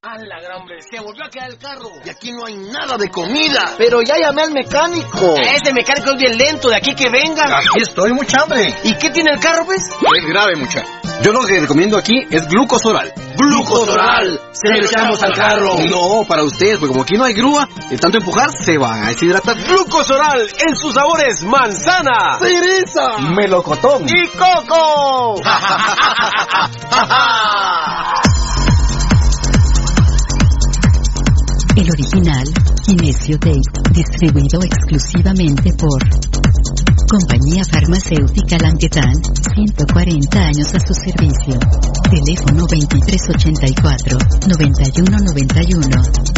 A la gran hombre, se volvió a quedar el carro. Y aquí no hay nada de comida. Pero ya llamé al mecánico. Ese mecánico es bien lento, de aquí que venga. Aquí estoy, mucha hambre. ¿Y qué tiene el carro, pues? Es grave, mucha. Yo lo que recomiendo aquí es glucosoral. Glucosoral. Se lo echamos al carro. No, para ustedes, porque como aquí no hay grúa, de tanto empujar se van a deshidratar. Glucosoral en sus sabores manzana, ¡Cereza! Melocotón. y coco. El original, Kinesio Tape, distribuido exclusivamente por Compañía Farmacéutica Languetan, 140 años a su servicio. Teléfono 2384-9191.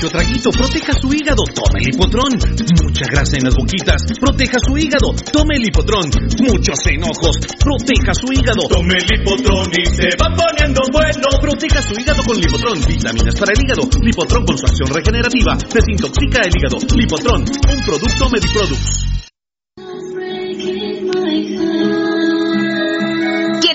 Mucho traguito, proteja su hígado, tome el hipotrón. Mucha grasa en las boquitas, proteja su hígado, tome el hipotrón. Muchos enojos, proteja su hígado. Tome el hipotrón y se va poniendo bueno. Proteja su hígado con Lipotrón, vitaminas para el hígado. Lipotrón con su acción regenerativa, desintoxica el hígado. Lipotrón, un producto Mediproducts.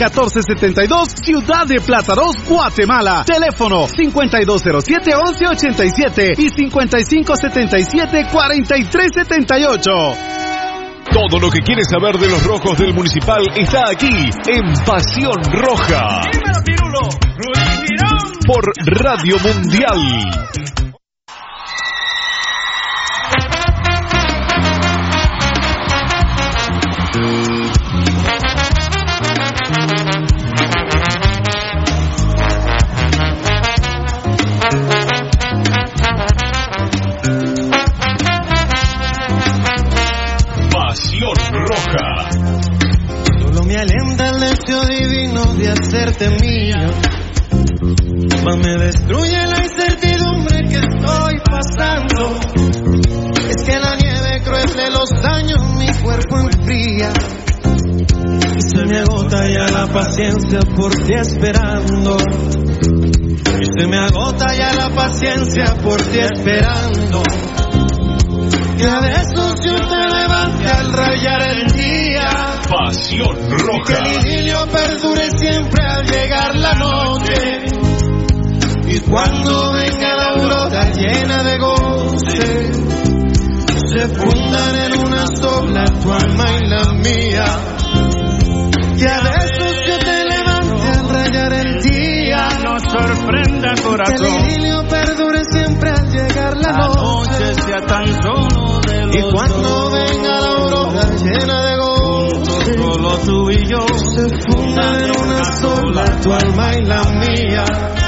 1472, Ciudad de Plátanos, Guatemala. Teléfono 5207-1187 y 5577-4378. Todo lo que quieres saber de los rojos del municipal está aquí en Pasión Roja. Por Radio Mundial. Me destruye la incertidumbre que estoy pasando. Es que la nieve cruel de los años mi cuerpo enfría. Y se me agota ya la paciencia por ti esperando. Y se me agota ya la paciencia por ti esperando. Que a veces yo te levante al rayar el día. Pasión roja. que el idilio perdure siempre al llegar la noche tú y yo se fundan en una sola tu alma y la mía.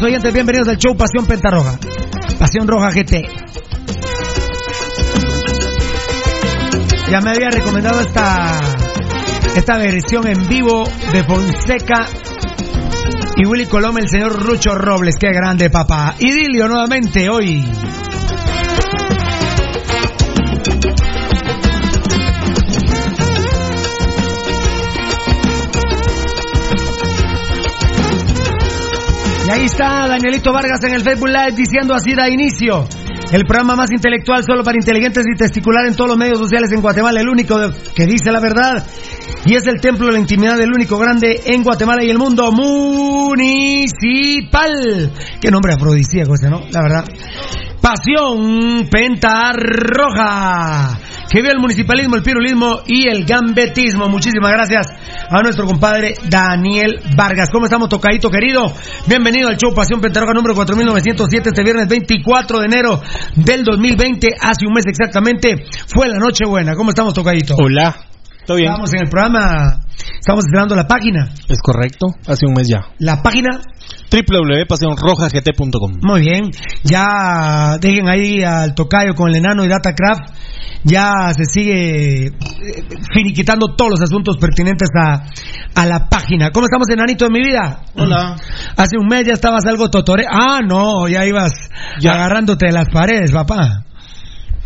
¿Cómo están amigos oyentes? Bienvenidos al show Pasión Pentarroja. Pasión Roja GT. Ya me había recomendado esta esta versión en vivo de Fonseca y Willy Colom, el señor Rucho Robles. Qué grande, papá. Idilio nuevamente hoy. Ahí está Danielito Vargas en el Facebook Live diciendo así da inicio. El programa más intelectual solo para inteligentes y testicular en todos los medios sociales en Guatemala, el único que dice la verdad. Y es el templo de la intimidad del único grande en Guatemala y el mundo municipal. Qué nombre afrodisíaco ese, ¿no? La verdad. Pasión Penta Roja. Que vio el municipalismo, el pirulismo y el gambetismo. Muchísimas gracias a nuestro compadre Daniel Vargas. ¿Cómo estamos, tocadito querido? Bienvenido al show Pasión Penta Roja número 4907 este viernes 24 de enero del 2020. Hace un mes exactamente fue la Nochebuena. ¿Cómo estamos, tocadito? Hola. ¿Todo bien? Estamos en el programa, estamos esperando la página. Es correcto, hace un mes ya. La página www.pasionrojagt.com Muy bien, ya dejen ahí al tocayo con el enano y Datacraft. Ya se sigue eh, finiquitando todos los asuntos pertinentes a, a la página. ¿Cómo estamos, enanito de mi vida? Hola. Hace un mes ya estabas algo totore. Ah, no, ya ibas Ya. agarrándote de las paredes, papá.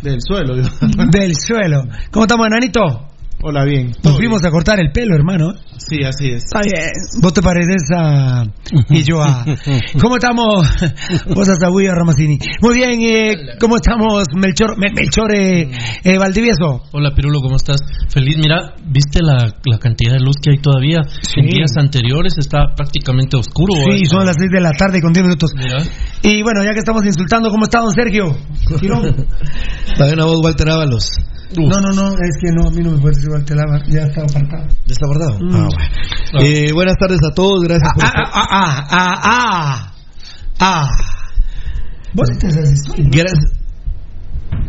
Del suelo. Del suelo. ¿Cómo estamos, enanito? Hola, bien. Nos fuimos a cortar el pelo, hermano. Sí, así es. Está bien. Vos te pareces a. Y yo a. ¿Cómo estamos? Vos hasta William Ramacini. Muy bien, eh, ¿cómo estamos, Melchor, Mel- Melchor eh, eh, Valdivieso? Hola Pirulo, ¿cómo estás? Feliz, mira, ¿viste la, la cantidad de luz que hay todavía? En días anteriores está prácticamente oscuro. Sí, son las 6 de la tarde con 10 minutos. Mira. Y bueno, ya que estamos insultando, ¿cómo está don Sergio? Girón. También a vos, Walter Ábalos. No, no, no, es que no, a mí no me puedes decir Walter Lava, ya está apartado. ¿Ya está guardado? Mm. Ah, bueno. Eh, buenas tardes a todos, gracias por Ah, ah, ah, ah, ah, ah. Vos sí te sabes historia, ¿no? Gracias.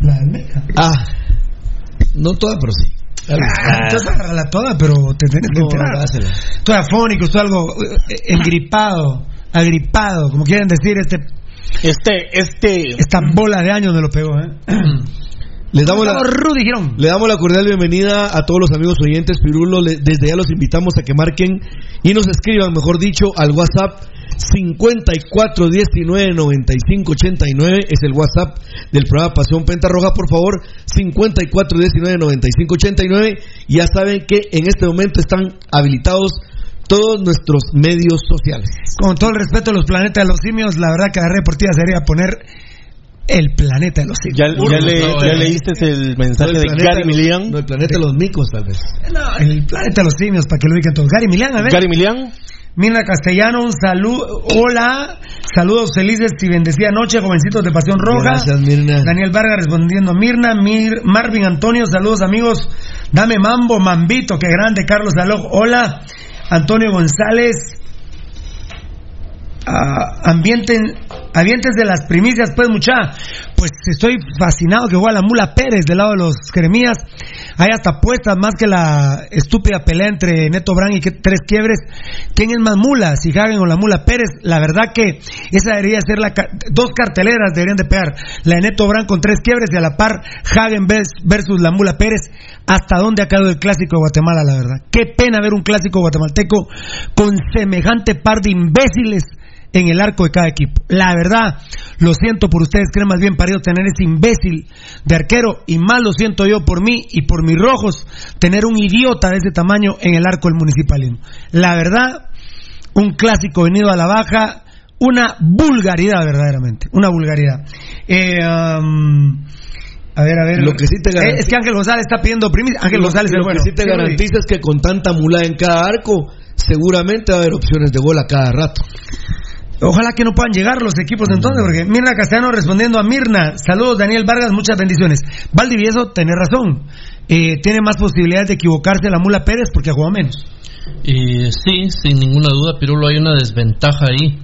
La del Meca. Ah, no toda, pero sí. Ah, Entonces agárrala toda, pero te tenés que No, enterar. Estoy afónico, estoy algo eh, engripado, agripado, como quieren decir, este, Este, este. esta bola de años me lo pegó, ¿eh? Les damos la, Estamos Rudy Girón. le damos la cordial bienvenida a todos los amigos oyentes Pirulo. Le- desde ya los invitamos a que marquen y nos escriban, mejor dicho, al WhatsApp 54199589 es el WhatsApp del programa Pasión Penta Roja, por favor, 54199589. Ya saben que en este momento están habilitados todos nuestros medios sociales. Con todo el respeto a los planetas de los simios, la verdad que la red deportiva sería poner el planeta de los simios. ¿Ya, ya, le- no, ya eh. leíste el mensaje No, el de Gary Milian? No, el planeta de los micos, tal vez. No, el planeta de los simios, para que lo ubiquen todos. Gary Milán, a ver. Gary Milian. Mirna Castellano, un saludo. Hola, saludos felices y bendecida noche, jovencitos de Pasión Roja. Gracias, Mirna. Daniel Vargas respondiendo a Mirna. Mir- Marvin Antonio, saludos amigos. Dame mambo, mambito, qué grande. Carlos Aloj, hola. Antonio González. Ambiente, ambientes de las primicias, pues mucha. Pues estoy fascinado que juega la Mula Pérez del lado de los Jeremías. Hay hasta puestas más que la estúpida pelea entre Neto Brand y que tres quiebres. ¿Quién es más mula? Si Hagen o la Mula Pérez. La verdad que esa debería ser la dos carteleras deberían de pegar. La de Neto Brand con tres quiebres y a la par Hagen vers- versus la Mula Pérez. ¿Hasta dónde ha caído el clásico de Guatemala, la verdad? Qué pena ver un clásico guatemalteco con semejante par de imbéciles en el arco de cada equipo. La verdad, lo siento por ustedes, creen más bien parido tener ese imbécil de arquero y más lo siento yo por mí y por mis rojos tener un idiota de ese tamaño en el arco del municipalismo. La verdad, un clásico venido a la baja, una vulgaridad verdaderamente, una vulgaridad. Eh, um, a ver, a ver. Lo que sí te Eh, garantiza- es que Ángel González está pidiendo primicia. Ángel lo, González es lo bueno. que sí te Sí, garantiza es que con tanta mula en cada arco, seguramente va a haber opciones de gol a cada rato. Ojalá que no puedan llegar los equipos entonces, porque Mirna Castellano respondiendo a Mirna. Saludos, Daniel Vargas, muchas bendiciones. Valdivieso, tenés razón. Eh, tiene más posibilidades de equivocarse la Mula Pérez porque ha jugado menos. Y sí, sin ninguna duda, Pirulo, hay una desventaja ahí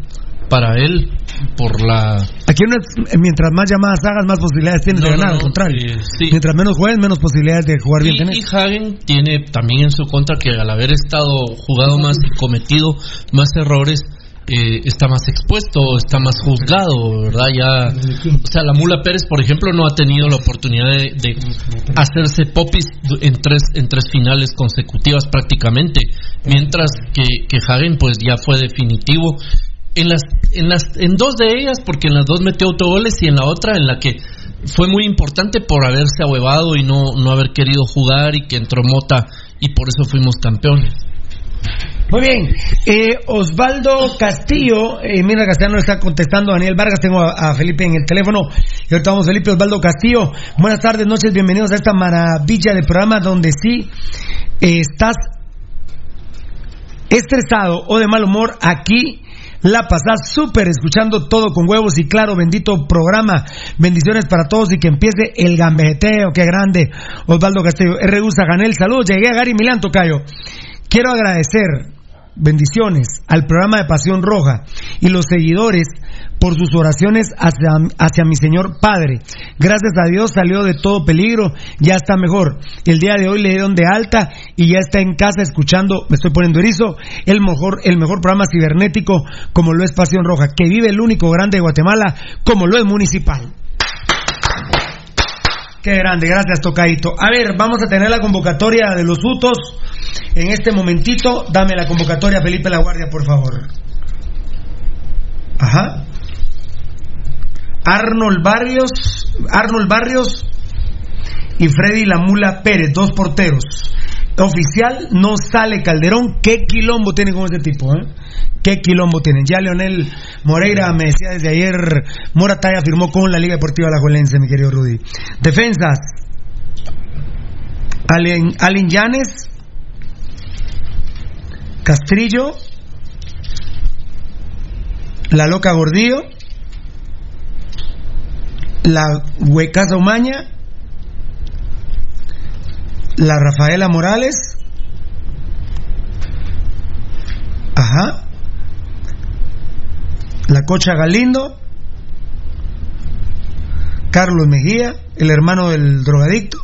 para él por la... Aquí no es- mientras más llamadas hagas, más posibilidades tienes No, de ganar, no, al contrario. eh, sí. Mientras menos juegues, menos posibilidades de jugar bien tenés. y Hagen tiene también en su contra que al haber estado jugado más y cometido más errores, eh, está más expuesto, está más juzgado, ¿verdad? Ya, o sea, la Mula Pérez, por ejemplo, no ha tenido la oportunidad de, hacerse popis en tres, en tres finales consecutivas prácticamente, mientras que, que Hagen pues ya fue definitivo en las, en las, en dos de ellas, porque en las dos metió autogoles y en la otra en la que fue muy importante por haberse ahuevado y no, no haber querido jugar y que entró Mota y por eso fuimos campeones. Muy bien. Eh, Osvaldo Castillo, eh, Mirna Castellano está contestando a Daniel Vargas, tengo a, Felipe en el teléfono. Y ahorita vamos, Felipe Osvaldo Castillo. Buenas tardes, noches, bienvenidos a esta maravilla de programa donde sí estás estresado o de mal humor, aquí La pasás súper escuchando todo con huevos y claro, bendito programa. Bendiciones para todos y que empiece el gambejeteo. Qué grande. Osvaldo Castillo. R. Ganel, saludos. Llegué a Gary Milán, Tocayo. Quiero agradecer bendiciones al programa de Pasión Roja y los seguidores por sus oraciones hacia, hacia, mi Señor Padre. Gracias a Dios salió de todo peligro, ya está mejor. El día de hoy le dieron de alta y ya está en casa escuchando, me estoy poniendo erizo, el mejor, el mejor programa cibernético como lo es Pasión Roja, que vive el único grande de Guatemala como lo es Municipal. Qué grande, gracias Tocaito. A ver, vamos a tener la convocatoria de los Utos. En este momentito, dame la convocatoria, Felipe La Guardia, por favor. Ajá. Arnold Barrios, Arnold Barrios y Freddy La Mula Pérez, dos porteros. Oficial no sale Calderón. ¿Qué quilombo tiene con ese tipo? Eh? ¿Qué quilombo tienen? Ya Leonel Moreira me decía desde ayer, Morataya firmó con la Liga Deportiva La Juelense, mi querido Rudy. Defensas. Allen, Allen Llanes, Castrillo, La Loca Gordillo, La Huecaza Umaña, La Rafaela Morales, ajá, La Cocha Galindo, Carlos Mejía, el hermano del drogadicto,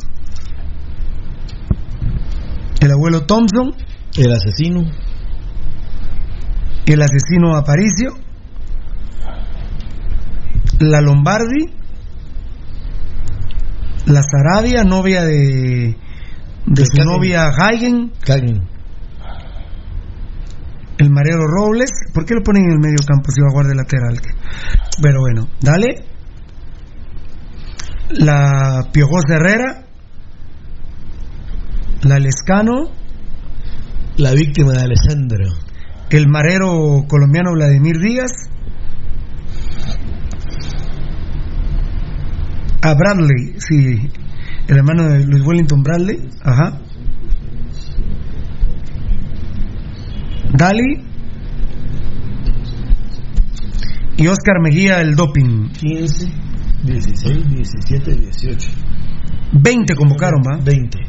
el abuelo Thompson, el asesino, el asesino Aparicio, la Lombardi, la Sarabia, novia de, de su novia Hagen, el Marero Robles, ¿por qué lo ponen en el medio campo si va a jugar de lateral? Pero bueno, dale. La Piojosa Herrera, la Lescano, la víctima de Alessandro, el marero colombiano Vladimir Díaz, a Bradley, sí, el hermano de Luis Wellington Bradley, ajá. Dali y Oscar Mejía el doping. 15, 16, 17, 18. 20 convocaron, ¿va? 20.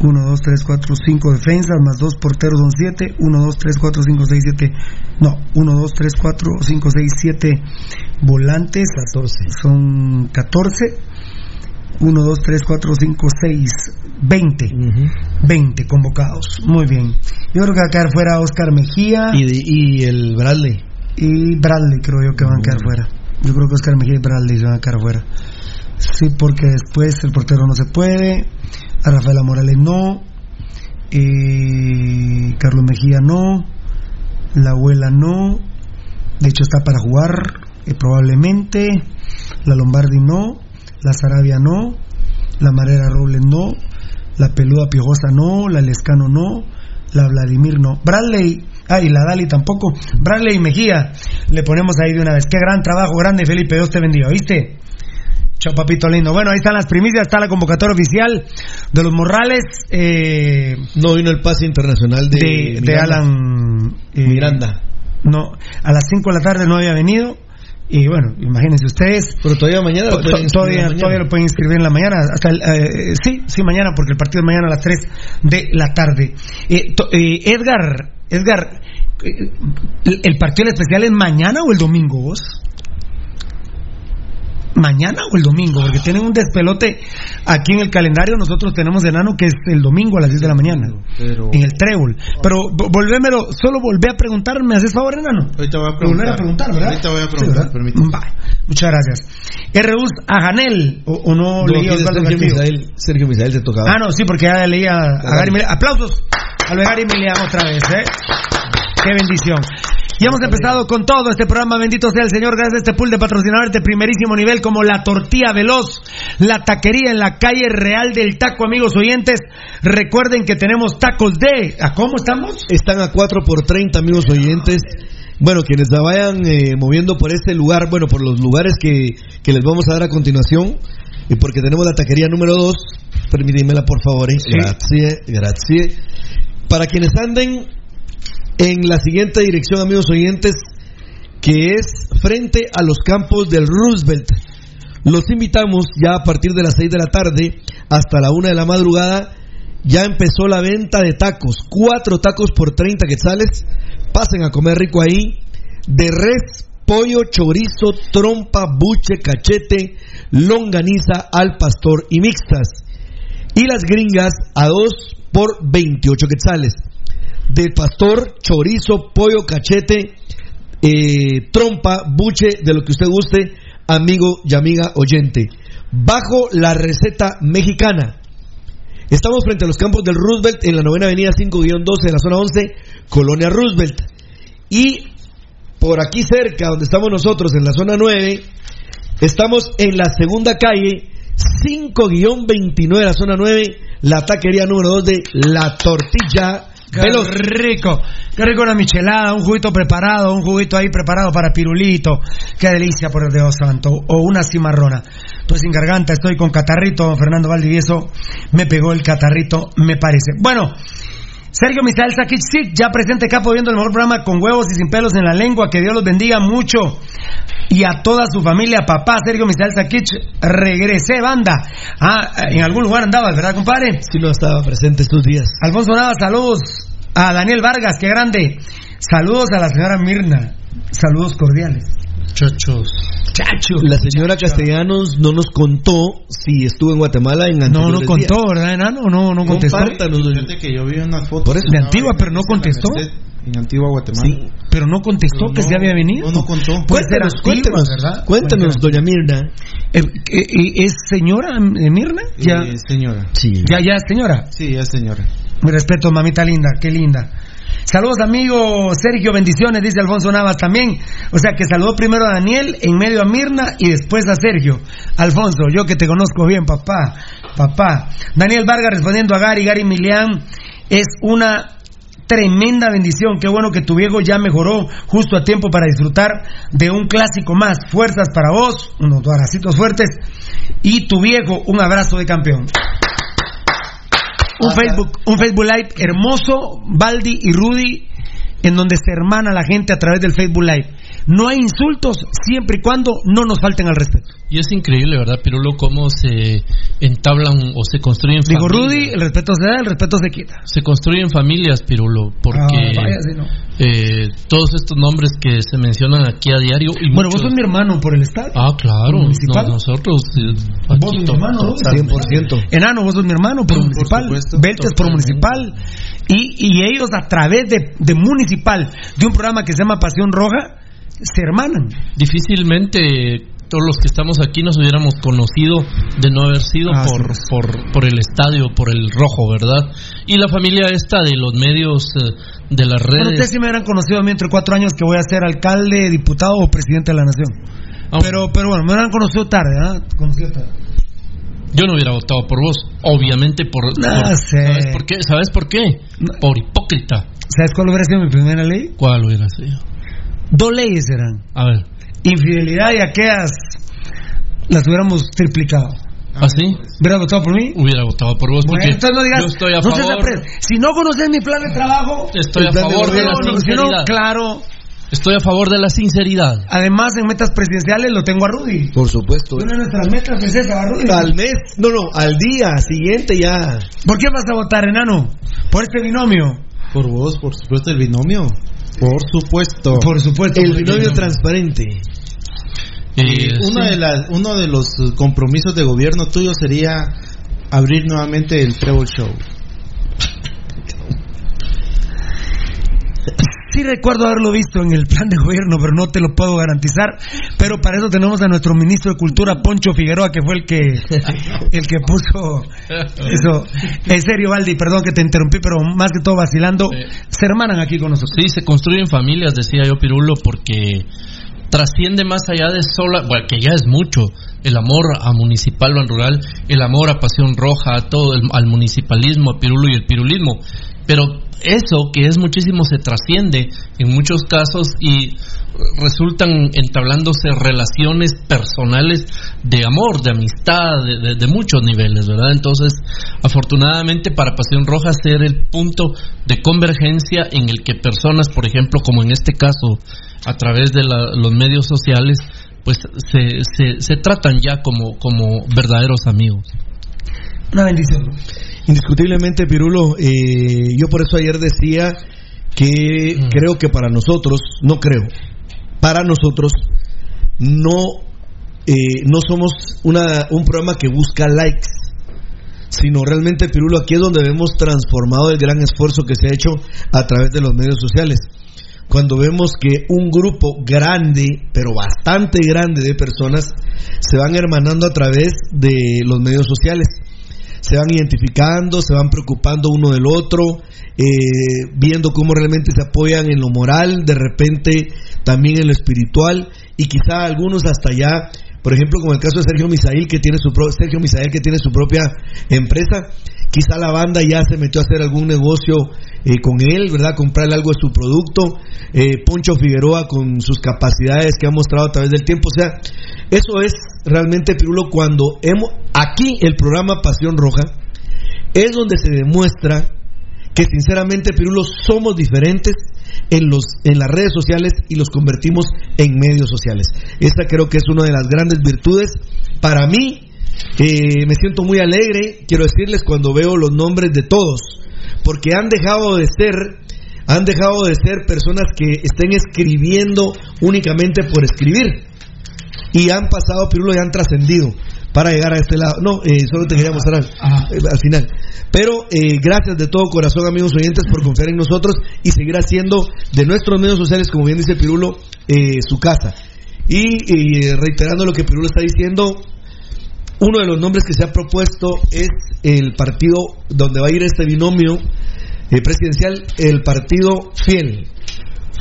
1, 2, 3, 4, 5 defensas, más 2 porteros son 7. 1, 2, 3, 4, 5, 6, 7. No, 1, 2, 3, 4, 5, 6, 7 volantes. 14. Son 14. 1, 2, 3, 4, 5, 6, 20. Uh -huh. 20 convocados. Muy bien. Yo creo que va a quedar fuera Oscar Mejía. Y, y el Bradley. Y Bradley creo yo que van a quedar fuera. Yo creo que Oscar Mejía y Bradley se van a quedar fuera. Sí, porque después el portero no se puede. A Rafaela Morales no. Eh, Carlos Mejía no. La abuela no. De hecho está para jugar eh, probablemente. La Lombardi no. La Sarabia no. La Marera Robles no. La Peluda Piojosa no. La Lescano no. La Vladimir no. Bradley. Ah, y la Dali tampoco. Bradley y Mejía. Le ponemos ahí de una vez. Qué gran trabajo, grande Felipe. Dios te bendiga, ¿viste? Chao, papito lindo. Bueno, ahí están las primicias, está la convocatoria oficial de los Morrales. Eh, no vino el pase internacional de, de, de Alan eh, Miranda. No, a las 5 de la tarde no había venido. Y bueno, imagínense ustedes. Pero todavía mañana to, to, todavía, mañana. todavía lo pueden inscribir en la mañana. Hasta el, eh, sí, sí, mañana, porque el partido es mañana a las 3 de la tarde. To, Edgar, Edgar, ¿el partido especial es mañana o el domingo vos? Mañana o el domingo, porque tienen un despelote aquí en el calendario. Nosotros tenemos enano que es el domingo a las 10 de la mañana, pero... en el trébol. Pero volvémelo, solo volvé a preguntar, ¿me haces favor, enano? Ahorita voy a preguntar. Volver a preguntar, ¿verdad? Ahorita voy a preguntar, sí, permítame. Muchas gracias. R.U.S. a Janel, o, o no, no leía Sergio Misael, Sergio Misael te tocaba. Ah, no, sí, porque ya leía a, Gary. Aplausos a Gary Milian otra vez, ¿eh? Qué bendición. Y hemos empezado con todo este programa. Bendito sea el Señor. Gracias a este pool de patrocinadores de primerísimo nivel como la Tortilla Veloz, la taquería en la calle Real del Taco, amigos oyentes. Recuerden que tenemos tacos de. ¿A cómo estamos? Están a 4 por 30, amigos oyentes. Bueno, quienes la vayan eh, moviendo por este lugar, bueno, por los lugares que, que les vamos a dar a continuación, y porque tenemos la taquería número 2, permítanmela por favor. Eh. Gracias, gracias. Para quienes anden en la siguiente dirección, amigos oyentes, que es frente a los campos del Roosevelt. Los invitamos ya a partir de las 6 de la tarde hasta la 1 de la madrugada. Ya empezó la venta de tacos. Cuatro tacos por 30 quetzales. Pasen a comer rico ahí. De res, pollo, chorizo, trompa, buche, cachete, longaniza al pastor y mixtas. Y las gringas a 2 por 28 quetzales. De pastor, chorizo, pollo, cachete, eh, trompa, buche, de lo que usted guste, amigo y amiga oyente. Bajo la receta mexicana. Estamos frente a los campos del Roosevelt en la novena avenida 5-12 de la zona 11, Colonia Roosevelt. Y por aquí cerca, donde estamos nosotros, en la zona 9, estamos en la segunda calle 5-29 de la zona 9, la taquería número 2 de La Tortilla Veloz. rico, qué rico una michelada, un juguito preparado, un juguito ahí preparado para pirulito, qué delicia por el Dios santo, o una cimarrona. Pues sin garganta, estoy con catarrito, Fernando Valdivieso, me pegó el catarrito, me parece. Bueno, Sergio Misael Sakic, ya presente capo viendo el mejor programa con huevos y sin pelos en la lengua, que Dios los bendiga mucho. Y a toda su familia, papá Sergio Misael Sakic, regresé, banda. Ah, en algún lugar andabas, ¿verdad, compadre? Sí, no estaba presente estos días. Alfonso Nava, saludos a Daniel Vargas, qué grande. Saludos a la señora Mirna, saludos cordiales. Chachos. Chacho. La señora Castellanos no nos contó si estuvo en Guatemala en No, no anteriores contó, días. ¿verdad, enano? No, no contestó. Fíjate que yo vi unas fotos. Por eso. De Antigua, pero no contestó. En Antigua Guatemala. Sí. Pero no contestó Pero que no, se había venido. no, no contó. Puede ser cuéntanos, ¿verdad? cuéntanos, doña Mirna. Eh, eh, eh, ¿Es señora eh, Mirna? Ya, Eh, señora. Sí. ya, ya, señora. Sí, ya señora. Mi respeto, mamita linda, qué linda. Saludos, amigo Sergio, bendiciones, dice Alfonso Navas también. O sea que saludó primero a Daniel, en medio a Mirna y después a Sergio. Alfonso, yo que te conozco bien, papá, papá. Daniel Vargas respondiendo a Gary, Gary Milian, es una tremenda bendición. Qué bueno que tu viejo ya mejoró justo a tiempo para disfrutar de un clásico más. Fuerzas para vos, unos abracitos fuertes. Y tu viejo, un abrazo de campeón. Un Facebook, un Facebook Live hermoso, Baldi y Rudy, en donde se hermana la gente a través del Facebook Live. No hay insultos siempre y cuando no nos falten al respeto. Y es increíble, ¿verdad, Pirulo, cómo se entablan o se construyen Digo, familias. Rudy, el respeto se da, el respeto se quita. Se construyen familias, Pirulo, porque Ah, vaya, sí, no. eh, todos estos nombres que se mencionan aquí a diario. Y Bueno, muchos- vos sos mi hermano por el Estado. Ah, claro. municipal. no, nosotros. eh, Vos sos mi hermano, ¿no? total- 100%. Enano, vos sos mi hermano por municipal. Beltes por municipal. Y, y ellos a través de, de municipal, de un programa que se llama Pasión Roja, se hermanan. Difícilmente todos los que estamos aquí nos hubiéramos conocido de no haber sido Ah, por, sí. por, por el estadio, por el rojo, ¿verdad? Y la familia esta de los medios, eh, de las Bueno, ustedes redes. sí me hubieran conocido a mí entre cuatro años que voy a ser alcalde, diputado o presidente de la nación. Ah, Pero, pero bueno, me hubieran conocido tarde, ¿ah? Conocido tarde. Yo no hubiera votado por vos, obviamente por... No por- sé. ¿Sabes por qué? ¿Sabes por qué? Por hipócrita. ¿Sabes cuál hubiera sido mi primera ley? ¿Cuál hubiera sido? Dos leyes eran. A ver, Infidelidad y aquellas las hubiéramos triplicado. ¿así? ¿Hubieras votado por mí? Hubiera votado por vos Bueno, porque entonces no digas, yo estoy a no favor, Si no conoces mi plan de trabajo, estoy a plan de favor de la sinceridad. claro. Estoy a favor de la sinceridad. Además, en metas presidenciales lo tengo a Rudy. Por supuesto. Una de nuestras metas es esa, a Rudy. Al mes, no, no, al día siguiente ya. ¿Por qué vas a votar, enano? Por este binomio. Por vos, por supuesto, el binomio. Por supuesto. Por supuesto. El binomio transparente. Eh, Una sí. de las, uno de los compromisos de gobierno tuyo sería abrir nuevamente el Trevor Show. Sí recuerdo haberlo visto en el plan de gobierno, pero no te lo puedo garantizar. Pero para eso tenemos a nuestro ministro de Cultura, Poncho Figueroa, que fue el que el que puso eso. En serio, Valdi, perdón que te interrumpí, pero más que todo vacilando, se hermanan aquí con nosotros. Sí, se construyen familias, decía yo, Pirulo, porque trasciende más allá de sola, bueno, que ya es mucho, el amor a municipal o al rural, el amor a pasión roja, a todo, el- al municipalismo, a Pirulo y el pirulismo. pero eso que es muchísimo se trasciende en muchos casos y resultan entablándose relaciones personales de amor, de amistad, de, muchos niveles, ¿verdad? Entonces, afortunadamente para Pasión Roja ser el punto de convergencia en el que personas, por ejemplo, como en este caso, a través de la, los medios sociales, pues se, se, se tratan ya como, como verdaderos amigos. Una bendición. Indiscutiblemente, Pirulo, eh, yo por eso ayer decía que mm. creo que para nosotros, no creo, para nosotros no, eh, no somos una, un programa que busca likes, sino realmente, Pirulo, aquí es donde vemos transformado el gran esfuerzo que se ha hecho a través de los medios sociales. Cuando vemos que un grupo grande, pero bastante grande de personas, se van hermanando a través de los medios sociales se van identificando, se van preocupando uno del otro, eh, viendo cómo realmente se apoyan en lo moral, de repente también en lo espiritual, y quizá algunos hasta allá, por ejemplo, como el caso de Sergio Misael, que tiene su Sergio Misael, que tiene su propia empresa, quizá la banda ya se metió a hacer algún negocio eh, con él, ¿verdad? Comprarle algo de su producto. Eh, Poncho Figueroa con sus capacidades que ha mostrado a través del tiempo. O sea, eso es realmente, Pirulo, cuando hemos, aquí el programa Pasión Roja es donde se demuestra que sinceramente, Pirulo, somos diferentes en, los, en las redes sociales y los convertimos en medios sociales. Esta creo que es una de las grandes virtudes. Para mí, eh, me siento muy alegre, quiero decirles, cuando veo los nombres de todos, porque han dejado de ser han dejado de ser personas que estén escribiendo únicamente por escribir y han pasado, Pirulo, y han trascendido para llegar a este lado. No, eh, solo te quería mostrar al, al final. Pero eh, gracias de todo corazón, amigos oyentes, por confiar en nosotros y seguir haciendo de nuestros medios sociales, como bien dice Pirulo, eh, su casa. Y reiterando lo que Pirulo está diciendo, uno de los nombres que se ha propuesto es el partido donde va a ir este binomio presidencial, el partido fiel,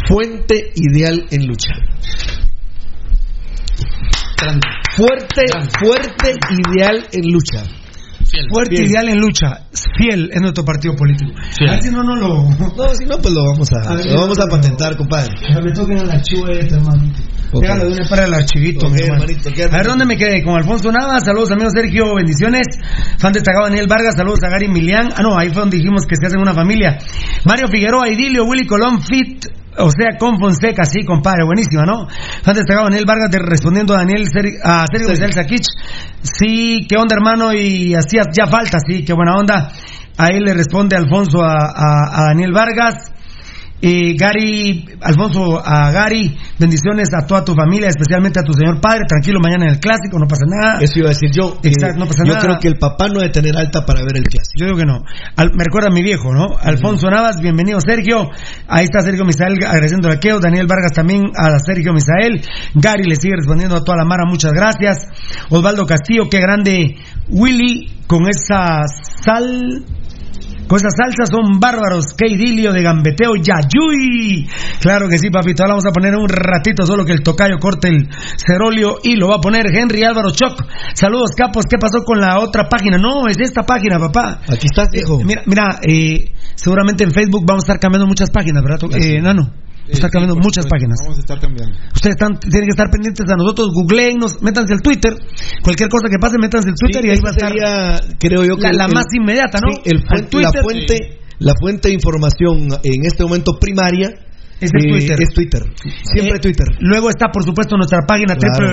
fuente ideal en lucha. Fuerte, fuerte ideal en lucha. Fuerte ideal en lucha. Fiel es nuestro partido político. A ver si no, no lo. No, si no, pues lo vamos a, lo vamos a patentar, compadre. Me toquen el archivo este, hermano. Okay. de una para el archivito, okay, hermanito, A ver, ¿dónde me quedé? Con Alfonso Navas, saludos amigos Sergio, bendiciones. Fan destacado Daniel Vargas, saludos a Gary Milian. Ah, no, ahí fue donde dijimos que se hacen una familia. Mario Figueroa, Idilio, Willy Colón, Fit, o sea, con Fonseca, sí, compadre, buenísima, ¿no? Antes estaba Daniel Vargas respondiendo a Daniel a Sergio sí. Sakich. Sí, qué onda, hermano, y hacía ya falta, sí, qué buena onda. Ahí le responde Alfonso a, a, a Daniel Vargas. Eh, Gary, Alfonso, a Gary, bendiciones a toda tu familia, especialmente a tu señor padre. Tranquilo, mañana en el clásico, no pasa nada. Eso iba a decir yo. Exacto, no pasa yo nada. creo que el papá no debe tener alta para ver el clásico. Yo digo que no. Al, me recuerda a mi viejo, ¿no? Alfonso Navas, bienvenido Sergio. Ahí está Sergio Misael agradeciendo a Keo. Daniel Vargas también a Sergio Misael. Gary le sigue respondiendo a toda la mara, muchas gracias. Osvaldo Castillo, qué grande. Willy, con esa sal con esas salsas son bárbaros. Qué idilio de gambeteo. Yayuy. Claro que sí, papito. Ahora vamos a poner un ratito solo que el tocayo corte el cerolio y lo va a poner Henry Álvaro Choc. Saludos, capos. ¿Qué pasó con la otra página? No, es esta página, papá. Aquí está, viejo. Eh, mira, mira eh, seguramente en Facebook vamos a estar cambiando muchas páginas, ¿verdad? Eh, Nano. Está cambiando sí, muchas páginas. Vamos a estar cambiando. Ustedes están, tienen que estar pendientes a nosotros, googleennos, métanse al Twitter. Cualquier cosa que pase, métanse al Twitter sí, y ahí va a estar. Sería, creo yo que la, la el, más inmediata, ¿no? Sí, el la fuente, la fuente de información en este momento primaria es el Twitter. Es Twitter. Siempre Eh, Twitter. Luego está, por supuesto, nuestra página Claro.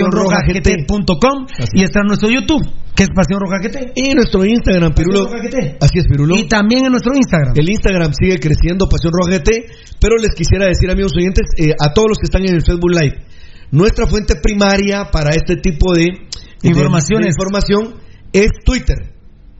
www.pasionrojagt.com y está nuestro YouTube, que es Pasión Roja GT. Y nuestro Instagram, Pirulo. Así es, Pirulo. Y también en nuestro Instagram. El Instagram sigue creciendo, Pasión Roja GT, pero les quisiera decir, amigos oyentes, eh, a todos los que están en el Facebook Live, nuestra fuente primaria para este tipo de, de- Informaciones. de información es Twitter.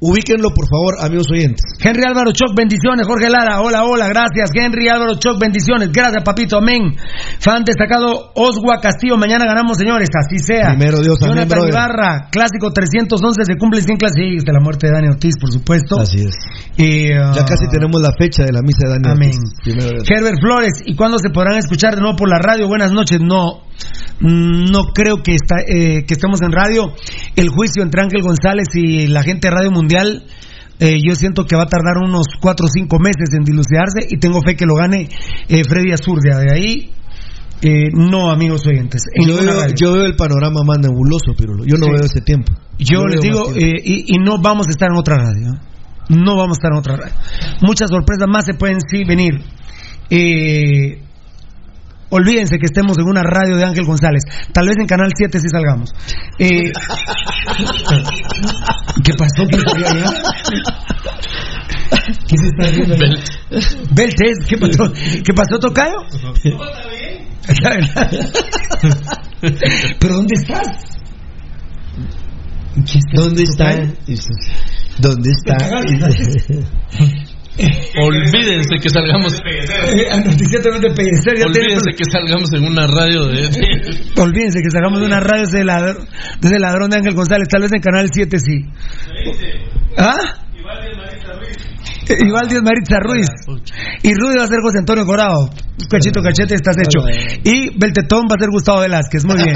Ubíquenlo, por favor, amigos oyentes. Henry Álvaro Choc, bendiciones. Jorge Lara, hola, hola, gracias. Henry Álvaro Choc, bendiciones. Gracias, papito, amén. Fan destacado Oswa Castillo, mañana ganamos, señores, así sea. Primero Dios, amén, Jonathan. Ibarra, clásico 311, se cumple 100 clases de la muerte de Dani Ortiz, por supuesto. Así es. Y, uh, Ya casi tenemos la fecha de la misa de Daniel. Amén. Ortiz. Herbert Flores, ¿y cuándo se podrán escuchar de nuevo por la radio? Buenas noches. No, mm, no creo que, está, eh, que estemos en radio. El juicio entre Ángel González y la gente de Radio Mundial Eh, yo siento que va a tardar unos 4 o 5 meses en dilucidarse y tengo fe que lo gane eh, Freddy Azurdia. De ahí, eh, no, amigos oyentes. en Yo veo, radio. yo veo el panorama más nebuloso, Pirulo. Yo no Sí. veo ese tiempo. Yo les digo, eh, y, y no vamos a estar en otra radio. No vamos a estar en otra radio. Muchas sorpresas más se pueden sí venir. Eh, olvídense que estemos en una radio de Ángel González. Tal vez en Canal 7 sí salgamos. Eh, ¿Qué pasó? ¿Qué? ¿Qué se está haciendo allá? Beltes, ¿qué pasó? ¿Qué pasó, Tocayo? ¿Pero dónde estás? ¿Dónde está? ¿Dónde está? Olvídense que salgamos. Noticiero de PSR, ya Olvídense tenemos- que salgamos en una radio de. Olvídense que sacamos de una radio desde el ladrón, el ladrón de Ángel González, tal vez en Canal 7 sí. ¿Ah? Igual Díaz Maritza Ruiz. Y Rudy va a ser José Antonio Corado. Cachito cachete, estás hecho. Y Beltetón va a ser Gustavo Velázquez. Muy bien.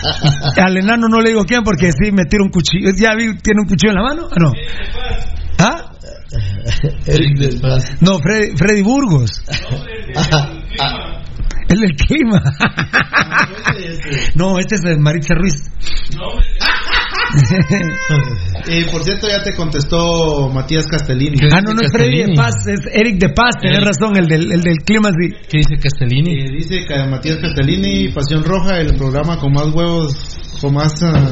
Al enano no le digo quién porque sí me tira un cuchillo. ¿Ya vi, tiene un cuchillo en la mano? ¿O no? ¿Ah? No, Freddy, Freddy Burgos. El del clima. No, este es de Maritza Ruiz. Eh, por cierto, ya te contestó Matías Castellini. Ah, no, no es Freddy de Paz, es Eric de Paz, tenés Eric. razón, el del, el del clima, sí. ¿Qué dice Castellini? Eh, dice que Matías Castellini, Pasión Roja, el programa con más huevos, con más ah,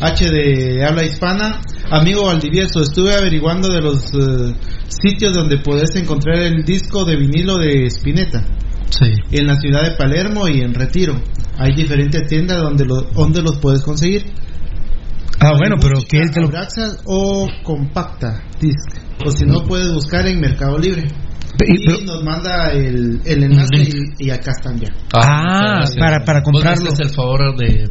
H de habla hispana. Amigo Valdivieso, estuve averiguando de los eh, sitios donde puedes encontrar el disco de vinilo de Spinetta. Sí. En la ciudad de Palermo y en Retiro. Hay diferentes tiendas donde, lo- donde los puedes conseguir. Ah, bueno, pero que él te lo... O compacta disc. O si no, puedes buscar en Mercado Libre. Y, nos manda el, el enlace y, y acá están ya. Ah, para, para Vos comprarlo. haces el favor de.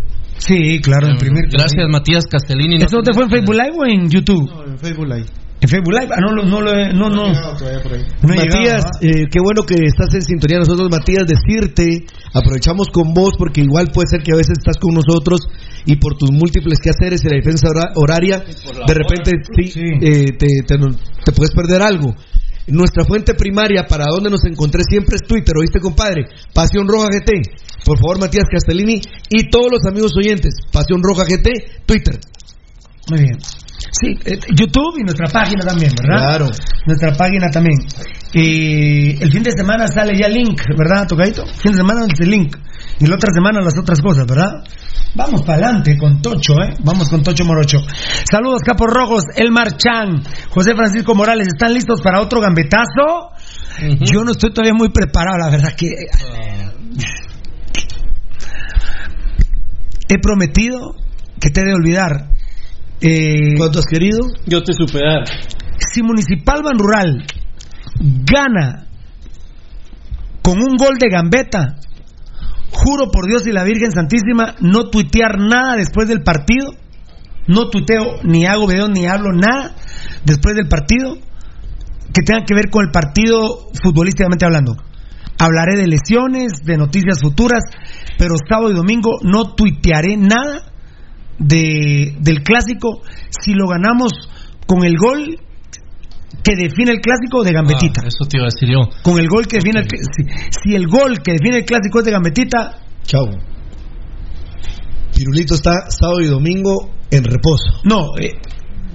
Sí, claro, de imprimir. Gracias, Matías Castellini. No ¿Eso te fue en Facebook Live o en YouTube? No, en Facebook Live. En Facebook Live. Ah, no, lo- no, lo he- no, no. No he Matías, ¿ah? eh, qué bueno que estás en sintonía nosotros, Matías, decirte, aprovechamos con vos porque igual puede ser que a veces estás con nosotros y por tus múltiples quehaceres y la defensa hora- horaria, de repente sí, eh, te, te, te puedes perder algo. Nuestra fuente primaria para donde nos encontré siempre es Twitter, ¿oíste, compadre? Pasión Roja GT. Por favor, Matías Castellini y todos los amigos oyentes, Pasión Roja GT, Twitter. Muy bien. Sí, eh, YouTube y nuestra página también, ¿verdad? Claro. Nuestra página también. Y el fin de semana sale ya link, ¿verdad, Tocadito? Fin de semana el link. Y la otra semana las otras cosas, ¿verdad? Vamos para adelante con Tocho, ¿eh? Vamos con Tocho Morocho. Saludos, Capos Rojos, Elmar Chan, José Francisco Morales, ¿están listos para otro gambetazo? Yo no estoy todavía muy preparado, la verdad que... He prometido que te he de olvidar. Eh, ¿Cuánto has querido? Yo te supe dar. si Municipal Ban Rural gana con un gol de gambeta, juro por Dios y la Virgen Santísima, no tuitear nada después del partido. No tuiteo, ni hago video, ni hablo nada después del partido que tenga que ver con el partido futbolísticamente hablando. Hablaré de lesiones, de noticias futuras, pero sábado y domingo no tuitearé nada de, del clásico si lo ganamos con el gol que define el clásico de Gambetita. Ah, eso te iba a decir yo. Con el gol que define el si, si el gol que define el clásico es de Gambetita, Chao. Pirulito está sábado y domingo en reposo. no, eh,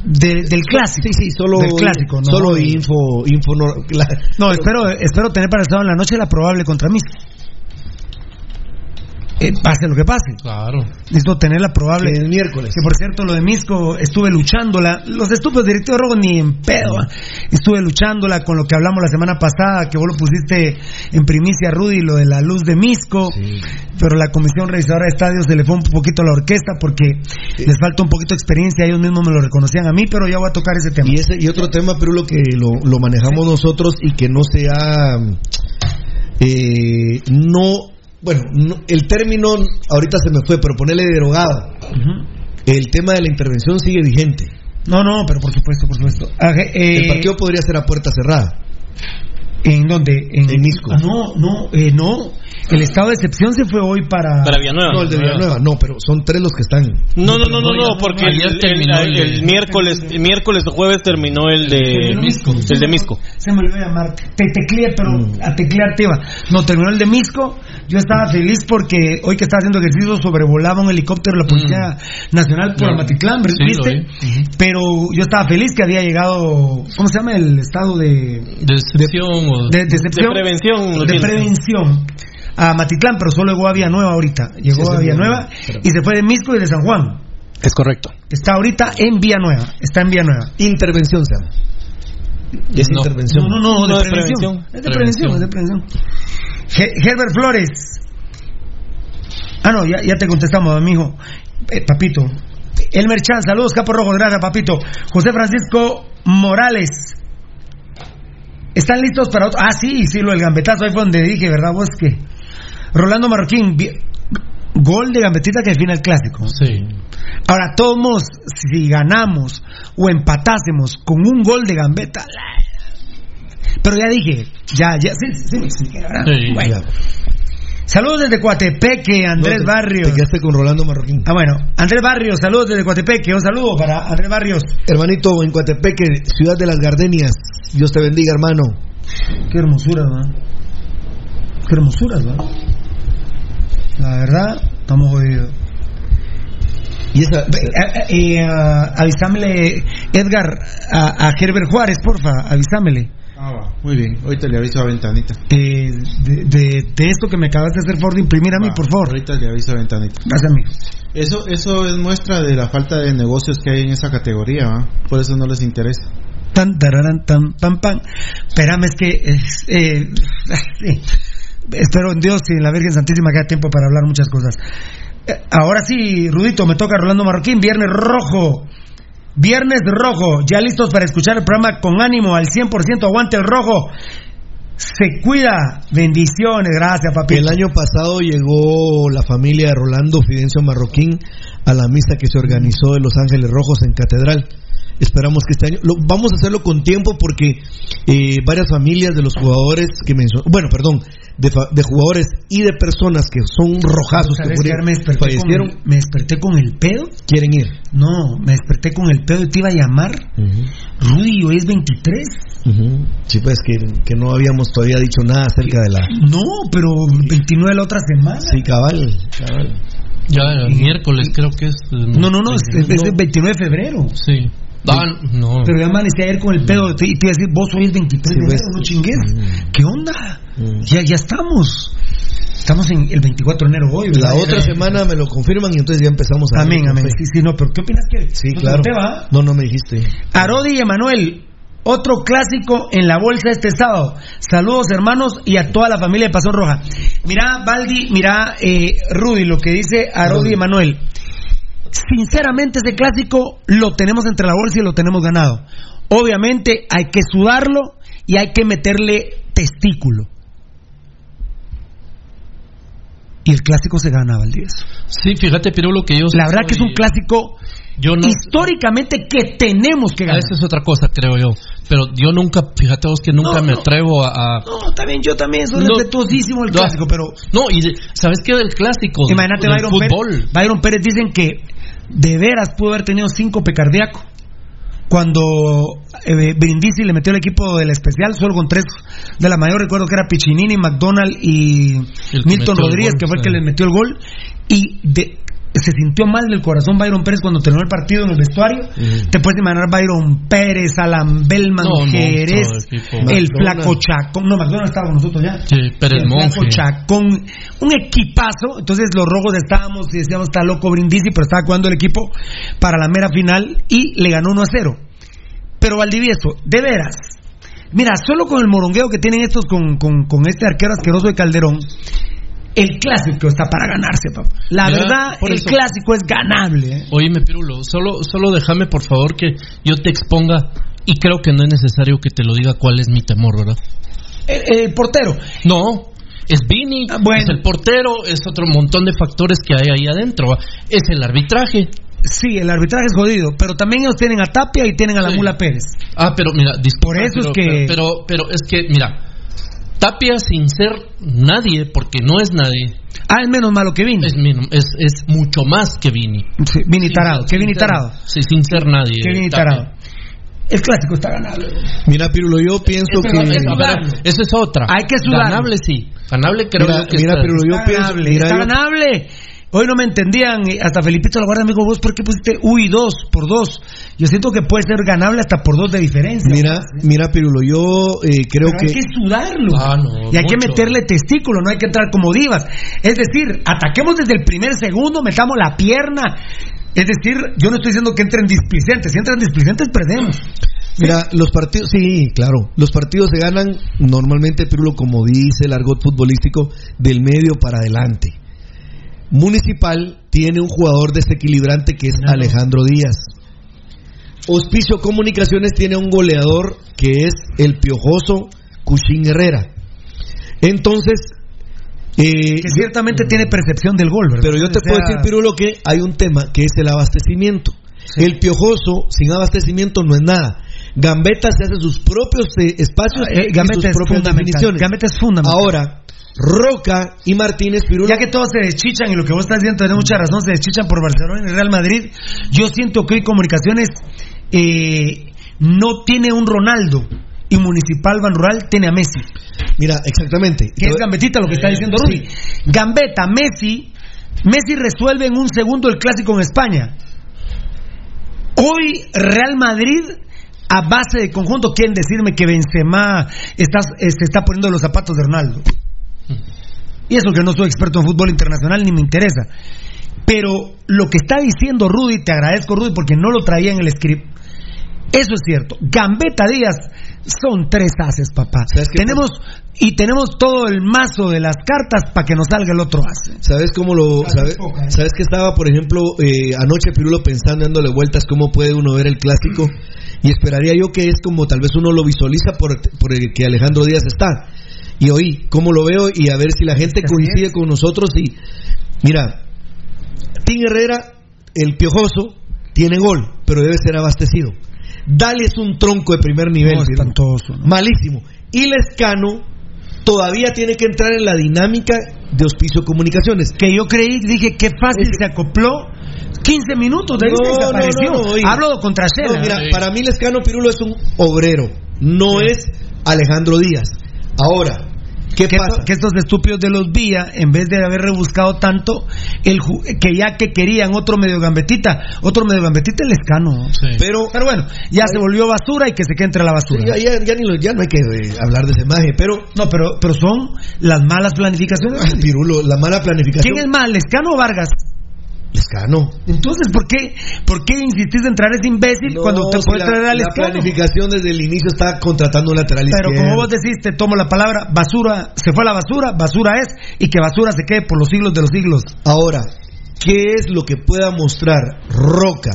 de- del clásico. Sí, sí, solo, del clásico, no. solo info, info no, la- No, espero, espero tener para el sábado en la noche la probable contra mí. Eh, pase lo que pase. Claro. Necesito tener la probable. Que el miércoles. Que por cierto, lo de Misco estuve luchándola. Los estúpidos directivos rojos ni en pedo. Estuve luchándola con lo que hablamos la semana pasada, que vos lo pusiste en primicia, Rudy, lo de la luz de Misco. Pero la comisión revisadora de estadios se le fue un poquito a la orquesta porque les falta un poquito de experiencia. Ellos mismos me lo reconocían a mí, pero ya voy a tocar ese tema. Y, ese, y otro tema, Pirulo, que lo, lo manejamos nosotros y que no se ha. eh, no. Bueno, no- el término ahorita se me fue, pero ponerle derogado. El tema de la intervención sigue vigente. No, no, pero por supuesto, por supuesto. Ah, eh, el partido podría ser a puerta cerrada. ¿En dónde? En, Misco. Ah, no, no, eh, no. El estado de excepción se fue hoy para. Para Villanueva. No, el de Villanueva, no, pero son tres los que están. No, no, no, no, no, porque el, Ayer el- terminó el- el- el miércoles, el miércoles o jueves terminó el de Misco. El de Misco. Se me olvidó llamar. Te tecleé, pero a teclear te iba. No, terminó el de Misco. Yo estaba feliz porque hoy que estaba haciendo ejercicio sobrevolaba un helicóptero de la Policía Nacional por. Amatitlán, Sí, ¿viste? Pero yo estaba feliz que había llegado. ¿Cómo se llama el estado de. De excepción de, de excepción? De prevención, De tiene. prevención. A Matitlán, pero solo llegó a Villanueva ahorita. Llegó Sí, a Villanueva pero- y se fue de Misco y de San Juan. Es correcto. Está ahorita en Villanueva. Está en Villanueva. Intervención, se llama. Es No. intervención. No, no, no, de, No, de prevención. prevención. Es de prevención, es de prevención. Ge- Herbert Flores. Ah, no, ya, ya te contestamos, amigo. Eh, papito. Elmer Chan, saludos, Capo Rojo, gracias, papito. José Francisco Morales. ¿Están listos para otro? Ah, sí, sí, lo del gambetazo, ahí fue donde dije, ¿verdad? Vos que. Rolando Marroquín, gol de gambetita que define el clásico. Sí. Ahora, todos si ganamos o empatásemos con un gol de gambeta. Pero ya dije, ya, ya, sí, sí, expliqué, ¿verdad? Sí. Bueno. Saludos desde Coatepeque, Andrés No, te- Barrios. Te quedaste con Rolando Marroquín. Ah, bueno, Andrés Barrios, saludos desde Coatepeque. Un saludo para Andrés Barrios. Hermanito, en Coatepeque, ciudad de las Gardenias. Dios te bendiga, hermano. Qué hermosura, ¿no? Qué hermosuras, ¿no? La verdad, estamos jodidos. Y esa, eh, eh, ah, avísamele, Edgar, a, a Herbert Juárez, porfa, avísamele. Ah, va. Muy bien. Ahorita le aviso a Ventanita. Eh, de, de, de esto que me acabas de hacer favor de imprimir a mí, Va, por favor. Ahorita le aviso a Ventanita. Gracias, amigo. Eso, eso es muestra de la falta de negocios que hay en esa categoría, ¿va? Por eso no les interesa. Tan, tararán, tan, pam, pam. Espérame, es que. eh, sí. Espero en Dios y en la Virgen Santísima que haya tiempo para hablar muchas cosas. Eh, ahora sí, Rudito, me toca Rolando Marroquín, Viernes Rojo. Viernes Rojo, ya listos para escuchar el programa con ánimo al 100%, aguante el rojo. Se cuida, bendiciones, gracias papi. El año pasado llegó la familia de Rolando Fidencio Marroquín a la misa que se organizó de Los Ángeles Rojos en Catedral. Esperamos que este año lo, vamos a hacerlo con tiempo porque eh, varias familias de los jugadores que mencionó, bueno, perdón, de, fa- de jugadores y de personas que son rojazos que me, desperté fallecieron, con, me desperté con el pedo. quieren ir. No, me desperté con el pedo y te iba a llamar. Rudy, hoy es 23. Ujú. Sí, pues que, que no habíamos todavía dicho nada acerca de la. No, pero 29 la otra semana. Sí, cabal, cabal. Ya el miércoles creo que es. eh, No, no, no, es, es el 29 de febrero. Sí. Ah, no. Pero ya amanecí ayer con el pedo y te iba a decir, vos hoy es 23 Sí, de enero, no chingues. ¿Qué onda? Mm. Ya, ya estamos. Estamos en el 24 de enero hoy. La otra semana me lo confirman y entonces ya empezamos a. Amén, amén. Sí, sí, no, pero ¿qué opinas que? Sí, ¿No claro. va? No, no me dijiste. Arodi y Emanuel, otro clásico en la bolsa este sábado. Saludos hermanos y a toda la familia de Pasión Roja. Mira, Baldi, mira, eh, Rudy, lo que dice Arodi y Emanuel. Sinceramente ese clásico lo tenemos entre la bolsa y lo tenemos ganado. Obviamente hay que sudarlo y hay que meterle testículo. Y el clásico se gana, Valdivieso. Sí, fíjate, pero lo que yo. La verdad que es un clásico Yo no. históricamente que tenemos que ganar. Esa es otra cosa, creo yo. Pero yo nunca, fíjate vos que nunca No, me no. atrevo a. a- No, también yo también soy respetuosísimo No. clásico, pero No, y ¿sabes qué del clásico? imagínate del Byron fútbol. Pérez, Byron Pérez dicen que de veras pudo haber tenido cinco cardíaco cuando eh, Brindisi le metió el equipo del especial solo con tres de la mayor recuerdo que era Piccinini, McDonald y Milton Rodríguez gol, que fue el que les metió el gol. Y de- se sintió mal del corazón Byron Pérez cuando terminó el partido en el vestuario. Te puedes imaginar Byron Pérez, Alan Bellman, No, Jerez, el McDonald. flaco Chacón. No, McDonald estaba con nosotros ya. Sí, Pérez el flaco Monge. Chacón, un equipazo. Entonces los rojos estábamos y decíamos, está loco Brindisi, pero estaba jugando el equipo para la mera final y le ganó 1 a 0. Pero Valdivieso, de veras, mira, solo con el morongueo que tienen estos con, con, con este arquero asqueroso de Calderón, el clásico está para ganarse, papá. La verdad, el eso- clásico es ganable. ¿eh? Oíme, Pirulo, solo, solo déjame por favor que yo te exponga. Y creo que no es necesario que te lo diga cuál es mi temor, ¿verdad? El, el portero, No, es Vini, Ah, bueno. es el portero, es otro montón de factores que hay ahí adentro. Es el arbitraje. sí, el arbitraje es jodido, pero también ellos tienen a Tapia y tienen a la Sí. Mula Pérez. Ah, pero mira, disculpa, Por eso es pero, que- Pero, pero es que, mira, Tapia sin ser nadie, porque no es nadie. Ah, es menos malo que Vini. Es, es, es mucho más que Vini. Sí, Vini Tarado, que Vini Tarado. Sí, sin ser nadie. Que Vini. Tarado. El clásico está ganable. Mira, Pirulo, yo pienso que. es esa es otra. Hay que sudar. Ganable sí. Ganable creo Mira, que mira, está. Pirulo, yo Está pienso. ganable, mira, está yo- ganable. Hoy no me entendían, y hasta Felipito la guarda me dijo, vos, ¿por qué pusiste UI 2 por 2? Yo siento que puede ser ganable hasta por 2 de diferencia. Mira, mira, Pirulo, yo eh, creo Pero que. hay que sudarlo. Ah, no, y hay que meterle testículo, no hay que entrar como divas. Es decir, ataquemos desde el primer segundo, metamos la pierna. Es decir, yo no estoy diciendo que entren displicentes. Si entran displicentes, perdemos. Mira, los partidos, sí, claro, los partidos se ganan normalmente, Pirulo, como dice el argot futbolístico, del medio para adelante. Municipal tiene un jugador desequilibrante que es Alejandro Díaz. Hospicio Comunicaciones tiene un goleador que es el piojoso Cushín Herrera. Entonces, eh, Que ciertamente tiene percepción del gol, ¿verdad? pero yo te O sea, puedo decir, Pirulo, que hay un tema que es el abastecimiento. El piojoso sin abastecimiento no es nada. Gambetta se hace sus propios eh, espacios Ah, eh, y Gambetta sus propias definiciones. Gambetta es fundamental. Ahora, Roca y Martínez Pirulo. Ya que todos se deschichan y lo que vos estás diciendo tiene mucha razón, se deschichan por Barcelona y Real Madrid. Yo siento que hoy Comunicaciones eh, no tiene un Ronaldo y Municipal Ban Rural tiene a Messi. Mira, exactamente. Que es Gambetita lo que está diciendo Rudy. Gambetta, Messi, Messi resuelve en un segundo el clásico en España. Hoy Real Madrid a base de conjunto quieren decirme que Benzema está, eh, se está poniendo los zapatos de Ronaldo. Y eso que no soy experto en fútbol internacional ni me interesa. Pero lo que está diciendo Rudy, te agradezco Rudy porque no lo traía en el script. Eso es cierto. Gambetta Díaz son tres haces, papá. Tenemos y tenemos todo el mazo de las cartas para que nos salga el otro as. ¿Sabes cómo lo.? Sabes, sabes que estaba, por ejemplo, eh, anoche Pirulo pensando, dándole vueltas, cómo puede uno ver el clásico? Y esperaría yo que es como tal vez uno lo visualiza por, por el que Alejandro Díaz está. Y oí cómo lo veo y a ver si la gente coincide con nosotros. Y mira, Tim Herrera, el piojoso, tiene gol, pero debe ser abastecido. Dale es un tronco de primer nivel. No, espantoso, ¿no? Malísimo. Y Lescano todavía tiene que entrar en la dinámica de Hospicio Comunicaciones. Que yo creí, dije, qué fácil se acopló. 15 minutos de ahí se desapareció. no, no. Hablo contra. No, mira, para mí Lescano Pirulo es un obrero, no es Alejandro Díaz. Ahora, ¿qué que, pasa? que estos estúpidos de los Vía, en vez de haber rebuscado tanto, el ju- que ya que querían otro medio gambetita, otro medio gambetita el escano. Pero, Pero bueno, ya se volvió basura y que se quede entre la basura. ya, ya- ya ni lo- ya no hay que eh, hablar de ese maje, pero No, pero, pero son las malas planificaciones. Ay, Pirulo, la mala planificación. ¿Quién es más, Lescano o Vargas? Lescano. Entonces, ¿por qué, ¿por qué insistís en traer a ese imbécil No, cuando te si puede la, traer a la Lescano? planificación desde el inicio está contratando un lateral Pero izquierdo. como vos decís, te tomo la palabra, basura, se fue a la basura, basura es, y que basura se quede por los siglos de los siglos. Ahora, ¿qué es lo que pueda mostrar Roca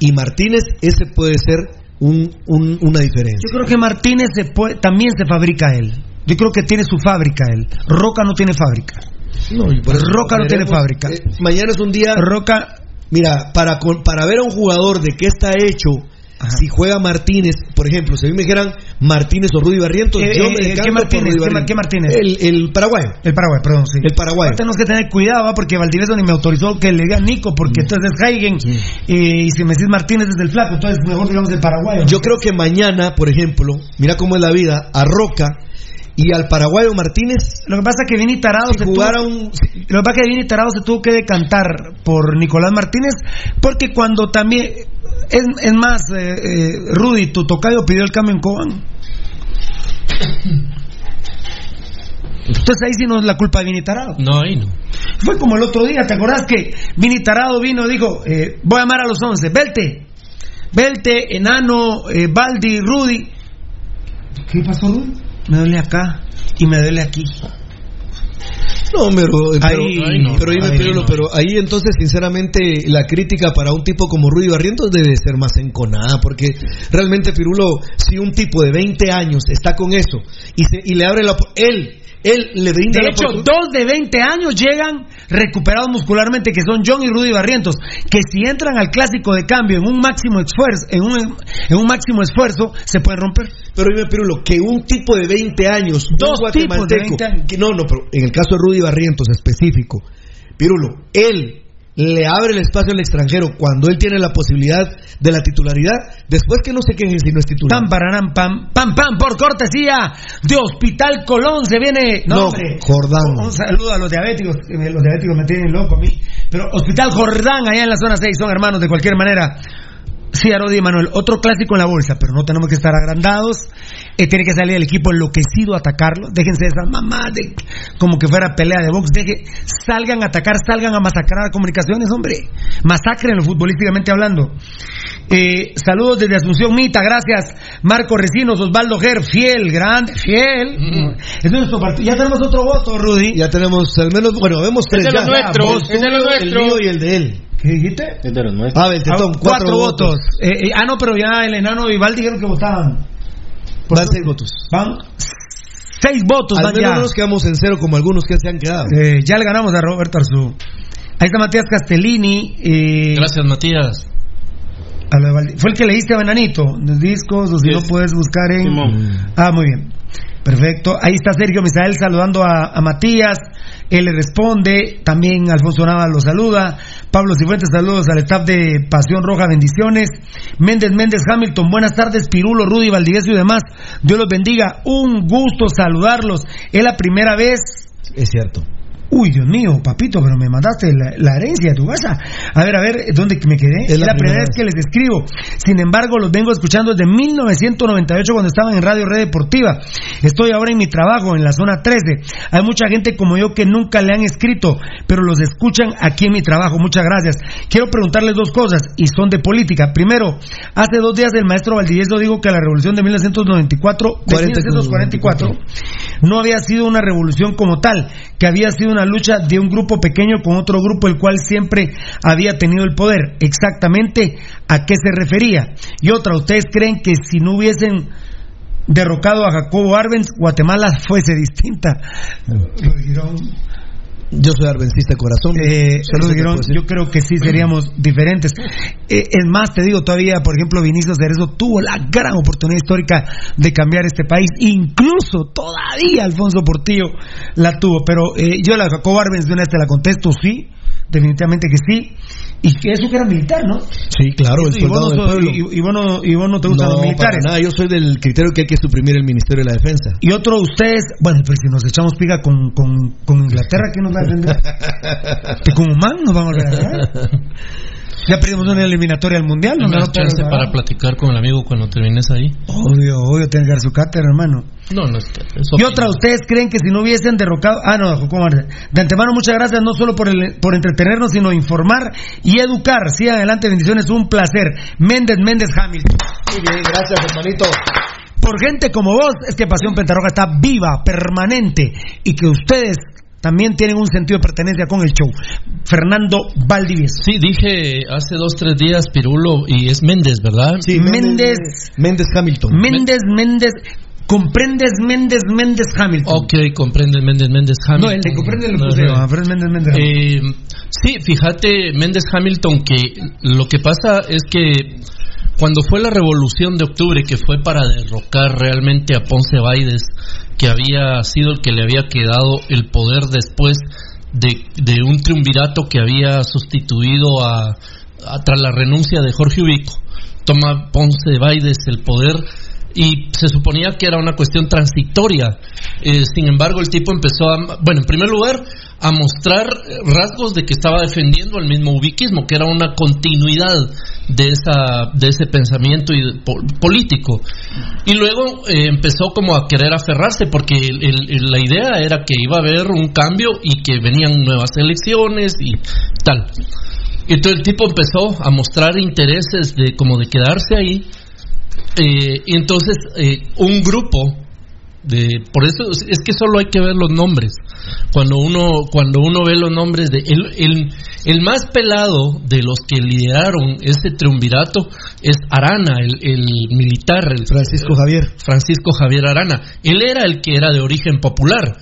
y Martínez? Ese puede ser un- un- una diferencia. Yo creo que Martínez se puede- también se fabrica él. Yo creo que tiene su fábrica él. Roca no tiene fábrica. No, y por eso Roca no tiene fábrica. eh, mañana es un día. Roca. Mira, para, para ver a un jugador de qué está hecho, si juega Martínez, por ejemplo, si a mí me dijeran Martínez o Rudy Barrientos, Eh, yo eh, me ¿qué decanto por Martínez? Rudy ¿Qué qué Martínez? El, el paraguayo. El Paraguay, perdón, sí. El paraguayo. Ahora Tenemos que tener cuidado, ¿va? porque Valdivieso ni me autorizó que le diga Nico, porque entonces es Heigen. eh, y si me decís Martínez es el flaco, entonces mejor digamos el paraguayo. Yo creo que mañana, por ejemplo, mira cómo es la vida, a Roca y al paraguayo Martínez. Lo que pasa es que Vini Tarado Si se jugara tuvo, un- Lo que pasa es que Vini Tarado se tuvo que decantar por Nicolás Martínez, porque cuando también. Es, es más, eh, eh, Rudy, tu tocayo pidió el cambio en Cobán. Entonces ahí sí no es la culpa de Vini Tarado. No, ahí no. Fue como el otro día, ¿te acordás que Vini Tarado vino y dijo, eh, voy a llamar a los 11, Belte, Belte, Enano, eh, Baldi, Rudy. ¿Qué pasó, Rudy? Me duele acá y me duele aquí. No, pero, pero, Ahí- pero, dime, ahí no. pero ahí entonces, sinceramente, la crítica para un tipo como Rudy Barrientos debe ser más enconada, porque realmente, Pirulo, si un tipo de 20 años está con eso y, se, y le abre la... Él, él le brinda De hecho, dos de 20 años llegan recuperados muscularmente, que son John y Rudy Barrientos, que si entran al clásico de cambio en un máximo esfuerzo, en un, en un máximo esfuerzo, se pueden romper. Pero dime, Pirulo, que un tipo de 20 años, Dos un tipos de guatemalteco, 20 años. que no, no, pero en el caso de Rudy Barrientos específico, Pirulo, él le abre el espacio al extranjero cuando él tiene la posibilidad de la titularidad, después que no se quejen si no es titular. Pam, pararam, pam, pam, pam, por cortesía de Hospital Colón se viene. No. Jordán. Un saludo a los diabéticos, me- los diabéticos me tienen loco a mí. Pero Hospital Jordán, allá en la zona 6, son hermanos de cualquier manera. Sí, Arodi y Manuel, otro clásico en la bolsa, pero no tenemos que estar agrandados. Eh, tiene que salir el equipo enloquecido a atacarlo. Déjense de esas mamás de como que fuera pelea de box. Deje, salgan a atacar, salgan a masacrar comunicaciones, hombre. Masacrenlo futbolísticamente hablando. Eh, saludos desde Asunción Mita, gracias. Marco Recinos, Osvaldo Ger, fiel, grande, fiel. Es nuestro partido. Ya tenemos otro voto, Rudy. Ya tenemos al menos, bueno, vemos tres Es de los ya. nuestros, Vos, es de tú, los El mío y el de él. ¿Qué dijiste? Es de los nuestros. Ah, Ah, cuatro, votos. Eh, eh, ah, no, pero ya el enano y Val dijeron que votaban. Van seis votos. Van seis votos, Al van menos ya. no nos quedamos en cero como algunos que se han quedado. Eh, ya le ganamos a Roberto Arzú. Ahí está Matías Castellini. eh, Gracias, Matías. a Fue el que leíste a Benanito, los discos, o si no puedes buscar en. Ah, muy bien. Perfecto. Ahí está Sergio Misael saludando a, Matías. Él le responde. También Alfonso Nava lo saluda. Pablo Cifuentes, saludos al staff de Pasión Roja, bendiciones. Méndez Méndez Hamilton, buenas tardes. Pirulo, Rudy, Valdivieso y demás. Dios los bendiga. Un gusto saludarlos. Es la primera vez Es cierto. Uy, Dios mío, papito, pero me mandaste la, la herencia de tu casa. A ver, a ver, ¿dónde me quedé? Es la, primera vez que les escribo. Sin embargo, los vengo escuchando desde 1998 cuando estaban en Radio Red Deportiva. Estoy ahora en mi trabajo en la zona 13. Hay mucha gente como yo que nunca le han escrito, pero los escuchan aquí en mi trabajo. Muchas gracias. Quiero preguntarles dos cosas y son de política. Primero, hace dos días el maestro Valdivieso dijo que la revolución de 1994, de 40 1944 no había sido una revolución como tal, que había sido una lucha de un grupo pequeño con otro grupo el cual siempre había tenido el poder. Exactamente a qué se refería. Y otra, ¿ustedes creen que si no hubiesen derrocado a Jacobo Arbenz, Guatemala fuese distinta? Yo soy arbencista de corazón. Eh, te Girón, yo creo que sí seríamos diferentes. Eh, es más, te digo, todavía, por ejemplo, Vinicius Cerezo tuvo la gran oportunidad histórica de cambiar este país. Incluso todavía Alfonso Portillo la tuvo. Pero eh, yo la Jacobo Arbenz de una vez te la contesto, sí. Definitivamente que sí. Y que eso que era militar, ¿no? Sí, claro, el y, vos soldado no, del y- y vos no- y vos no te gustan No, los militares. para nada. Yo soy del criterio que hay que suprimir el Ministerio de la Defensa. Y otro, ustedes, bueno, pues si nos echamos pica con, con, con Inglaterra, ¿quién nos va a defender? Que con Humán nos vamos a ver. Ya perdimos una eliminatoria al mundial, ¿no? ¿Me das No, chance para platicar con el amigo cuando termines ahí? Obvio, obvio, tiene que dar su cátedra, hermano. No, no está. Y otra, ¿ustedes creen que si no hubiesen derrocado... Ah, no, ¿cómo? De antemano, muchas gracias, no solo por, el- por entretenernos, sino informar y educar. Sigan adelante, bendiciones, un placer. Méndez, Méndez, Hamilton. Muy bien, gracias, hermanito. Por gente como vos, es que Pasión Pentarroja está viva, permanente, y que ustedes también tienen un sentido de pertenencia con el show. Fernando Valdivieso. Sí, dije hace dos, tres días Pirulo y es Méndez, ¿verdad? Sí, Méndez, Méndez Hamilton. Méndez, Méndez, comprendes Méndez, Méndez, Hamilton. Ok, comprende Méndez, Méndez Hamilton. No, el de comprende lo No, puse, no. Méndez, Méndez. Eh, sí, fíjate, Méndez Hamilton, que lo que pasa es que cuando fue la revolución de octubre, que fue para derrocar realmente a Ponce Baides, que había sido el que le había quedado el poder después de, de un triunvirato que había sustituido a, a- tras la renuncia de Jorge Ubico, toma Ponce Baides el poder y se suponía que era una cuestión transitoria. Eh, sin embargo, el tipo empezó a, bueno, en primer lugar, a mostrar rasgos de que estaba defendiendo el mismo ubiquismo, que era una continuidad de esa de ese pensamiento y po- político. Y luego eh, empezó como a querer aferrarse porque el- el- la idea era que iba a haber un cambio y que venían nuevas elecciones y tal. Entonces el tipo empezó a mostrar intereses de como de quedarse ahí eh, y entonces eh, un grupo de por eso es que solo hay que ver los nombres. Cuando uno cuando uno ve los nombres de el, el, el más pelado de los que lideraron este triunvirato es Arana el, el militar el Francisco Javier. Francisco Javier Arana. Él era el que era de origen popular.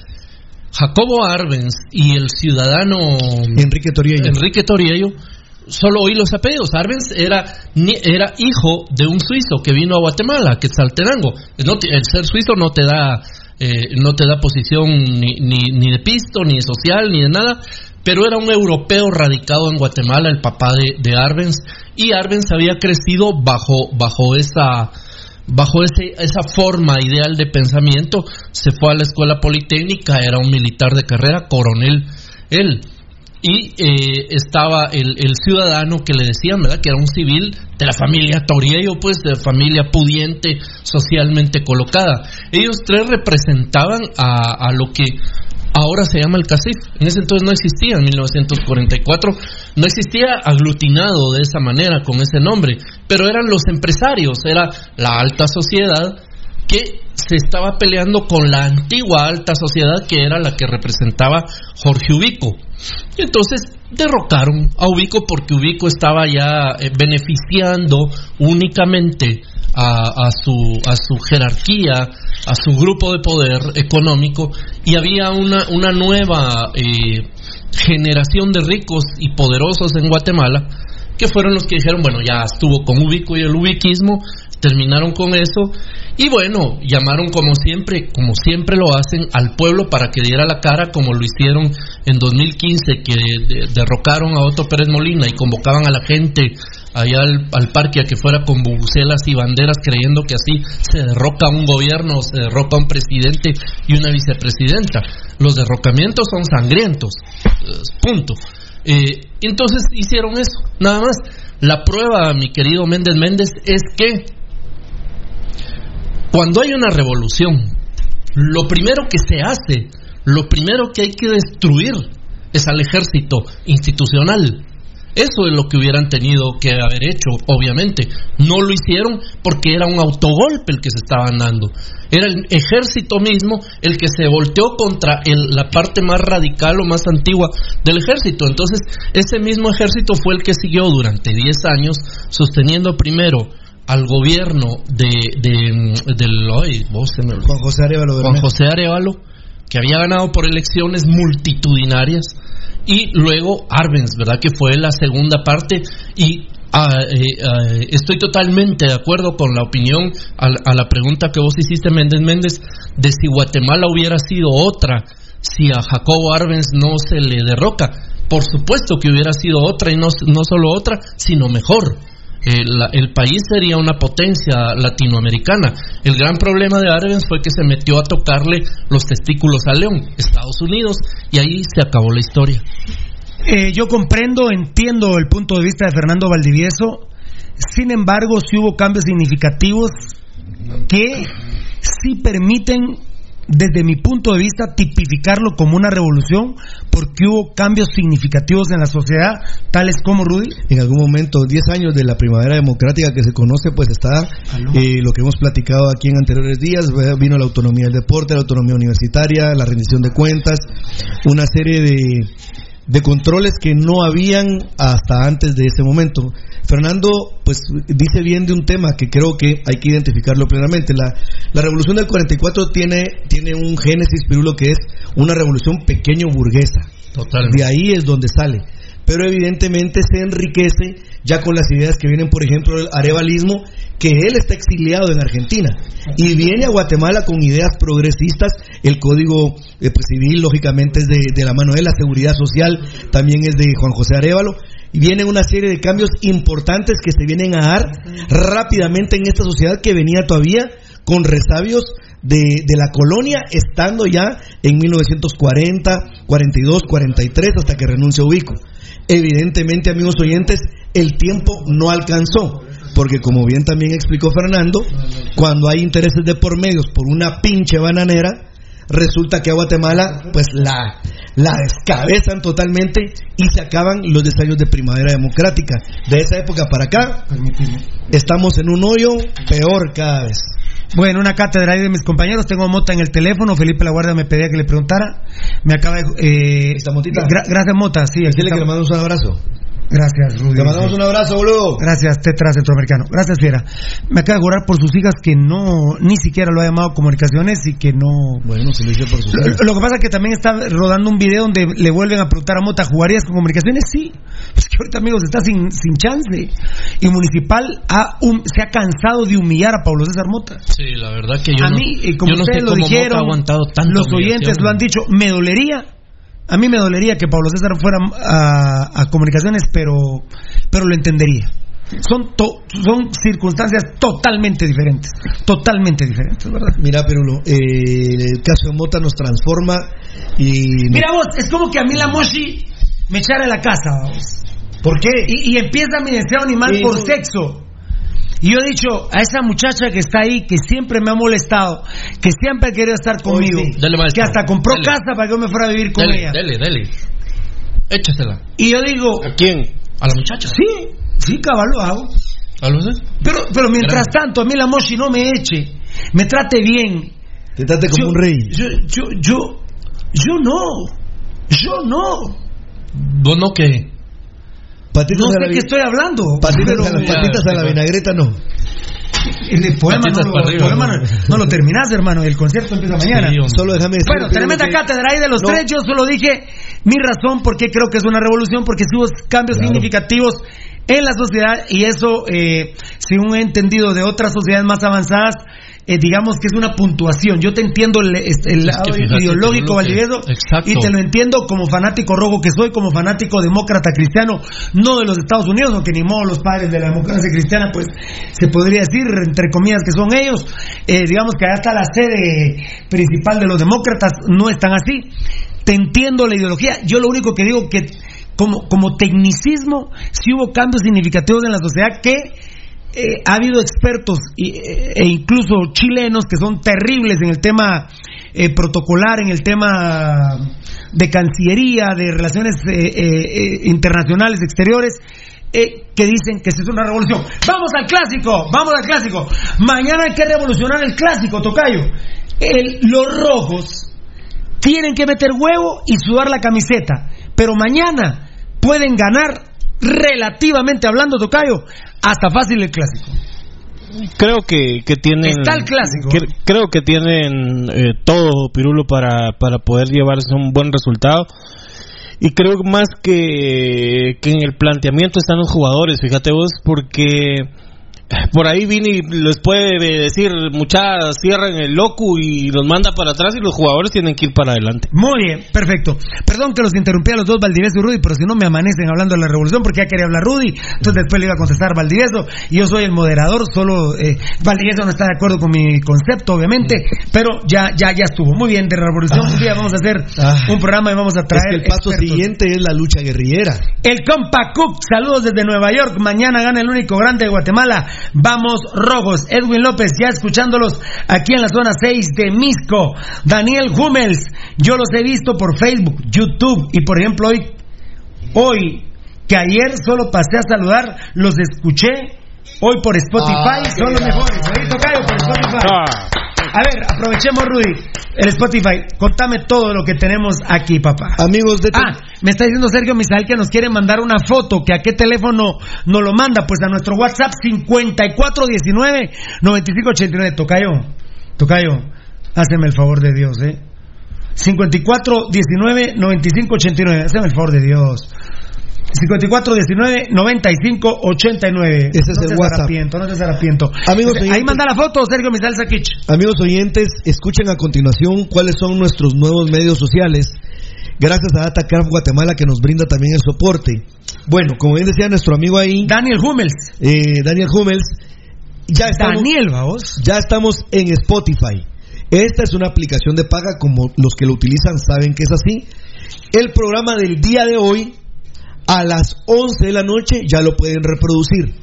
Jacobo Arbenz y el ciudadano Enrique Toriello. Enrique Toriello solo oí los apellidos. Arbenz era, era hijo de un suizo que vino a Guatemala, Quetzaltenango. No te- el ser suizo no te da, eh, no te da posición ni, ni, ni de pisto, ni de social, ni de nada. Pero era un europeo radicado en Guatemala, el papá de, de Arbenz. Y Arbenz había crecido bajo, bajo esa, bajo ese, esa forma ideal de pensamiento, se fue a la escuela politécnica, era un militar de carrera, coronel él. Y eh, estaba el, ciudadano que le decían, ¿verdad? Que era un civil de la familia Toriello, pues, de familia pudiente, socialmente colocada. Ellos tres representaban a, a lo que ahora se llama el CACIF. En ese entonces no existía, en 1944, no existía aglutinado de esa manera, con ese nombre, pero eran los empresarios, era la alta sociedad que se estaba peleando con la antigua alta sociedad que era la que representaba Jorge Ubico. Y entonces derrocaron a Ubico porque Ubico estaba ya eh, beneficiando únicamente a, su, a su jerarquía, a su grupo de poder económico y había una, una nueva eh, generación de ricos y poderosos en Guatemala que fueron los que dijeron, bueno, ya estuvo con Ubico y el ubiquismo, terminaron con eso y bueno, llamaron como siempre, como siempre lo hacen, al pueblo para que diera la cara, como lo hicieron en 2015, que de- derrocaron a Otto Pérez Molina y convocaban a la gente allá al, al parque a que fuera con bubucelas y banderas creyendo que así se derroca un gobierno, se derroca un presidente y una vicepresidenta. Los derrocamientos son sangrientos, eh, punto. Eh, entonces hicieron eso, nada más. La prueba, mi querido Méndez Méndez, es que cuando hay una revolución, lo primero que se hace, lo primero que hay que destruir es al ejército institucional. Eso es lo que hubieran tenido que haber hecho, obviamente. No lo hicieron porque era un autogolpe el que se estaban dando. Era el ejército mismo el que se volteó contra el- la parte más radical o más antigua del ejército. Entonces, ese mismo ejército fue el que siguió durante 10 años sosteniendo primero al gobierno de, de, del ay, vos se me olvidó. Juan José Arevalo Juan. José Arevalo, que había ganado por elecciones multitudinarias, y luego Arbenz, ¿verdad? Que fue la segunda parte, y ah, eh, ah, estoy totalmente de acuerdo con la opinión a, la- a la pregunta que vos hiciste, Méndez Méndez, de si Guatemala hubiera sido otra, si a Jacobo Arbenz no se le derroca. Por supuesto que hubiera sido otra, y no, no solo otra, sino mejor. La- el país sería una potencia latinoamericana. El gran problema de Arbenz fue que se metió a tocarle los testículos a León, Estados Unidos, y ahí se acabó la historia. Eh, yo comprendo, entiendo el punto de vista de Fernando Valdivieso. Sin embargo, sí hubo cambios significativos que sí permiten, desde mi punto de vista, tipificarlo como una revolución, porque hubo cambios significativos en la sociedad, tales como Rudy. En algún momento, 10 años de la primavera democrática que se conoce, pues está eh, lo que hemos platicado aquí en anteriores días, vino la autonomía del deporte, la autonomía universitaria, la rendición de cuentas, una serie de, de controles que no habían hasta antes de ese momento. Fernando, pues dice bien de un tema que creo que hay que identificarlo plenamente. La, la revolución del 44 tiene, tiene un génesis pirulo que es una revolución pequeño burguesa. Totalmente. De ahí es donde sale. Pero evidentemente se enriquece ya con las ideas que vienen, por ejemplo, del arevalismo, que él está exiliado en Argentina y viene a Guatemala con ideas progresistas. El código eh, pues, civil, lógicamente, es de, de la mano de la seguridad social también es de Juan José Arevalo. Y vienen una serie de cambios importantes que se vienen a dar rápidamente en esta sociedad que venía todavía con resabios de, de la colonia, estando ya en 1940, 42, 43, hasta que renuncia Ubico. Evidentemente, amigos oyentes, el tiempo no alcanzó, porque como bien también explicó Fernando, cuando hay intereses de por medios por una pinche bananera, resulta que a Guatemala pues la, la descabezan totalmente y se acaban los detalles de primavera democrática. De esa época para acá, estamos en un hoyo peor cada vez. Bueno, una cátedra ahí de mis compañeros. Tengo a Mota en el teléfono. Felipe La Guardia me pedía que le preguntara. Me acaba de. Eh, gra- gracias, Mota. Sí, Dile que le mando un abrazo. Gracias, Rudy. Te mandamos un abrazo, boludo. Gracias, Tetra Centroamericano. Gracias, Fiera. Me acaba de jurar por sus hijas que no, ni siquiera lo ha llamado comunicaciones y que no. Bueno, se lo hice por sus hijas. Lo, lo que pasa es que también está rodando un video donde le vuelven a preguntar a Mota, ¿jugarías con comunicaciones? Sí. Es que ahorita, amigos, está sin, sin chance. Y Municipal ha, hum- se ha cansado de humillar a Pablo César Mota. Sí, la verdad que yo a no, mí, y como yo no sé ustedes lo Mota dijeron, ha aguantado tanta los oyentes lo han dicho, me dolería. A mí me dolería que Pablo César fuera a, a comunicaciones, pero, pero lo entendería. Son, to- son circunstancias totalmente diferentes. Totalmente diferentes, ¿verdad? Mira, Perulo, eh, el caso de Mota nos transforma y... Mira vos, es como que a mí la Moshi me echara en la casa, vamos. ¿Por qué? Y, y empieza mi deseo animal por sexo. Y yo he dicho a esa muchacha que está ahí, que siempre me ha molestado, que siempre ha querido estar conmigo, sí. Dale, que hasta compró Dale. casa para que yo me fuera a vivir con ella. dele, dele. Échasela. Y yo digo, ¿A quién? A la muchacha. sí, sí, cabal, lo hago. ¿A? Pero, pero mientras tanto, a mí la Moshi no me eche, me trate bien. Te trate como Yo- un rey. Yo, yo, yo, yo no, yo no. ¿Vos no qué? Patitas No sé qué estoy hablando. Patitas a la, Ya, patitas a la ya. vinagreta no. El poema, no, lo, arriba, poema no, ¿no? no lo terminás, hermano. El concierto empieza mañana. Sí. Solo déjame decir. Bueno, tremenda que- cátedra ahí de los No. tres. Yo solo dije mi razón por qué creo que es una revolución, porque hubo cambios Claro. significativos en la sociedad y eso, eh, según he entendido de otras sociedades más avanzadas, eh, digamos que es una puntuación. Yo te entiendo el, este, Es lado que ideológico, Exacto. y te lo entiendo como fanático rojo que soy, como fanático demócrata cristiano, no de los Estados Unidos, aunque ni modo los padres de la democracia cristiana, pues se podría decir, entre comillas, que son ellos. Eh, digamos que hasta la sede principal de los demócratas no están así. Te entiendo la ideología. Yo lo único que digo que como, como tecnicismo, sí hubo cambios significativos en la sociedad que eh, ha habido expertos eh, e incluso chilenos que son terribles en el tema eh, protocolar, en el tema de cancillería, de relaciones internacionales, exteriores, eh, que dicen que es una revolución. Vamos al clásico, vamos al clásico. Mañana hay que revolucionar el clásico, Tocayo. Los rojos tienen que meter huevo y sudar la camiseta, pero mañana pueden ganar relativamente hablando, Tocayo, hasta fácil el clásico. Creo que, que tienen. Está el clásico. cre- creo que tienen eh, todo, Pirulo, para, para poder llevarse un buen resultado. Y creo más que, que en el planteamiento están los jugadores, fíjate vos, porque por ahí Vini les puede decir, muchas cierran el loco y los manda para atrás y los jugadores tienen que ir para adelante. Muy bien, perfecto. Perdón que los interrumpí a los dos, Valdivieso y Rudy, pero si no me amanecen hablando de la revolución porque ya quería hablar Rudy, entonces después le iba a contestar Valdivieso y yo soy el moderador, solo eh, Valdivieso no está de acuerdo con mi concepto, obviamente, pero ya ya ya estuvo. Muy bien, de la revolución un día vamos a hacer Ah. un programa y vamos a Es traer que el paso expertos. siguiente es la lucha guerrillera. El compa Cook, saludos desde Nueva York. Mañana gana el único grande de Guatemala. Vamos rojos. Edwin López, ya escuchándolos aquí en la zona 6 de Misco. Daniel Hummels, yo los he visto por Facebook, YouTube y por ejemplo hoy, hoy que ayer solo pasé a saludar, los escuché. Hoy por Spotify Ah, son los mejores. Por Spotify. Ah. A ver, aprovechemos Rudy, el Spotify. Contame todo lo que tenemos aquí, papá. Amigos de... Ah, me está diciendo Sergio Misael que nos quiere mandar una foto, que a qué teléfono nos lo manda, pues a nuestro WhatsApp 5419-9589. Tocayo, Tocayo, háceme el favor de Dios, ¿eh? 5419-9589, háceme el favor de Dios. 5419-9589. Ese es el WhatsApp. no seas harapiento. Amigos Ahí oyentes- manda la foto, Sergio Misael Saquich. Amigos oyentes, escuchen a continuación cuáles son nuestros nuevos medios sociales. Gracias a Datacraft Guatemala que nos brinda también el soporte. Bueno, como bien decía nuestro amigo ahí, Daniel Hummels. eh, Daniel Hummels, ya estamos, Daniel, vamos. ya estamos en Spotify. Esta es una aplicación de paga, como los que lo utilizan saben que es así. El programa del día de hoy, a las 11 de la noche, ya lo pueden reproducir.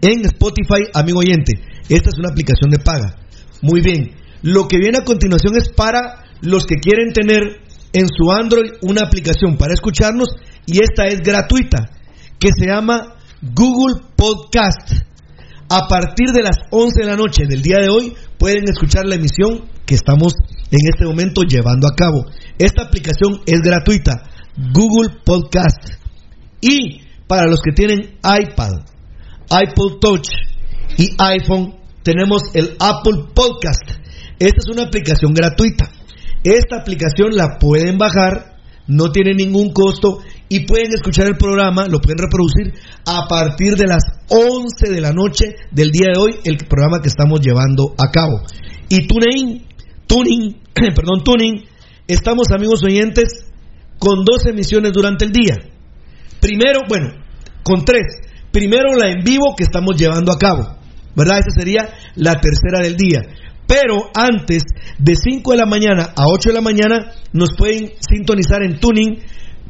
En Spotify, amigo oyente, esta es una aplicación de paga. Muy bien. Lo que viene a continuación es para los que quieren tener en su Android una aplicación para escucharnos y esta es gratuita, que se llama Google Podcast. A partir de las 11 de la noche del día de hoy pueden escuchar la emisión que estamos en este momento llevando a cabo. Esta aplicación es gratuita, Google Podcast. Y para los que tienen iPad, iPod Touch y iPhone, tenemos el Apple Podcast. Esta es una aplicación gratuita. Esta aplicación la pueden bajar, no tiene ningún costo y pueden escuchar el programa, lo pueden reproducir a partir de las 11 de la noche del día de hoy, el programa que estamos llevando a cabo. Y TuneIn, Tuning, perdón, Tuning, estamos amigos oyentes con dos emisiones durante el día. Primero, bueno, con tres. Primero la en vivo que estamos llevando a cabo, ¿verdad? Esa sería la tercera del día. Pero antes, de 5 de la mañana a 8 de la mañana, nos pueden sintonizar en Tuning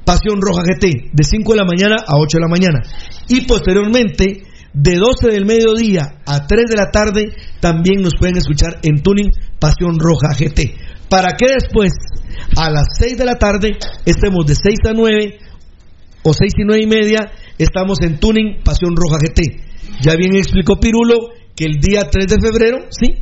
Pasión Roja GT, de 5 de la mañana a 8 de la mañana. Y posteriormente, de 12 del mediodía a 3 de la tarde, también nos pueden escuchar en Tuning Pasión Roja GT. Para que después, a las 6 de la tarde, estemos de 6 a 9 o 6 y 9 y media, estamos en Tuning Pasión Roja GT. Ya bien explicó Pirulo que el día 3 de febrero, sí,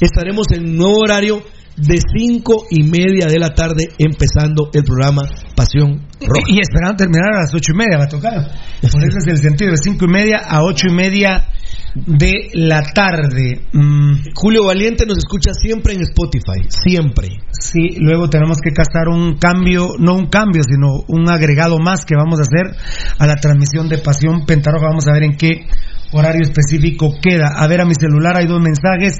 estaremos en nuevo horario de 5 y media de la tarde empezando el programa Pasión Roja. Y, y esperando terminar a las ocho y media, va a tocar. Por eso es el sentido de cinco y media a ocho y media de la tarde. Mm, Julio Valiente nos escucha siempre en Spotify, siempre. Sí, luego tenemos que castar un cambio, no un cambio, sino un agregado más que vamos a hacer a la transmisión de Pasión Pentaroja. Vamos a ver en qué horario específico queda. A ver, a mi celular hay dos mensajes.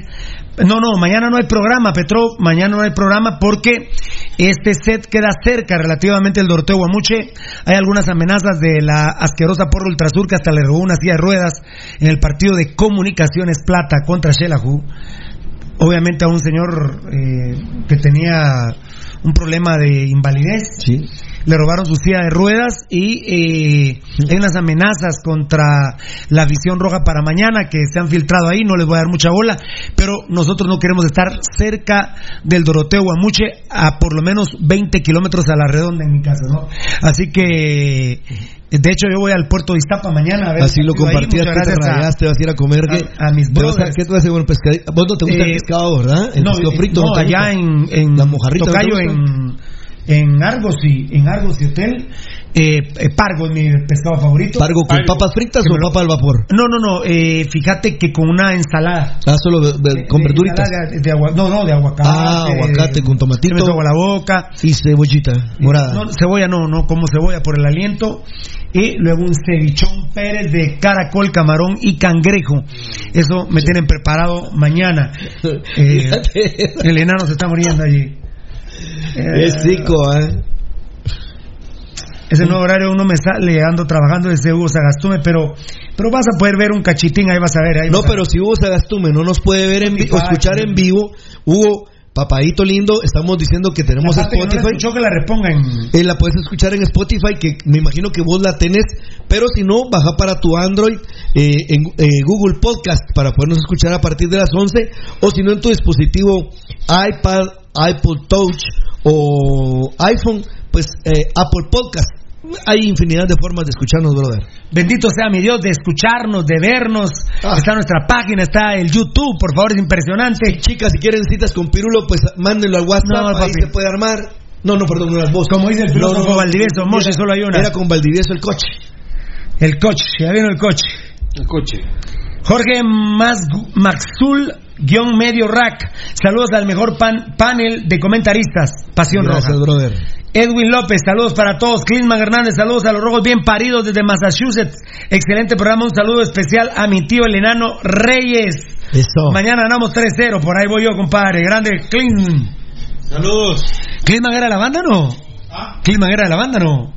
No, no, mañana no hay programa, Petro. Mañana no hay programa porque este set queda cerca relativamente el Doroteo Guamuche. Hay algunas amenazas de la asquerosa porra Ultrasur que hasta le robó una silla de ruedas en el partido de Comunicaciones Plata contra Shelahu. Obviamente a un señor eh, que tenía un problema de invalidez. Le robaron su silla de ruedas y eh, hay unas amenazas contra la visión roja para mañana que se han filtrado ahí. No les voy a dar mucha bola, pero nosotros no queremos estar cerca del Doroteo Guamuche a por lo menos 20 kilómetros a la redonda en mi casa, ¿no? Así que. De hecho, yo voy al puerto de Iztapa mañana a ver. Así lo el compartías, te rayaste, vas a ir a comer. a- a mis ¿Te vas a- brothers. ¿Qué te vas a el pescadito? Vos no te gusta el Eh, pescado, ¿verdad? El no, pescado eh, frito. no, allá en, en La mojarrita. ¿no te Tocayo, en, en Argos y en Argos y Hotel. Eh, eh, Pargo es mi pescado favorito. ¿Pargo con papas fritas o papa al vapor? No, no, no. eh, fíjate que con una ensalada. Ah, solo de- de- con De- verduritas. De, de agua- no, no, de aguacate. Ah, aguacate con tomatito. Me agua la boca. Y cebollita morada. No, cebolla no, no como cebolla por el aliento. Y luego un cevichón Pérez de caracol, camarón y cangrejo. Eso me tienen preparado mañana. Eh, el enano se está muriendo allí. Eh, Es rico, ¿eh? Ese nuevo horario uno me sale, ando trabajando desde Hugo Sagastume, pero, pero vas a poder ver un cachitín, ahí vas a ver. Ahí No, a- pero si Hugo Sagastume no nos puede ver en vi- o Spotify, escuchar en vivo, Hugo, papadito lindo, estamos diciendo que tenemos Aparte que no Spotify. escuchó, que la reponga en... Eh, la puedes escuchar en Spotify, que me imagino que vos la tenés, pero si no, baja para tu Android eh, en eh, Google Podcast para podernos escuchar a partir de las 11, o si no en tu dispositivo iPad, iPod Touch o iPhone, pues eh, Apple Podcast. Hay infinidad de formas de escucharnos, brother. Bendito sea mi Dios de escucharnos, de vernos. Está nuestra página, está el YouTube, por favor, es impresionante. Chicas, si quieren citas con Pirulo, pues mándenlo al WhatsApp, No, ahí se puede armar. No, no, perdón, no eras vos. Como dice el filósofo Valdivieso, Moshe, solo hay una. Era con Valdivieso el coche. El coche, ya vino el coche. El coche. Jorge Mas- Maxul guion medio rack. Saludos al mejor pan- panel de comentaristas. Pasión Gracias, Roja. brother. Edwin López, saludos para todos. Klinsman Hernández, saludos a los rojos bien paridos desde Massachusetts. Excelente programa, un saludo especial a mi tío el enano Reyes. Eso. Mañana ganamos 3-0, por ahí voy yo, compadre. Grande Klinsman. Saludos. ¿Klinsman era la banda no? ¿Klinsman era de la banda no?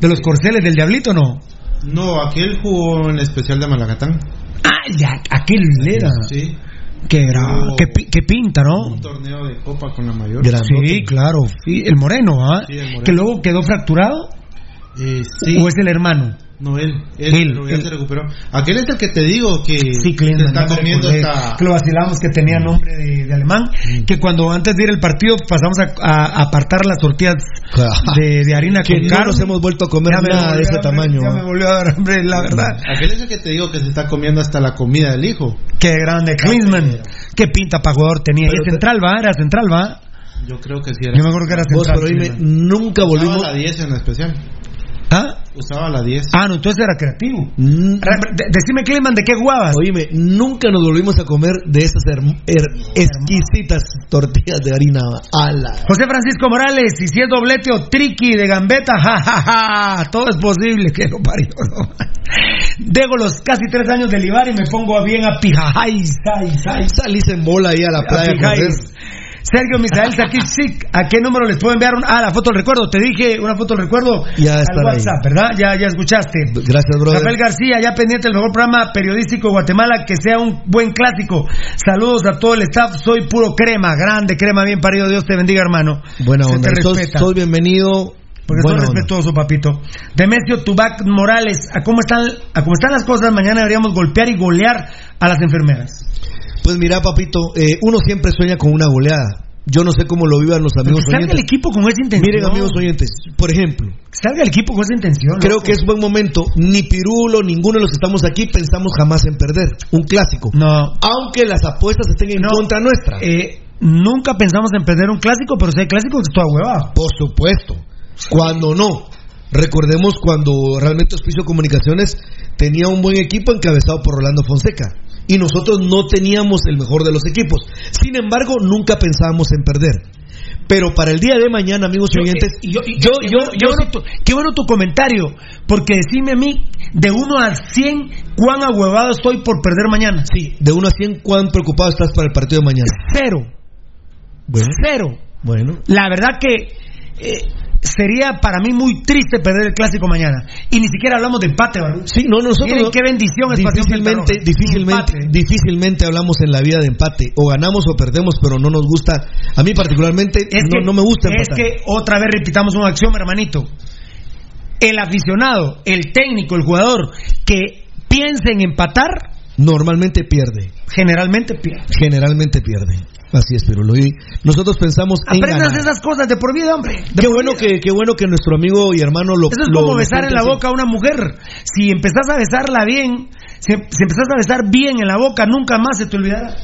¿De los corceles del Diablito no? No, aquel jugó en especial de Malagatán. Ah, ya, aquel era. Sí. Qué, gra- qué, pi- qué pinta, ¿no? Un torneo de copa con la mayor. Sí, claro. sí, el moreno, ¿ah? Sí, el moreno. Que luego quedó fracturado. Eh, sí. ¿O es el hermano? No, él. Él, Él, pero ya él. se recuperó. Aquel es el que te digo que Sí, se Klinsmann, está comiendo recordé, esta... que lo vacilamos que tenía nombre de, de alemán, que cuando antes de ir al partido pasamos a, a- a apartar las tortillas de, de harina Que con no carne. nos hemos vuelto a comer Ya nada de ese hambre, tamaño. Ya ¿ah? me volvió a dar hambre, la verdad. Aquel es el que te digo que se está comiendo hasta la comida del hijo. Qué grande, Klinsmann. Qué pinta para jugador tenía. Y Pero es central, va, era central, va. Yo creo que sí era. Yo me acuerdo que era Vos, central. pero dime, nunca volvimos. Estaba la 10 en especial. Usaba la 10. Ah, no, entonces era creativo. Re- de- decime, Cleman, ¿de qué jugabas? Mm. Oíme, nunca nos volvimos a comer de esas herm- her- exquisitas tortillas de harina. Ala. José Francisco Morales, y si es doblete o triqui de gambeta, ja, ja, ja, todo es posible, que lo parió, ¿no? Dejo los casi tres años de libar y me pongo bien a pijajáis, ay, ay. Salís en bola ahí a la playa a. Sergio Misael Sakic, ¿a qué número les puedo enviar? Un, ah, la foto del recuerdo, te dije una foto del recuerdo Ya al estará ahí. WhatsApp, ¿verdad? Ya, ya escuchaste. Gracias, brother. Rafael García, ya pendiente del mejor programa periodístico de Guatemala, que sea un buen clásico. Saludos a todo el staff, soy puro crema, grande crema, bien parido, Dios te bendiga, hermano. Buena Se onda. te respeta. sos bienvenido. Porque Buena soy respetuoso, papito. Demetrio Tubac Morales, ¿a cómo, están, ¿a cómo están las cosas? Mañana deberíamos golpear y golear a las enfermeras. Pues mira, papito, eh, uno siempre sueña con una goleada. Yo no sé cómo lo vivan los amigos que salga el equipo con esa intención. Miren, amigos oyentes, por ejemplo, Que salga el equipo con esa intención. creo loco. que es buen momento. Ni Pirulo, ninguno de los que estamos aquí pensamos jamás en perder. Un clásico. No. Aunque las apuestas estén en No. contra nuestra. Eh, nunca pensamos en perder un clásico, pero si hay clásicos que toda hueva. Por supuesto. Cuando no. Recordemos cuando realmente Hospicio Comunicaciones tenía un buen equipo encabezado por Rolando Fonseca. Y nosotros no teníamos el mejor de los equipos. Sin embargo, nunca pensábamos en perder. Pero para el día de mañana, amigos oyentes, eh, yo, yo, yo, qué yo, bueno tu- qué bueno tu comentario, porque decime a mí, de 1 al 100, cuán ahuevado estoy por perder mañana. sí, de 1 a 100, ¿cuán preocupado estás para el partido de mañana? Cero, Bueno, cero. bueno. La verdad que eh, sería para mí muy triste perder el clásico mañana. Y ni siquiera hablamos de empate, ¿verdad? Sí, no, nosotros Miren qué bendición es difícilmente, difícilmente, Empate. difícilmente hablamos en la vida de empate. O ganamos o perdemos, pero no nos gusta. A mí particularmente Es no, que, no me gusta Es empatar. que otra vez repitamos una acción, hermanito. El aficionado, el técnico, el jugador que piense en empatar, Normalmente pierde. generalmente pierde. Generalmente pierde. Así es, Pirulo. Y nosotros pensamos en Aprendas esas cosas de por vida, hombre. De Qué bueno vida. que, qué bueno que nuestro amigo y hermano lo Eso es lo- como besar en la boca a una mujer. Si empezás a besarla bien, si, si empezás a besar bien en la boca, nunca más se te olvidará.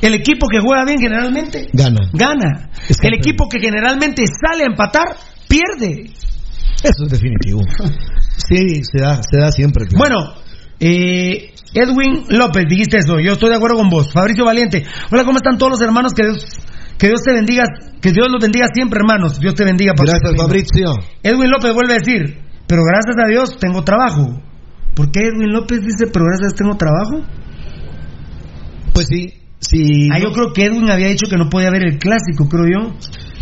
El equipo que juega bien generalmente. Gana. gana. Es El equipo que generalmente sale a empatar, pierde. Eso es definitivo. Sí, se da, se da siempre. Bueno, eh, Edwin López, dijiste eso, yo estoy de acuerdo con vos. Fabricio Valiente, hola, ¿cómo están todos los hermanos? Que Dios, que Dios te bendiga, que Dios los bendiga siempre, hermanos. Dios te bendiga. Gracias. Fabrizio. Edwin López vuelve a decir, pero gracias a Dios tengo trabajo. ¿Por qué Edwin López dice, pero gracias a Dios tengo trabajo? Pues sí, sí. Ah, yo creo que Edwin había dicho que no podía ver el clásico, creo yo.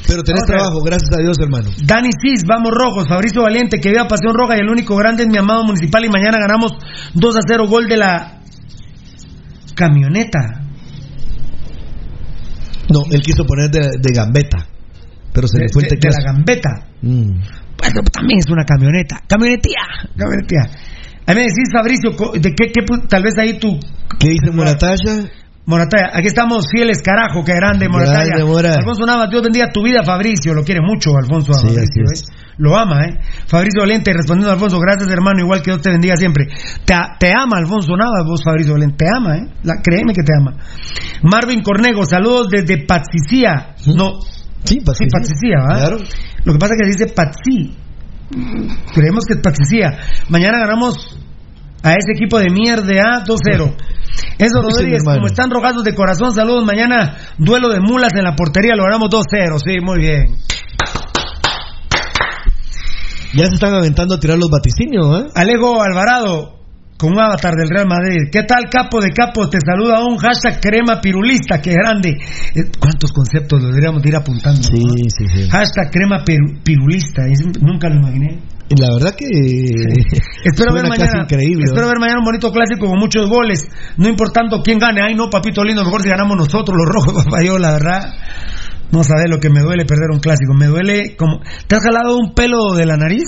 Pero tenés Vamos trabajo, gracias a Dios, hermano. Dani Cis, vamos rojos, Fabricio Valiente, que viva Pasión Roja y el único grande es mi amado municipal y mañana ganamos 2 a 0 gol de la camioneta. No, él quiso poner de, de gambeta. Pero se De, le fue el de- de la gambeta. Mm. Bueno, también es una camioneta. Camionetía. Camionetía. A mí me decís, Fabricio, ¿de qué, qué tal vez ahí tú... ¿Qué dice Moratalla? Morataya, aquí estamos fieles, carajo, que grande, Morataya. Grande, Mora. Alfonso Navas, Dios bendiga tu vida, Fabricio. Lo quiere mucho, Alfonso. Sí, Fabricio, así es. ¿eh? Lo ama, ¿eh? Fabricio Valente, respondiendo a Alfonso, gracias, hermano, igual que Dios te bendiga siempre. Te, te ama, Alfonso Navas, vos, Fabricio Valente, te ama, ¿eh? La, créeme que te ama. Marvin Cornego, saludos desde Patsicía. No, Sí, pues sí, Patsicía, ¿verdad? Claro. Lo que pasa es que dice Patsi. Creemos que es Patsicía. Mañana ganamos a ese equipo de mierda 2-0. Eso, Sí, Rodríguez, como están rojados de corazón, saludos. Mañana duelo de mulas en la portería, lo ganamos 2-0. Sí, muy bien. Ya se están aventando a tirar los vaticinios, ¿eh? Alejo Alvarado, con un avatar del Real Madrid. ¿Qué tal, capo de capos? Te saluda un hashtag crema pirulista, qué grande. Eh, ¿Cuántos conceptos lo deberíamos de ir apuntando? Sí, no? sí, sí. Hashtag crema piru- pirulista, es- nunca lo imaginé. La verdad que. Espero ver mañana. increíble. espero ver mañana un bonito clásico con muchos goles. No importando quién gane. Ay, no, papito lindo, mejor si ganamos nosotros, los rojos, papá. Yo, la verdad, no sabes lo que me duele perder un clásico. Me duele como. ¿Te has jalado un pelo de la nariz?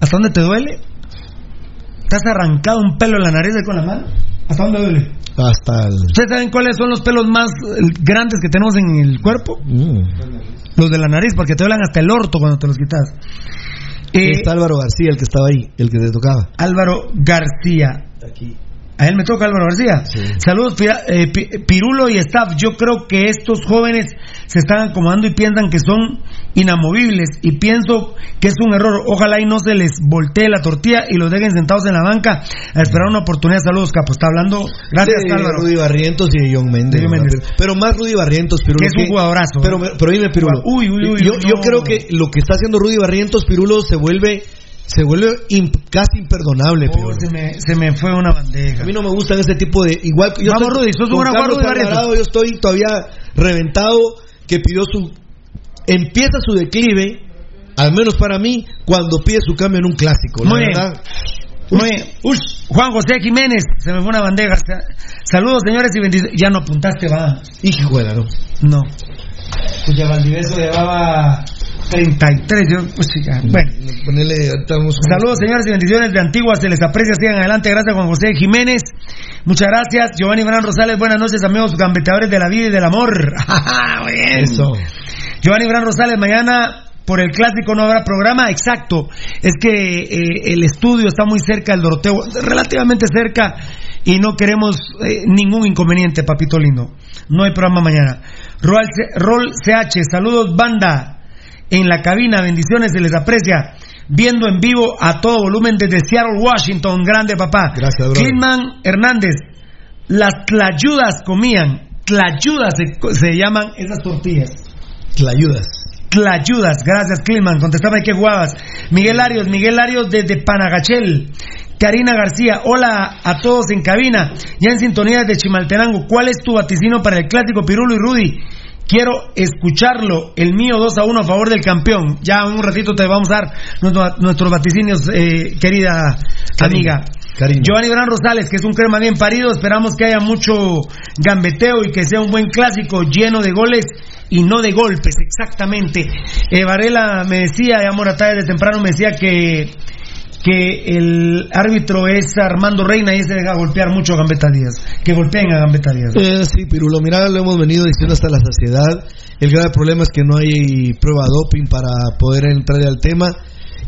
¿Hasta dónde te duele? ¿Te has arrancado un pelo de la nariz con la mano? ¿Hasta dónde duele? Hasta el. ¿Ustedes saben cuáles son los pelos más eh, grandes que tenemos en el cuerpo? Mm. Los de la nariz, porque te duelen hasta el orto cuando te los quitas. Eh, Está Álvaro García, el que estaba ahí, el que te tocaba. Álvaro García. Aquí. A él me toca Álvaro García. Saludos, Pira- eh, Pi- Pirulo y staff. Yo creo que estos jóvenes se están acomodando y piensan que son inamovibles. Y pienso que es un error. Ojalá y no se les voltee la tortilla y los dejen sentados en la banca a esperar una oportunidad. Saludos, Capo. Está hablando. Gracias, Álvaro. Rudy Barrientos y John Méndez. Pero, más Rudy Barrientos, Pirulo. Que es un jugadorazo, Pero, pero dime, Pirulo. Uy, uy, uy, yo, no. yo creo que lo que está haciendo Rudy Barrientos, Pirulo, se vuelve se vuelve imp- casi imperdonable, Oh, se, me, se me fue una bandeja. A mí no me gustan ese tipo de. Igual yo Vamos, estoy- Rudy, sos un. Alvarado, yo estoy todavía reventado que pidió su. Empieza su declive, al menos para mí, cuando pide su cambio en un clásico. la Muy bien. verdad. Muy bien. Juan José Jiménez, se me fue una bandeja. Saludos, señores, y bendiciones. Ya no apuntaste, va. Hijo de la no. No. Pues ya Valdivieso llevaba 33. Yo, pues ya. Bueno. Ponele, estamos- Saludos, señores, y bendiciones de Antigua. Se les aprecia. Sigan adelante. Gracias, Juan José Jiménez. Muchas gracias. Giovanni Bran Rosales. Buenas noches, amigos gambeteadores de la vida y del amor. Eso. Giovanni Bran Rosales, mañana por el clásico no habrá programa. Exacto. Es que eh, el estudio está muy cerca del Doroteo, relativamente cerca, y no queremos eh, ningún inconveniente, papito lindo. No hay programa mañana. Rol, Rol CH, saludos, banda. En la cabina, bendiciones, se les aprecia. Viendo en vivo a todo volumen desde Seattle, Washington. Grande, papá. Gracias. Clinman Hernández, las tlayudas comían. Tlayudas se, se llaman esas tortillas. Tlayudas. Tlayudas, gracias Climan, contestame qué jugabas. Miguel Arios, Miguel Arios desde Panagachel. Karina García, hola a todos en cabina, ya en sintonía desde Chimaltenango. ¿Cuál es tu vaticino para el clásico Pirulo y Rudy? Quiero escucharlo, el mío 2 a 1 a favor del campeón. Ya en un ratito te vamos a dar nuestro- nuestros vaticinios, eh, querida amiga. Cariño. Giovanni Gran Rosales, que es un crema bien parido, esperamos que haya mucho gambeteo y que sea un buen clásico lleno de goles y no de golpes, exactamente. Eh, Varela me decía, ya Moratá desde temprano me decía que, que el árbitro es Armando Reina y ese deja golpear mucho a Gambetta Díaz, que golpeen a Gambetta Díaz. Eh, sí, Pirulo, mira, lo hemos venido diciendo hasta la saciedad. El grave problema es que no hay prueba doping para poder entrar al tema.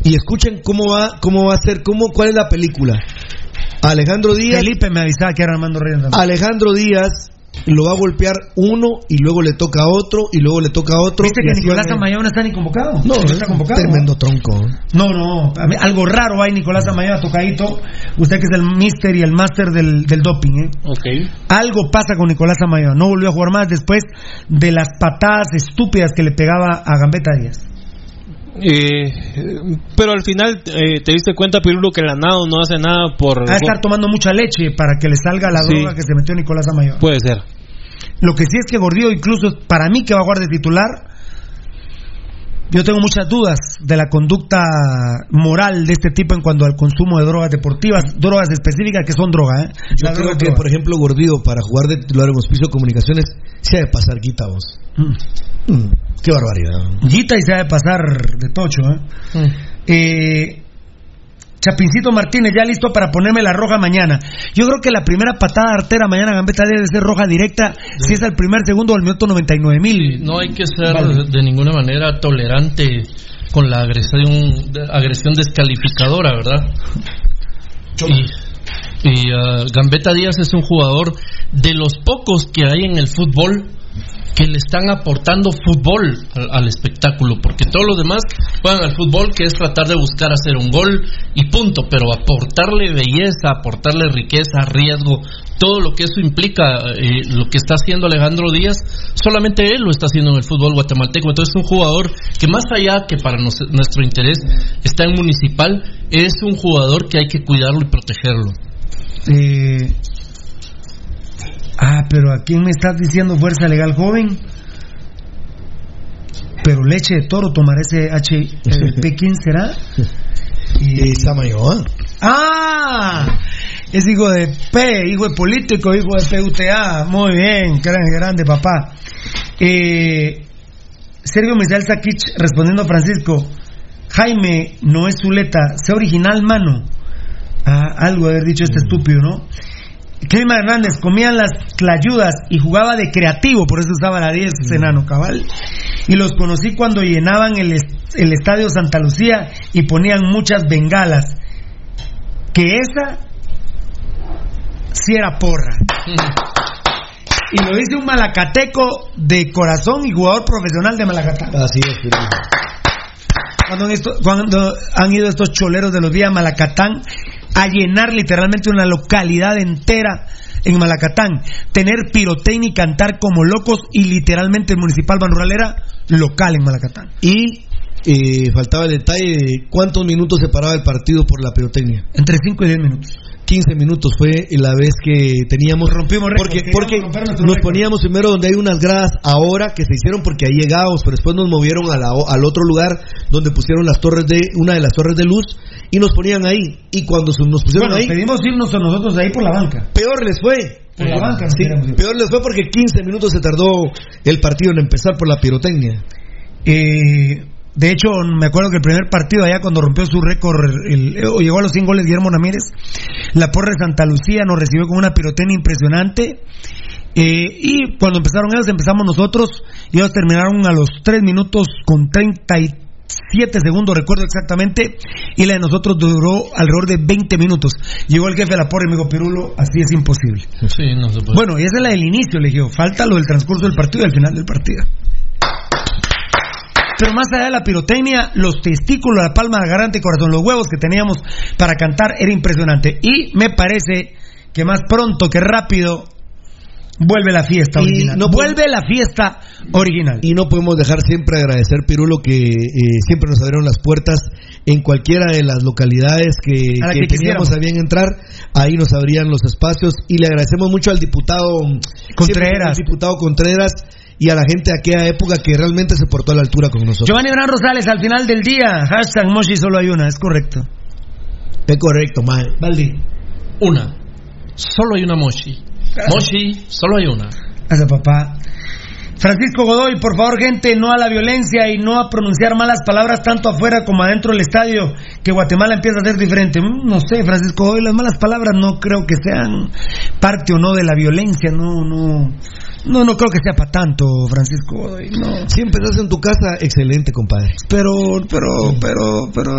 Y escuchen cómo va, cómo va a ser, cómo, cuál es la película. Alejandro Díaz. Felipe me avisaba que era Armando Reina también. Alejandro Díaz lo va a golpear uno y luego le toca a otro y luego le toca a otro. ¿Viste que Nicolás Amaya no está ni convocado? No, no está convocado. Tremendo tronco. No, no, a mí algo raro hay Nicolás Amaya tocadito. Usted que es el mister y el máster del, del doping, ¿eh? Ok. Algo pasa con Nicolás Amaya. No volvió a jugar más después de las patadas estúpidas que le pegaba a Gambetta Díaz. Eh, pero al final eh, te diste cuenta, Pirulo, que la NAO no hace nada por... Va a estar tomando mucha leche para que le salga la Sí. droga que se metió Nicolás Amaya. Puede ser. Lo que sí es que Gordillo, incluso para mí que va a jugar de titular, yo tengo muchas dudas de la conducta moral de este tipo en cuanto al consumo de drogas deportivas, drogas específicas que son drogas. ¿eh? Yo La creo droga que, droga. por ejemplo, Gordillo, para jugar de titular en Hospicio de Comunicaciones, se ha de pasar guita vos. Mm. Mm, qué barbaridad. Gita y se ha de pasar de tocho. ¿eh? Eh, Chapincito Martínez, ya listo para ponerme la roja mañana. Yo creo que la primera patada artera mañana Gambetta debe ser roja directa si es al primer segundo del minuto 99 mil. No hay que ser Vale. de ninguna manera tolerante con la agresión, agresión descalificadora, ¿verdad? Y, y, ah, Gambetta Díaz es un jugador de los pocos que hay en el fútbol que le están aportando fútbol al, espectáculo, porque todos los demás juegan al fútbol que es tratar de buscar hacer un gol y punto, pero aportarle belleza, aportarle riqueza, riesgo, todo lo que eso implica, eh, lo que está haciendo Alejandro Díaz, solamente él lo está haciendo en el fútbol guatemalteco. Entonces es un jugador que más allá que para nuestro interés está en municipal, es un jugador que hay que cuidarlo y protegerlo. Eh, ah, pero ¿a quién me estás diciendo fuerza legal joven? Pero leche de toro tomará ese HP. ¿Quién será? Y Samayoa. ¡Ah! Es hijo de P, hijo de político, hijo de PUTA. Muy bien, grande, grande papá. Eh, Sergio Misael Sakich respondiendo a Francisco. Jaime no es Zuleta, sea original, mano. Ah, algo haber dicho este estúpido, ¿no? Clima Hernández comían las tlayudas y jugaba de creativo, por eso usaba la 10 enano cabal. Y los conocí cuando llenaban el, el estadio Santa Lucía y ponían muchas bengalas. Que esa si era porra. Y lo dice un malacateco de corazón y jugador profesional de Malacatán. Así es, esto- cuando han ido estos choleros de los días a Malacatán a llenar literalmente una localidad entera en Malacatán, tener pirotecnia y cantar como locos y literalmente el municipal Banrural era local en Malacatán. Y eh, faltaba el detalle de cuántos minutos separaba el partido por la pirotecnia. Entre 5 y 10 minutos. 15 minutos fue la vez que teníamos. Rompimos Porque, porque nos poníamos primero donde hay unas gradas ahora que se hicieron porque ahí llegábamos, pero después nos movieron a la al otro lugar donde pusieron las torres de una de las torres de luz y nos ponían ahí. Y cuando nos pusieron Bueno, ahí, pedimos irnos a nosotros ahí por la banca. peor les fue. Por la banca Sí, peor les fue porque 15 minutos se tardó el partido en empezar por la pirotecnia. Eh, de hecho, me acuerdo que el primer partido allá cuando rompió su récord, el- el- o llegó a los 100 goles Guillermo Ramírez, la porra de Santa Lucía nos recibió con una pirotecnia impresionante. eh, y cuando empezaron ellos, empezamos nosotros, y ellos terminaron a los 3 minutos con 37 segundos, recuerdo exactamente, y la de nosotros duró alrededor de 20 minutos. Llegó el jefe de la porra y me dijo, Pirulo, así es imposible. Sí, no se puede. Bueno, y esa es la del inicio, le dije, falta lo del transcurso del partido y al final del partido. Pero más allá de la pirotecnia, los testículos, la palma de la garganta y corazón, los huevos que teníamos para cantar era impresionante. Y me parece que más pronto que rápido vuelve la fiesta Y original. no vuelve la fiesta original. Y no podemos dejar siempre agradecer, Pirulo, que eh, siempre nos abrieron las puertas en cualquiera de las localidades que, A la que que teníamos a bien entrar. Ahí nos abrían los espacios y le agradecemos mucho al diputado Contreras. diputado Contreras y a la gente de aquella época que realmente se portó a la altura con nosotros. Giovanni Bran Rosales, al final del día, hashtag Moshi solo hay una, es correcto. Es correcto, mae. Valdi. Una. Solo hay una Moshi. Moshi, solo hay una. Gracias, papá. Francisco Godoy, por favor, gente, no a la violencia y no a pronunciar malas palabras tanto afuera como adentro del estadio, que Guatemala empieza a ser diferente. Mm, No sé, Francisco Godoy, las malas palabras no creo que sean parte o no de la violencia, no, no. No, no creo que sea para tanto, Francisco no. Si empezaste en tu casa, excelente, compadre. Pero, pero, pero, pero.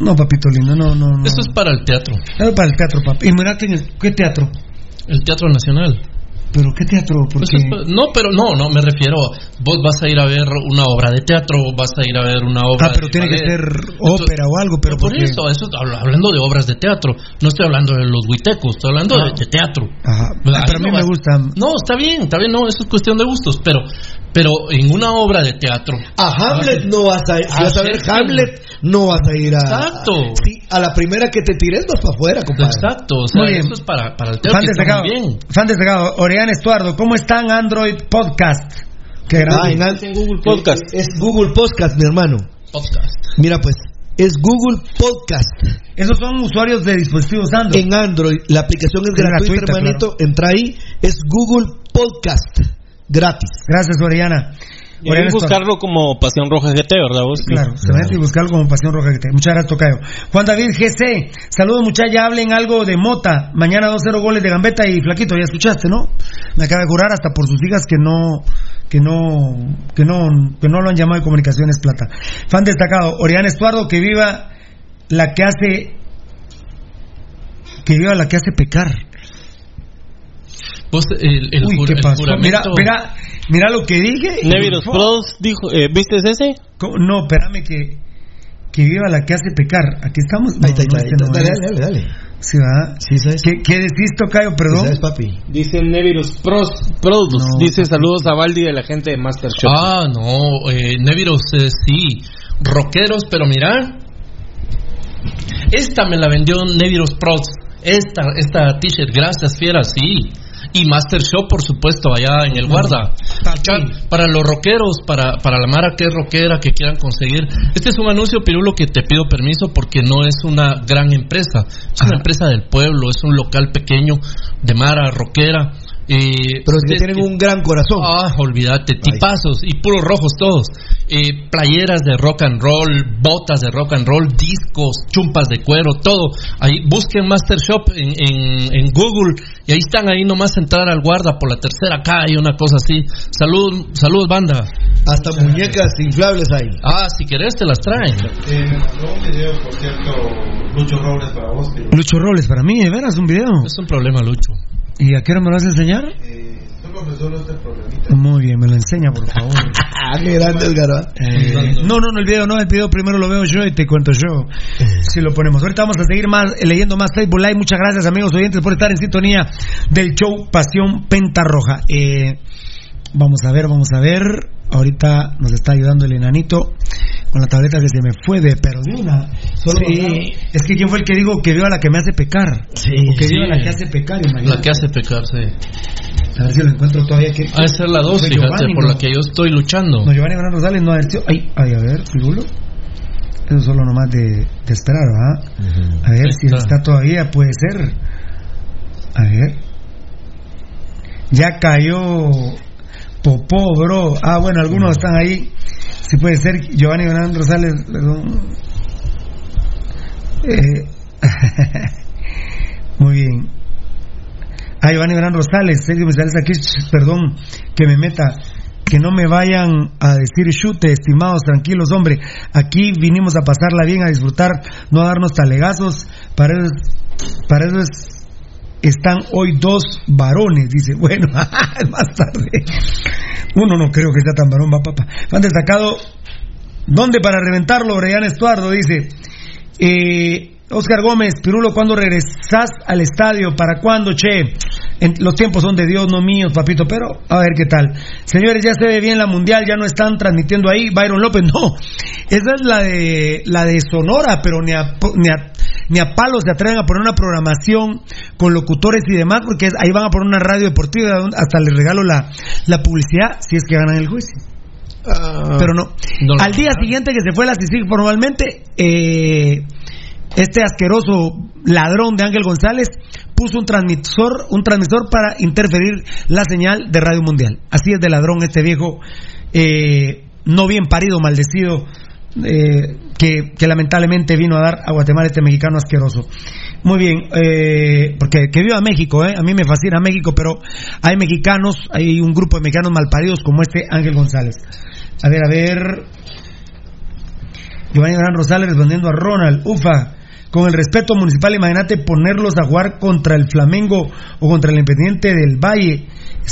No, papito lindo, no, no, no. Eso es para el teatro. Es para el teatro, papi. Y mira. ¿qué teatro? El Teatro Nacional. ¿Pero qué teatro? Porque... es pa- no, pero no, no, me refiero. Vos vas a ir a ver una obra de teatro, vas a ir a ver una obra. Ah, pero de tiene que ser Entonces- ópera o algo, pero por porque- eso, eso habla- hablando de obras de teatro. No estoy hablando de los huitecos, estoy hablando de, Ah. de teatro. Ajá. Ah, pero a mí no me vas- gusta. No, está bien, está bien, no, eso es cuestión de gustos, pero, pero en una obra de teatro. A Hamlet no vas a ir. Si vas a ver. Hamlet, no vas a ir a. Exacto. Sí, a la primera que te tires vas para afuera, compadre. Exacto, o sea, Muy bien. eso es para, para el teatro. Fan destacado, bien. fan destacado, Estuardo, ¿cómo están Android Podcast? Qué Ah, en Google Podcast. Es Google Podcast, mi hermano. Podcast. Mira, pues, es Google Podcast. Esos son usuarios de dispositivos Android. En Android, la aplicación es Es gratuita, gratuita, hermanito. Entra ahí, es Google Podcast. Gratis. Gracias, Oriana. Que Estuardo. buscarlo como Pasión Roja GT, ¿verdad vos? Claro, se mete y buscarlo como Pasión Roja GT. Muchas gracias, Tocayo. Juan David GC, saludos muchachos, ya hablen algo de Mota. Mañana 2-0 goles de Gambetta y Flaquito, ya escuchaste, ¿no? Me acaba de curar hasta por sus hijas que no, que no, que no, que no lo han llamado de Comunicaciones Plata. Fan destacado, Oriana Estuardo, que viva la que hace, que viva la que hace pecar. Vos, el, el, Uy, jur- ¿qué el pasó? Mira, juramento- mira, mira lo que dije. Neviros Pros dijo, eh, ¿viste ese? ¿Cómo? No, espérame que, que viva la que hace pecar. Aquí estamos. No, Ahí está, no, ahí está. no Dale, dale, dale, dale. Sí, va. Sí, sabes. ¿Qué, qué decís, Tocayo? Perdón. sabes, papi. Dice Nevirus Pros, Produce. No, Dice papi. saludos a Valdi de la gente de Masterchef. Ah, no, eh, Neviros, eh, sí. Rockeros, pero mira. Esta me la vendió Neviros Pros. Esta, esta t-shirt, gracias, fiera, sí. Y Master Shop, por supuesto, allá en el guarda. Para los rockeros, para, para la Mara que es rockera, que quieran conseguir. Este es un anuncio, Pirulo, que te pido permiso porque no es una gran empresa. Es una empresa del pueblo, es un local pequeño de Mara rockera. Eh, Pero es que tienen un gran corazón. Ah, olvídate, tipazos y puros rojos todos. Eh, playeras de rock and roll, botas de rock and roll, discos, chumpas de cuero, todo. Ahí busquen Master Shop en, en, en Google y ahí están ahí nomás entrar al guarda por la tercera calle, una cosa así. Salud, salud banda. Hasta muñecas inflables hay. Ah, si querés te las traen. Eh, me mandó un video, por cierto, Lucho Robles para vos. Lucho Robles, para mí, de veras, un video. Es un problema, Lucho. ¿Y a qué hora me lo vas a enseñar? Resuelve este. Muy bien, me lo enseña, por favor. Ah, qué grande, Edgar. Eh, no, no, no, el video no, el video primero lo veo yo y te cuento yo. Si lo ponemos. Ahorita vamos a seguir más eh, leyendo más Facebook Live. Muchas gracias, amigos oyentes, por estar en sintonía del show Pasión Pentarroja. Eh, vamos a ver, vamos a ver. Ahorita nos está ayudando el enanito con la tableta que se me fue de una. Solo Sí, es que quién fue el que digo que vio a la que me hace pecar. Sí, o que sí. vio a la que hace pecar, imagínate. La que hace pecar, sí. A ver si lo encuentro todavía. Que, Ha de ser la dos, fíjate, por ¿no? la que yo estoy luchando. No, Giovanni Bernardo Rosales no ha sido- Ay, ay, a ver, Pirulo. Eso solo nomás de, de esperar, ¿verdad? A ver si está. está todavía, puede ser. A ver. Ya cayó Popó, bro. Ah, bueno, algunos están ahí. Si puede ser Giovanni Bernardo Rosales. perdón. Eh, Muy bien. Ah, Giovanni Gran Rosales, Sergio González aquí, perdón, que me meta, que no me vayan a decir chute, estimados, tranquilos, hombre, aquí vinimos a pasarla bien, a disfrutar, no a darnos talegazos, para eso, para eso es- están hoy dos varones, dice, bueno, más tarde, uno no creo que sea tan varón, va papá, han destacado, ¿dónde para reventarlo, Brian Estuardo, dice, eh, Oscar Gómez, Pirulo, ¿cuándo regresas al estadio? ¿Para cuándo, che? En- los tiempos son de Dios, no míos, papito, pero a ver qué tal. Señores, ya se ve bien la mundial, ya no están transmitiendo ahí. Byron López, no. Esa es la de la de Sonora, pero ni a, ni a, ni a palos se atreven a poner una programación con locutores y demás, porque es- ahí van a poner una radio deportiva, hasta les regalo la, la publicidad si es que ganan el juicio. Pero no. Al día siguiente que se fue la CICIG formalmente, eh, este asqueroso ladrón de Ángel González puso un transmisor, un transmisor para interferir la señal de Radio Mundial. Así es de ladrón este viejo, eh, no bien parido, maldecido, eh, que, lamentablemente vino a dar a Guatemala este mexicano asqueroso. Muy bien, eh, porque que viva México, eh, a mí me fascina México, pero hay mexicanos, hay un grupo de mexicanos malparidos como este Ángel González. A ver, a ver. Giovanni Gran Rosales respondiendo a Ronald, ufa, con el respeto municipal, imagínate ponerlos a jugar contra el Flamengo o contra el Independiente del Valle,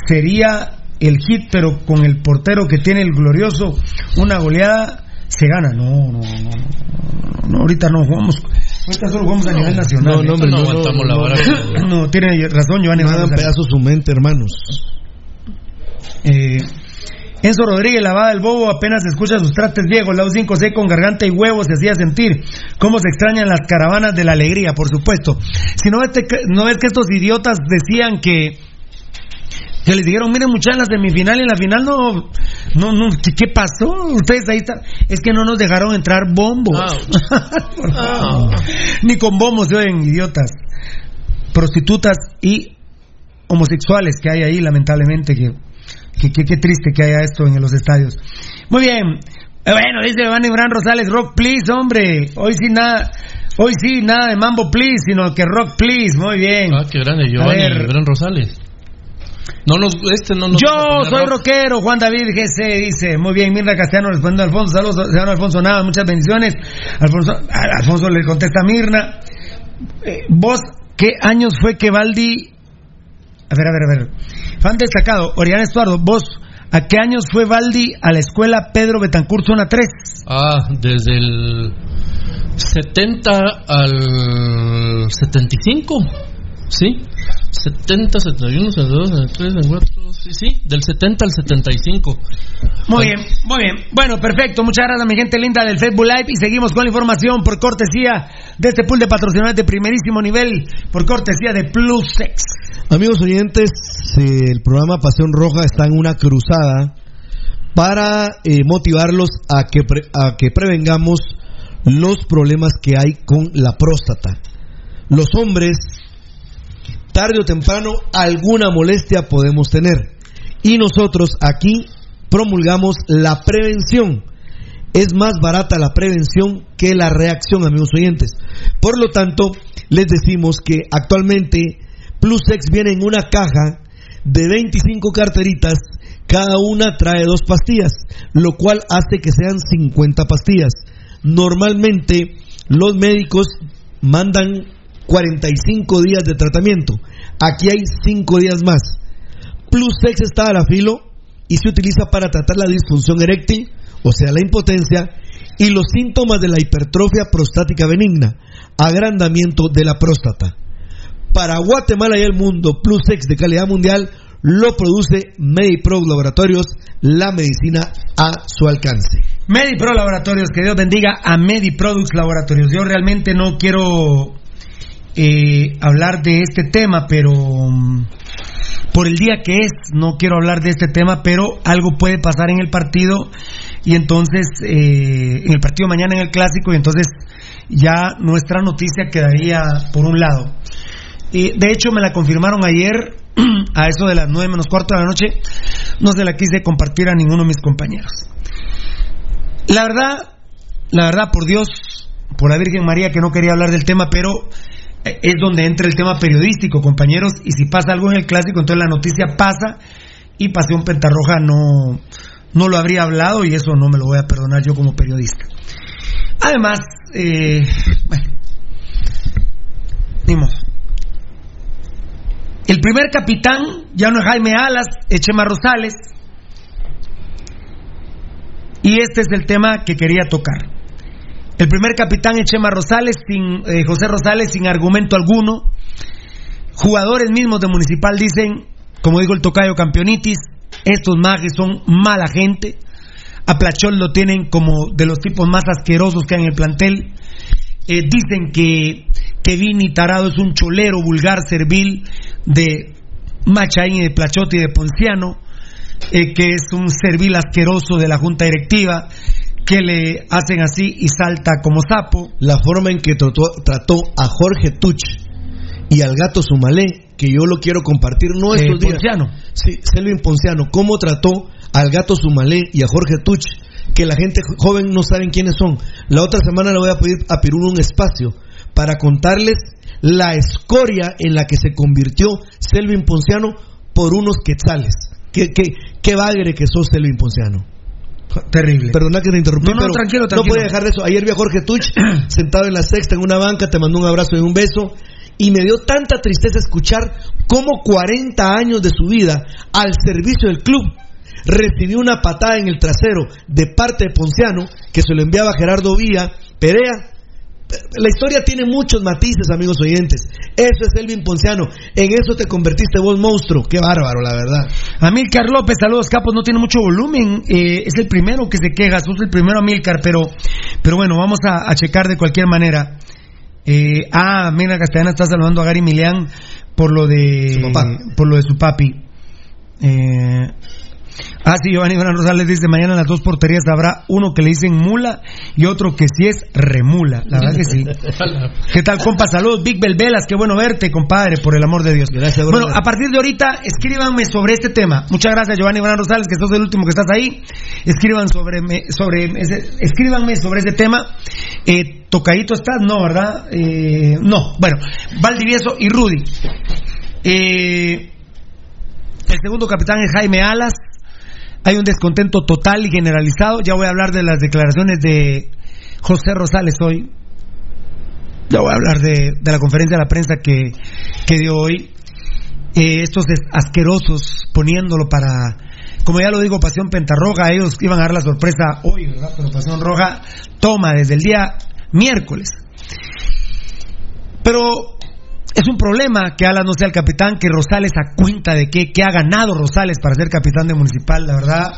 sería el hit, pero con el portero que tiene el glorioso, una goleada se gana. No, no, no, no, ahorita no jugamos, ahorita solo jugamos a nivel nacional. no, no, hombre, no no, aguantamos la no, vara. No, tiene razón Giovanni Rosales. pedazos su mente, hermanos. Eh, Enzo Rodríguez, lavada del bobo, apenas escucha sus trastes viejos, lado 5C con garganta y huevos se hacía sentir cómo se extrañan las caravanas de la alegría, por supuesto. Si no ves, que- no ves que estos idiotas decían que que les dijeron, miren muchachos, en la semifinal y en la final no, no, no, ¿qué, pasó? Ustedes ahí están, es que no nos dejaron entrar bombos. Favor. Ni con bombos se oyen, idiotas. Prostitutas y homosexuales que hay ahí, lamentablemente, que, que, que- qué triste que haya esto en los estadios. Muy bien. Bueno, dice Giovanni Bran Rosales, rock please, hombre. Hoy sí nada, hoy sí nada de mambo please, sino que rock please. Muy bien. Ah, qué grande, Giovanni. Gran Rosales. No nos, este no nos Yo soy rock. rockero, Juan David GC dice, muy bien, Mirna Castellano respondiendo a Alfonso, saludos, señor Alfonso, nada, muchas bendiciones. Alfonso, Alfonso le contesta a Mirna, eh, vos, ¿qué años fue que Valdi, a ver, a ver, a ver, fan destacado, Orián Estuardo, vos, ¿a qué años fue Valdi a la escuela Pedro Betancourt zona 3? Ah, desde el 70 al 75. ¿Sí? 70, 71, 72, 73, 74, sí, sí, del 70 al 75. Muy bien, muy bien. Bueno, perfecto. Muchas gracias, mi gente linda del Facebook Live. Y seguimos con la información por cortesía de este pool de patrocinadores de primerísimo nivel, por cortesía de Plus Sex. Amigos oyentes, eh, el programa Pasión Roja está en una cruzada para eh, motivarlos a que, pre- a que prevengamos los problemas que hay con la próstata. Los hombres tarde o temprano alguna molestia podemos tener. Y nosotros aquí promulgamos la prevención. Es más barata la prevención que la reacción, amigos oyentes. Por lo tanto, les decimos que actualmente Plusex viene en una caja de 25 carteritas, cada una trae dos pastillas, lo cual hace que sean 50 pastillas. Normalmente los médicos mandan 45 días de tratamiento. Aquí hay 5 días más. Plusex está a la filo y se utiliza para tratar la disfunción eréctil, o sea, la impotencia, y los síntomas de la hipertrofia prostática benigna, agrandamiento de la próstata. Para Guatemala y el mundo, Plusex de calidad mundial lo produce MediPro Laboratorios, la medicina a su alcance. MediPro Laboratorios, que Dios bendiga a MediProducts Laboratorios. Yo realmente no quiero eh, hablar de este tema, pero mm, por el día que es, no quiero hablar de este tema, pero algo puede pasar en el partido y entonces, eh, en el partido mañana en el clásico, y entonces ya nuestra noticia quedaría por un lado. Y de hecho me la confirmaron ayer a eso de las nueve menos cuarto de la noche. No se la quise compartir a ninguno de mis compañeros. La verdad, la verdad, por Dios, por la Virgen María, que no quería hablar del tema, pero eh, es donde entra el tema periodístico, compañeros, y si pasa algo en el clásico, entonces la noticia pasa y Pasión Pentarroja no, no lo habría hablado y eso no me lo voy a perdonar yo como periodista. Además, eh, bueno, ni. El primer capitán ya no es Jaime Alas, es Chema Rosales. Y este es el tema que quería tocar. El primer capitán es Chema Rosales, sin, eh, José Rosales, sin argumento alguno. Jugadores mismos de Municipal dicen, como digo el tocayo Campeonitis, estos mages son mala gente. A Plachol lo tienen como de los tipos más asquerosos que hay en el plantel. Eh, dicen que, que Vini Tarado es un cholero vulgar, servil de Machaín, de Plachotti y de Ponciano, eh, que es un servil asqueroso de la junta directiva, que le hacen así y salta como sapo. La forma en que trató, trató a Jorge Tuch y al gato Sumalé, que yo lo quiero compartir, no Eh, estos días. Ponciano. Sí, Selvin Ponciano, cómo trató al gato Sumalé y a Jorge Tuch, que la gente joven no saben quiénes son. La otra semana le voy a pedir a Pirulo un espacio para contarles la escoria en la que se convirtió Selvin Ponciano por unos quetzales. Qué, qué, qué bagre que sos, Selvin Ponciano. Terrible. Perdona que te interrumpí, No, no, pero tranquilo, no tranquilo. podía dejar de eso. Ayer vi a Jorge Tuch sentado en la sexta en una banca, te mandó un abrazo y un beso. Y me dio tanta tristeza escuchar cómo 40 años de su vida al servicio del club recibió una patada en el trasero de parte de Ponciano que se lo enviaba Gerardo Vía Perea. La historia tiene muchos matices, amigos oyentes. Eso es Elvin Ponciano. En eso te convertiste vos monstruo. Qué bárbaro, la verdad. Amílcar López, saludos capos, no tiene mucho volumen, eh, es el primero que se queja, sos el primero Amílcar, pero, pero bueno, vamos a, a checar de cualquier manera. Eh, ah, Mena Castellana está saludando a Gary Milian por lo de por lo de su papi. Eh, ah, sí, Giovanni Gran Rosales dice, mañana en las dos porterías habrá uno que le dicen mula y otro que sí es remula. La verdad que sí. ¿Qué tal, compa? Saludos, Big Belvelas, qué bueno verte, compadre, por el amor de Dios. Gracias, Bueno, a partir de ahorita, escríbanme sobre este tema. Muchas gracias, Giovanni Gran Rosales, que sos el último que estás ahí. Escriban sobre, sobre ese- escríbanme sobre ese tema. Eh, Tocadito estás, no, ¿verdad? Eh, no, bueno, Valdivieso y Rudy. Eh, el segundo capitán es Jaime Alas. Hay un descontento total y generalizado. Ya voy a hablar de las declaraciones de José Rosales hoy. Ya voy a hablar de, la conferencia de la prensa que, que dio hoy. Eh, estos es- asquerosos poniéndolo para, como ya lo digo, Pasión Pentarroja, ellos iban a dar la sorpresa hoy, ¿verdad? Pero Pasión Roja toma desde el día miércoles. Pero es un problema que Alas no sea el capitán, que Rosales a cuenta de que, que ha ganado Rosales para ser capitán de Municipal, la verdad.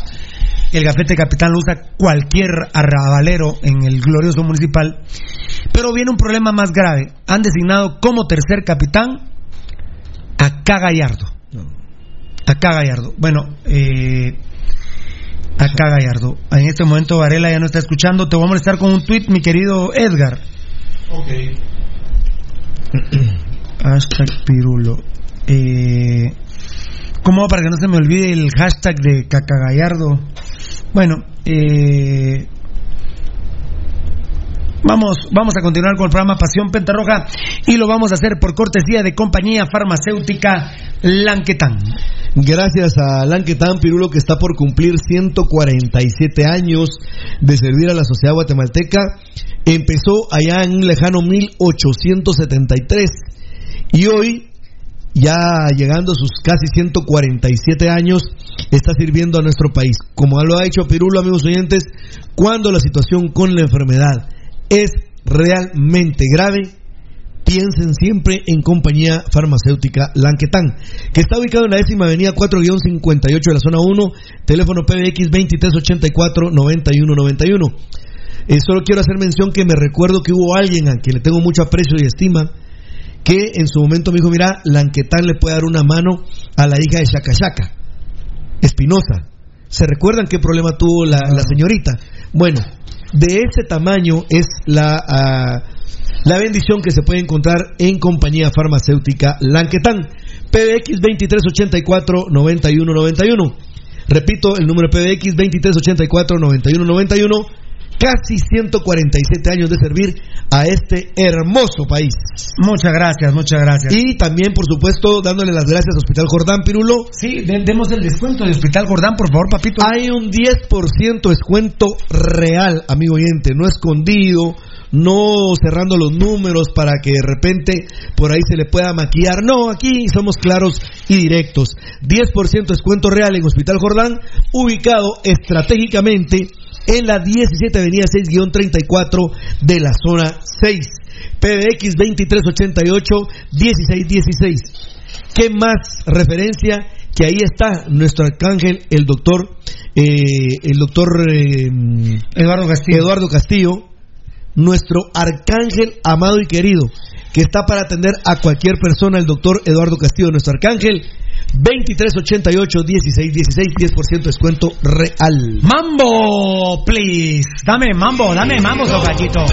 El gafete capitán lo usa cualquier arrabalero en el glorioso municipal. Pero viene un problema más grave. Han designado como tercer capitán a K. Gallardo. A K. Gallardo. Bueno, eh, a K. Gallardo. En este momento Varela ya no está escuchando. Te voy a molestar con un tweet, mi querido Edgar. Ok. Hashtag Pirulo. Eh, ¿Cómo para que no se me olvide el hashtag de Cacagallardo? Bueno, eh, Vamos, vamos a continuar con el programa Pasión Pentarroja y lo vamos a hacer por cortesía de compañía farmacéutica Lanquetán. Gracias a Lanquetán Pirulo que está por cumplir 147 años de servir a la sociedad guatemalteca. Empezó allá en un lejano 1873 y hoy ya llegando a sus casi 147 años, está sirviendo a nuestro país. Como lo ha hecho Pirulo, amigos oyentes, cuando la situación con la enfermedad es realmente grave, piensen siempre en compañía farmacéutica Lanquetán, que está ubicado en la décima avenida 4-58 de la zona 1, teléfono PBX 2384-9191. Eh, solo quiero hacer mención que me recuerdo que hubo alguien a quien le tengo mucho aprecio y estima, que en su momento me dijo, mira, Lanquetán le puede dar una mano a la hija de Chacachaca, Espinosa. ¿Se recuerdan qué problema tuvo la, la señorita? Bueno, de ese tamaño es la, ah, la bendición que se puede encontrar en compañía farmacéutica Lanquetán. PBX 2384-9191. Repito, el número PBX 2384-9191. Casi 147 años de servir a este hermoso país. Muchas gracias, muchas gracias. Y también, por supuesto, dándole las gracias a Hospital Jordán Pirulo. Sí, demos el descuento de Hospital Jordán, por favor, papito. Hay un 10% descuento real, amigo oyente, no escondido, no cerrando los números para que de repente por ahí se le pueda maquillar. No, aquí somos claros y directos. 10% descuento real en Hospital Jordán, ubicado estratégicamente en la 17 Avenida 6-34 de la zona 6. PBX 2388-1616. ¿Qué más referencia? Que ahí está nuestro arcángel, el doctor, eh, el doctor eh, Eduardo Castillo. Eduardo Castillo, nuestro arcángel amado y querido, que está para atender a cualquier persona, el doctor Eduardo Castillo, nuestro arcángel, 2388-1616, 10% descuento real. Mambo, please. Dame mambo, dame mambo, tocachito.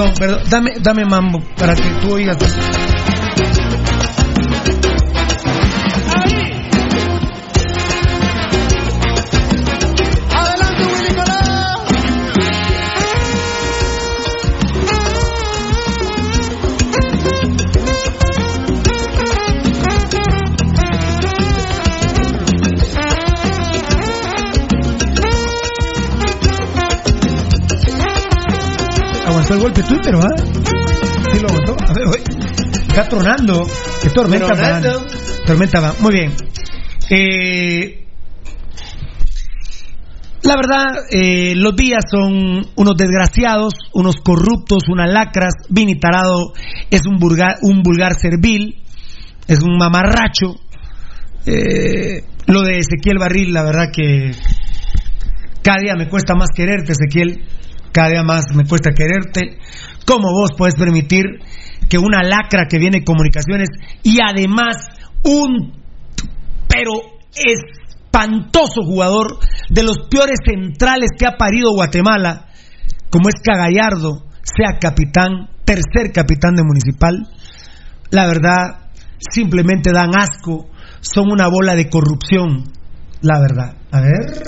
Perdón, perdón. Dame, dame mambo para que tú oigas. Aguantó el golpe Twitter, ¿verdad? Sí lo aguantó. A ver, oye. Está tronando. Qué tormenta va. Tormenta va. Muy bien. Eh, la verdad, eh, los días son unos desgraciados, unos corruptos, unas lacras. Vini Tarado es un vulgar, un vulgar servil, es un mamarracho. Eh, lo de Ezequiel Barril, la verdad que cada día me cuesta más quererte, Ezequiel. Cada día más me cuesta quererte. ¿Cómo vos podés permitir que una lacra que viene comunicaciones y además un pero espantoso jugador de los peores centrales que ha parido Guatemala, como es Cagallardo, sea capitán, tercer capitán de Municipal? La verdad, simplemente dan asco, son una bola de corrupción, la verdad. A ver,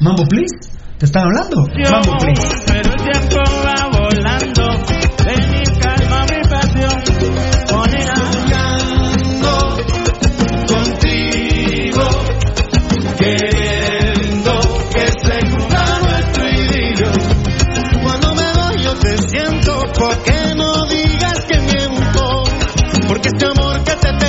Mambo, please, ¿te están hablando? Please. Pero el tiempo va volando. Ven y calma mi pasión. Ponela. Soñando contigo. Queriendo que se cumpla nuestro idilio. Cuando me voy yo te siento, ¿por qué no digas que miento? Porque este amor que te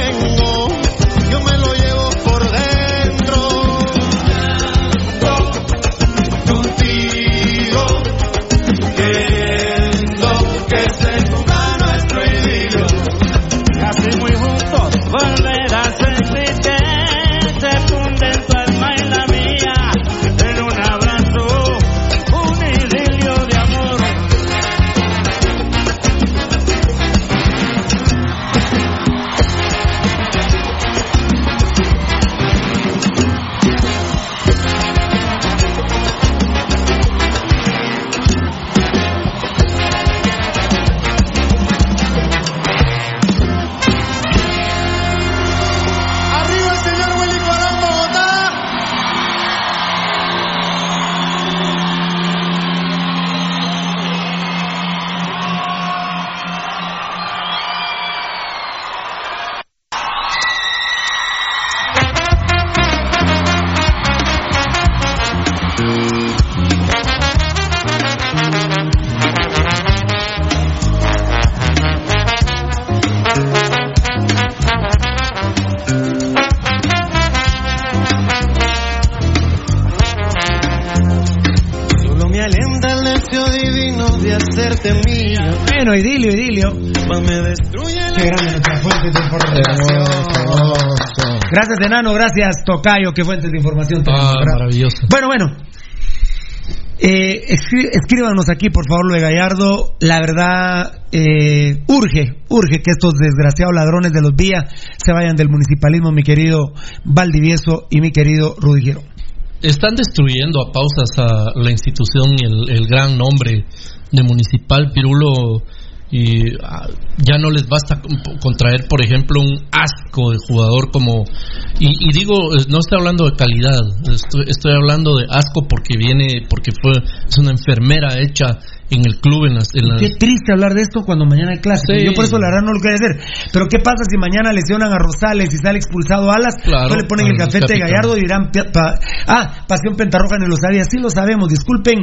Gracias, enano. Gracias, Tocayo. Qué fuentes de información tenemos, Ah, maravilloso. Bueno, bueno. Eh, escríbanos aquí, por favor, lo de Gallardo. La verdad, eh, urge, urge que estos desgraciados ladrones de los vías se vayan del municipalismo, mi querido Valdivieso y mi querido Rudy Girón. Están destruyendo a pausas a la institución y el, el gran nombre de Municipal Pirulo. Y ah, ya no les basta con- contraer, por ejemplo, un asco de jugador como. Y, y digo, no estoy hablando de calidad, estoy, estoy hablando de asco porque viene, porque fue es una enfermera hecha en el club, en las. en las- Qué triste hablar de esto cuando mañana hay clase. Sí. Yo por eso la verdad no lo quiero hacer. Pero ¿qué pasa si mañana lesionan a Rosales y sale expulsado Alas? Claro, no le ponen el al gafete de. Gallardo y dirán, "Pi- pa- ah, Pasión Pentarroja no lo sabía. Sí lo sabemos, disculpen.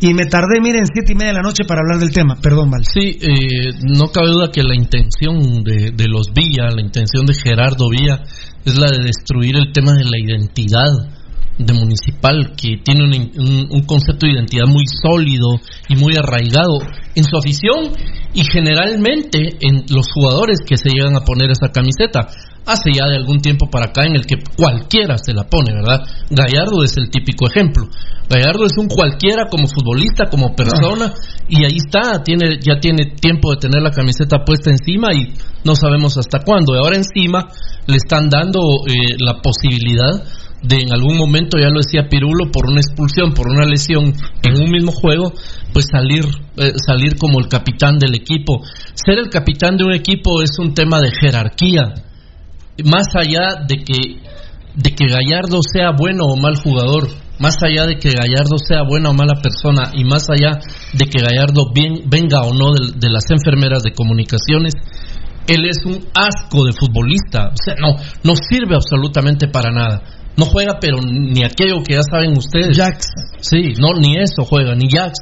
Y me tardé, miren, siete y media de la noche para hablar del tema. Perdón, Val. Sí, eh, no cabe duda que la intención de, de los Villa, la intención de Gerardo Villa, es la de destruir el tema de la identidad de municipal, que tiene un, un- un concepto de identidad muy sólido y muy arraigado en su afición y generalmente en los jugadores que se llegan a poner esa camiseta. Hace ya de algún tiempo para acá en el que cualquiera se la pone, ¿verdad? Gallardo es el típico ejemplo. Gallardo es un cualquiera como futbolista, como persona, y ahí está, tiene, ya tiene tiempo de tener la camiseta puesta encima y no sabemos hasta cuándo. Y ahora encima le están dando eh, la posibilidad de en algún momento, ya lo decía Pirulo, por una expulsión, por una lesión en un mismo juego, pues salir, eh, salir como el capitán del equipo. Ser el capitán de un equipo es un tema de jerarquía, más allá de que, de que Gallardo sea bueno o mal jugador, más allá de que Gallardo sea buena o mala persona, y más allá de que Gallardo bien, venga o no de, de las enfermeras de comunicaciones, él es un asco de futbolista, o sea, no, no sirve absolutamente para nada. No juega, pero ni aquello que ya saben ustedes. Jax. Sí, no, ni eso juega, ni Jax.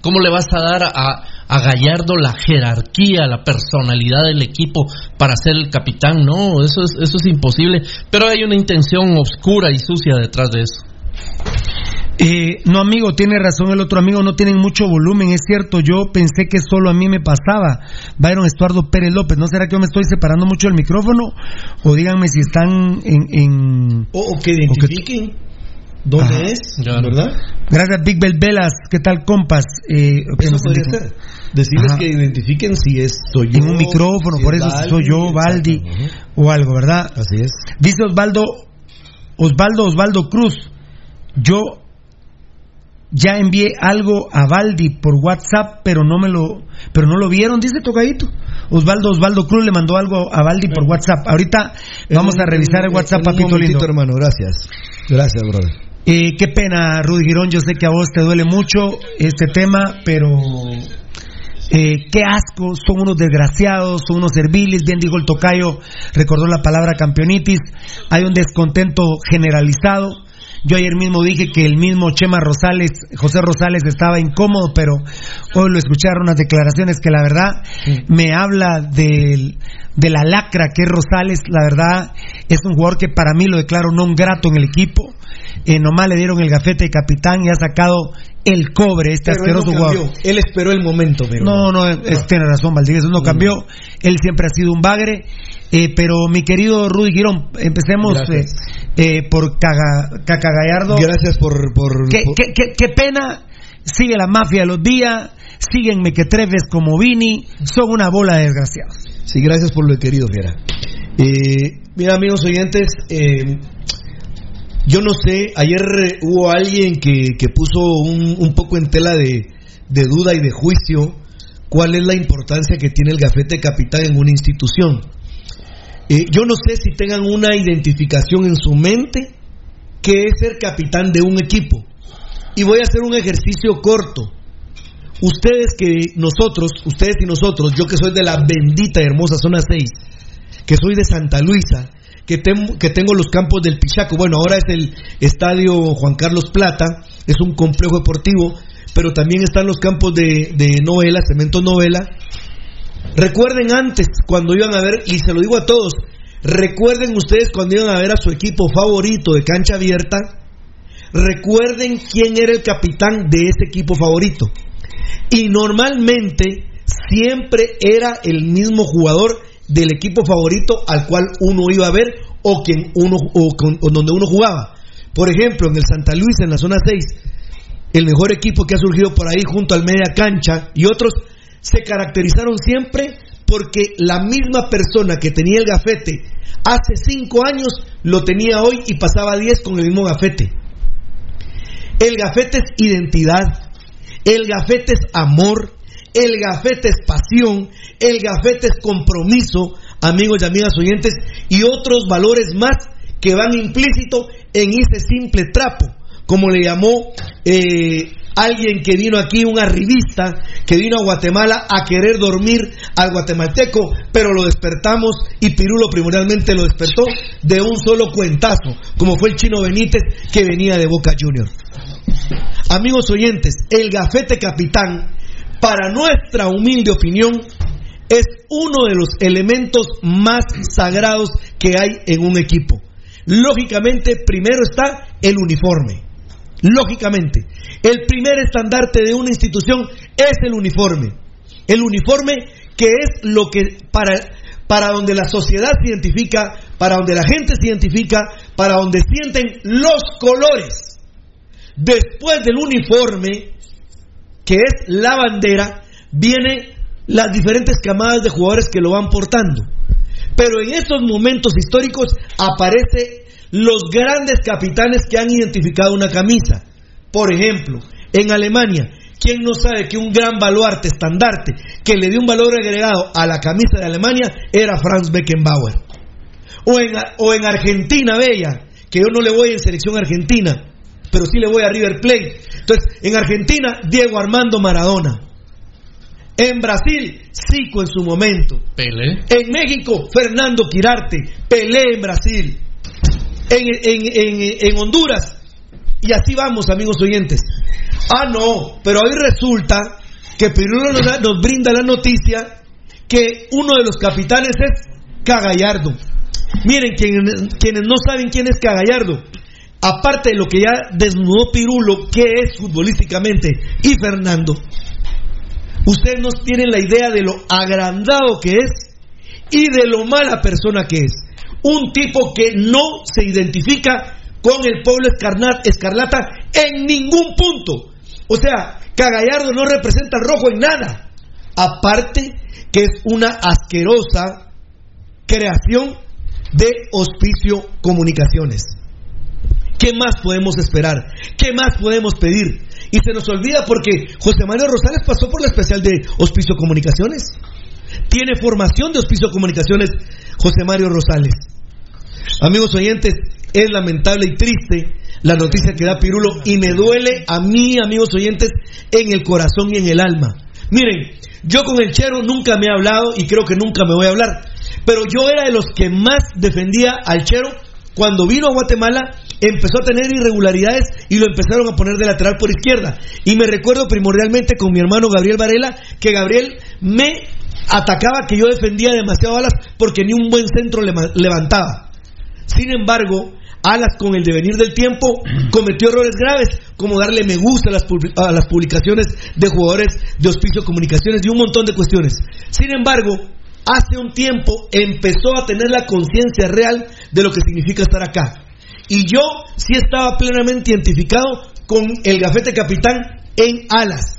¿Cómo le vas a dar a, a Gallardo la jerarquía, la personalidad del equipo para ser el capitán? No, eso es, eso es imposible. Pero hay una intención oscura y sucia detrás de eso. Eh, no, amigo, tiene razón el otro amigo, no tienen mucho volumen, es cierto, yo pensé que solo a mí me pasaba. Byron Estuardo Pérez López, ¿no será que yo me estoy separando mucho del micrófono? O díganme si están en... en- O, o que identifiquen dónde Ajá. es, ¿verdad? Gracias, Big Bell Velas, ¿qué tal, compas? Eh, ¿qué Eso nos podría ser. Decirles Ajá. que identifiquen si es soy yo. en un micrófono, si por es eso si Baldi, soy yo, Baldi exacto, o algo, ¿verdad? Así es. Dice Osvaldo, Osvaldo, Osvaldo Cruz, yo ya envié algo a Baldi por WhatsApp, pero no me lo, pero no lo vieron, dice Tocadito. Osvaldo, Osvaldo Cruz le mandó algo a Baldi por WhatsApp. Ahorita vamos a revisar el WhatsApp, papito lindo. hermano, gracias. Gracias, brother. Eh, qué pena, Rudy Girón, yo sé que a vos te duele mucho este tema, pero eh, qué asco, son unos desgraciados, son unos serviles, bien dijo el tocayo, recordó la palabra campeonitis, hay un descontento generalizado. Yo ayer mismo dije que el mismo Chema Rosales, José Rosales estaba incómodo, pero hoy lo escucharon unas declaraciones que la verdad me habla del- de la lacra que es Rosales, la verdad es un jugador que para mí lo declaro no grato en el equipo, eh, nomás le dieron el gafete de capitán y ha sacado el cobre, este Pero él no asqueroso jugador. Él esperó el momento, pero No, no, es- tiene razón, Valdivieso, no cambió. Él siempre ha sido un bagre. eh, pero mi querido Rudy Girón, empecemos eh, eh, por Caca Gallardo. Gracias por... por, ¿Qué, por- qué- qué- qué pena. Sigue la mafia de los días. Siguen mequetrefes como Vini. Son una bola de desgraciados. Sí, gracias por lo querido, Fiera. Eh, mira, amigos oyentes, eh, yo no sé, ayer eh, hubo alguien que, que puso un, un poco en tela de, de duda y de juicio cuál es la importancia que tiene el gafete capitán en una institución. Eh, yo no sé si tengan una identificación en su mente que es ser capitán de un equipo. Y voy a hacer un ejercicio corto. Ustedes que nosotros, ustedes y nosotros, yo que soy de la bendita y hermosa zona 6, que soy de Santa Luisa, que, que tengo los campos del Pichaco, bueno, ahora es el estadio Juan Carlos Plata, es un complejo deportivo, pero también están los campos de, de Novela, Cemento Novela. Recuerden antes, cuando iban a ver, y se lo digo a todos, recuerden ustedes cuando iban a ver a su equipo favorito de cancha abierta, recuerden quién era el capitán de ese equipo favorito. Y normalmente siempre era el mismo jugador del equipo favorito al cual uno iba a ver o quien uno o, con- donde uno jugaba. Por ejemplo, en el Santa Luis en la zona 6, el mejor equipo que ha surgido por ahí junto al media cancha y otros se caracterizaron siempre porque la misma persona que tenía el gafete hace cinco años lo tenía hoy y pasaba 10 con el mismo gafete. El gafete es identidad, el gafete es amor, el gafete es pasión, el gafete es compromiso, amigos y amigas oyentes, y otros valores más que van implícito en ese simple trapo, como le llamó eh, alguien que vino aquí, un arribista, que vino a Guatemala a querer dormir al guatemalteco, pero lo despertamos y Pirulo primordialmente lo despertó de un solo cuentazo, como fue el chino Benítez que venía de Boca Juniors. Amigos oyentes, el gafete capitán, para nuestra humilde opinión, es uno de los elementos más sagrados que hay en un equipo. Lógicamente, primero está el uniforme. Lógicamente, el primer estandarte de una institución es el uniforme. El uniforme que es lo que para, para donde la sociedad se identifica, para donde la gente se identifica, para donde sienten los colores. Después del uniforme, que es la bandera, vienen las diferentes camadas de jugadores que lo van portando. Pero en estos momentos históricos aparece los grandes capitanes que han identificado una camisa. Por ejemplo, en Alemania, ¿quién no sabe que un gran baluarte, estandarte, que le dio un valor agregado a la camisa de Alemania era Franz Beckenbauer? O en, o en Argentina, Bella, que yo no le voy en selección argentina, pero sí le voy a River Plate. Entonces, en Argentina, Diego Armando Maradona. En Brasil, Zico en su momento. Pele. En México, Fernando Quirarte. Pelé en Brasil. En, en- en- en Honduras. Y así vamos, amigos oyentes. Ah, no, pero hoy resulta que Pirulo nos, da- nos brinda la noticia que uno de los capitanes es Cagallardo. Miren, quienes, quienes no saben quién es Cagallardo, aparte de lo que ya desnudó Pirulo, que es futbolísticamente, y Fernando, ustedes no tienen la idea de lo agrandado que es y de lo mala persona que es. Un tipo que no se identifica con el pueblo escarlata en ningún punto. O sea, Cagallardo no representa al rojo en nada. Aparte que es una asquerosa creación de Hospicio Comunicaciones. ¿Qué más podemos esperar? ¿Qué más podemos pedir? Y se nos olvida porque José Manuel Rosales pasó por la especial de Hospicio Comunicaciones. Tiene formación de Hospicio Comunicaciones José Mario Rosales. Amigos oyentes, es lamentable y triste la noticia que da Pirulo y me duele a mí, amigos oyentes, en el corazón y en el alma. Miren, yo con el Chero nunca me he hablado y creo que nunca me voy a hablar, pero yo era de los que más defendía al Chero cuando vino a Guatemala empezó a tener irregularidades y lo empezaron a poner de lateral por izquierda. Y me recuerdo primordialmente con mi hermano Gabriel Varela que Gabriel me atacaba que yo defendía demasiado a Alas porque ni un buen centro lema- levantaba. Sin embargo, Alas con el devenir del tiempo cometió errores graves como darle me gusta a las, a las publicaciones de jugadores de Hospicio Comunicaciones y un montón de cuestiones. Sin embargo, hace un tiempo empezó a tener la conciencia real de lo que significa estar acá. Y yo sí estaba plenamente identificado con el gafete capitán en alas.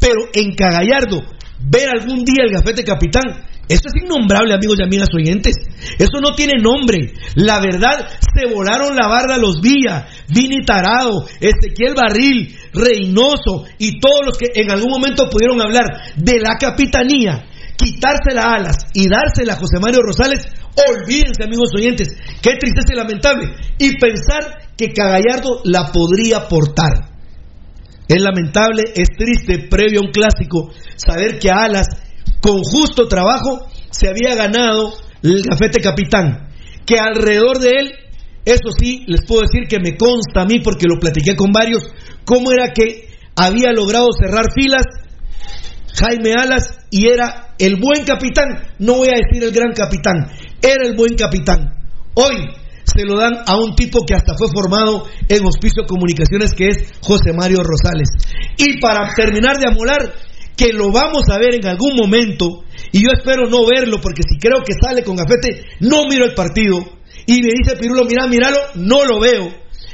Pero en Cagallardo, ver algún día el gafete capitán, eso es innombrable, amigos y amigas oyentes. Eso no tiene nombre. La verdad, se volaron la barda los Villa, Vini Tarado, Ezequiel Barril, Reynoso y todos los que en algún momento pudieron hablar de la capitanía, quitarse las alas y dársela a José Mario Rosales. Olvídense, amigos oyentes, qué tristeza y lamentable. Y pensar que Cagallardo la podría portar. Es lamentable, es triste, previo a un clásico, saber que a Alas, con justo trabajo, se había ganado el gafete capitán. Que alrededor de él, eso sí, les puedo decir que me consta a mí, porque lo platiqué con varios, cómo era que había logrado cerrar filas Jaime Alas y era el buen capitán, no voy a decir el gran capitán, era el buen capitán. Hoy se lo dan a un tipo que hasta fue formado en Hospicio Comunicaciones, que es José Mario Rosales. Y para terminar de amolar, que lo vamos a ver en algún momento, y yo espero no verlo, porque si creo que sale con gafete, no miro el partido, y me dice Pirulo, mira, míralo, no lo veo,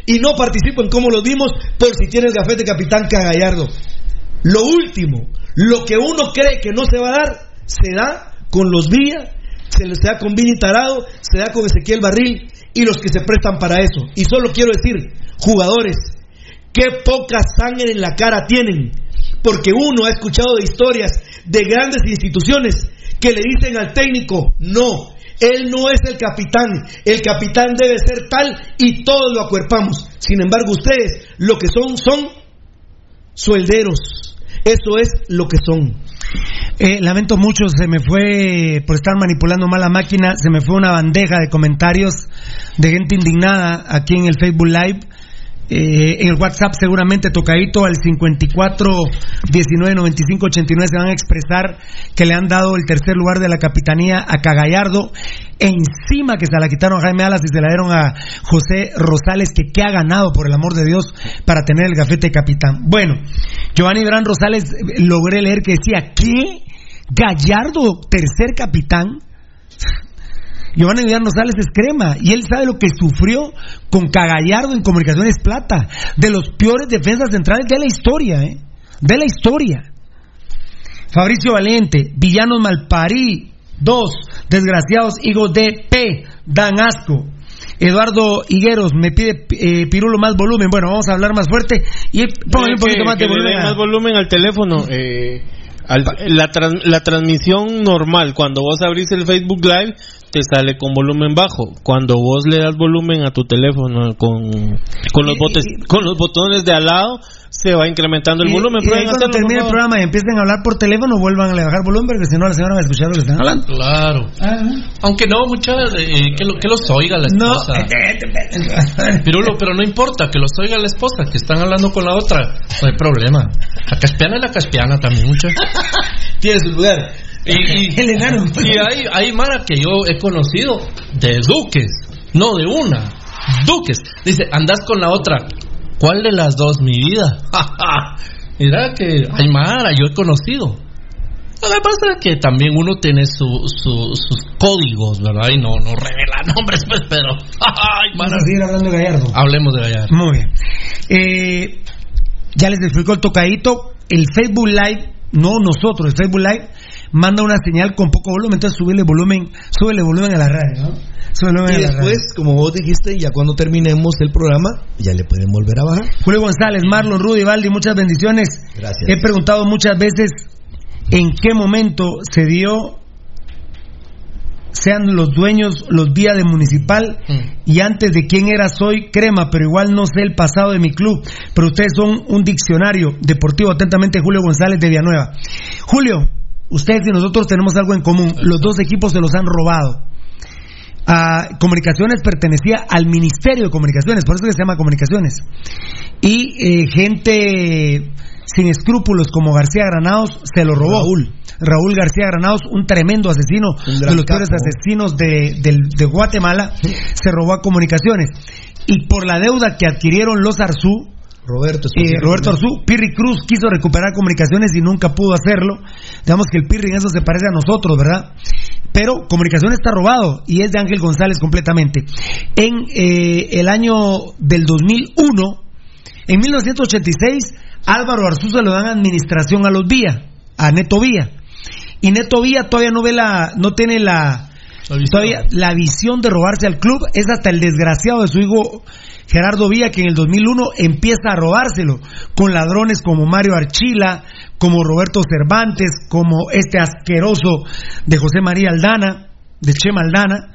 y no participo en cómo lo dimos, por si tiene el gafete capitán Cagallardo. Lo último, lo que uno cree que no se va a dar, se da con los días, se le da con Vini Tarado, se da con Ezequiel Barril y los que se prestan para eso. Y solo quiero decir, jugadores, qué poca sangre en la cara tienen, porque uno ha escuchado de historias de grandes instituciones que le dicen al técnico, no, él no es el capitán, el capitán debe ser tal y todos lo acuerpamos. Sin embargo, ustedes lo que son son suelderos. Eso es lo que son. Eh, lamento mucho, se me fue, por estar manipulando mal la máquina, se me fue una bandeja de comentarios de gente indignada aquí en el Facebook Live. Eh, en el WhatsApp seguramente tocadito al 54 19 95 89 se van a expresar que le han dado el tercer lugar de la capitanía a Cagallardo encima que se la quitaron a Jaime Alas y se la dieron a José Rosales que que ha ganado por el amor de Dios para tener el gafete capitán bueno Giovanni Gran Rosales eh, logré leer que decía ¿qué? Gallardo tercer capitán Giovanni Vidal Rosales es crema y él sabe lo que sufrió con Cagallardo en Comunicaciones Plata, de los peores defensas centrales de la historia, ¿eh? de la historia. Fabricio Valente, Villanos Malparí, dos, desgraciados hijos de P, dan asco. Eduardo Higueros me pide eh, Pirulo más volumen. Bueno, vamos a hablar más fuerte y póngale un poquito más de volumen. más volumen al teléfono. eh, al- la, tran- la transmisión normal, cuando vos abrís el Facebook Live, te sale con volumen bajo. Cuando vos le das volumen a tu teléfono con, con, los, botes, con los botones de al lado, se va incrementando el Y- volumen. y ahí Prueben cuando termine el programa y empiecen a hablar por teléfono, vuelvan a bajar volumen porque si no la señora va a escuchar lo que están hablando. Claro. Aunque no, muchas, eh, que, lo, que los oiga la No, esposa. Pirulo, pero no importa, que los oiga la esposa, que están hablando con la otra. No hay problema. La caspiana es la caspiana también, mucha. Tiene su lugar. Y, y- El enano. y hay, hay Mara que yo he conocido de duques, no de una. Duques. Dice, andas con la otra. ¿Cuál de las dos, mi vida? Mira que hay Mara, yo he conocido. Lo que pasa es que también uno tiene su, su- sus códigos, ¿verdad? Y no, no revela nombres, pues, pero. Ay, Vamos a seguir hablando de Gallardo. Hablemos de Gallardo. Muy bien. Eh, ya les explicó el tocadito. El Facebook Live, no nosotros, el Facebook Live manda una señal con poco volumen, entonces súbele volumen, súbele volumen a la radio, ¿no? Súbele Y a la radio. después, como vos dijiste, ya cuando terminemos el programa, ya le pueden volver a bajar. Julio González, Marlon, Rudy, Valdi, muchas bendiciones. Gracias. He preguntado muchas veces en qué momento se dio, sean los dueños los días de municipal y antes de quién era soy crema, pero igual no sé el pasado de mi club. Pero ustedes son un diccionario deportivo. Atentamente, Julio González de Villanueva. Julio, ustedes y nosotros tenemos algo en común. Los dos equipos se los han robado. Ah, comunicaciones pertenecía al Ministerio de Comunicaciones, por eso que se llama Comunicaciones. Y eh, gente sin escrúpulos como García Granados se lo robó. Raúl. Raúl García Granados, un tremendo asesino, Un de los peores asesinos de, de Guatemala, se robó a Comunicaciones. Y por la deuda que adquirieron los Arzú, Roberto, eh, Roberto Arzú, Pirri Cruz quiso recuperar comunicaciones y nunca pudo hacerlo. Digamos que el Pirri en eso se parece a nosotros, ¿verdad? Pero comunicación está robado y es de Ángel González completamente. En eh, el año del 2001, en 1986, Álvaro Arzú se lo dan administración a los Vía, a Neto Vía. Y Neto Vía todavía no ve la, no tiene la, todavía la visión de robarse al club. Es hasta el desgraciado de su hijo Gerardo Villa que en el 2001 empieza a robárselo con ladrones como Mario Archila, como Roberto Cervantes, como este asqueroso de José María Aldana, de Chema Aldana.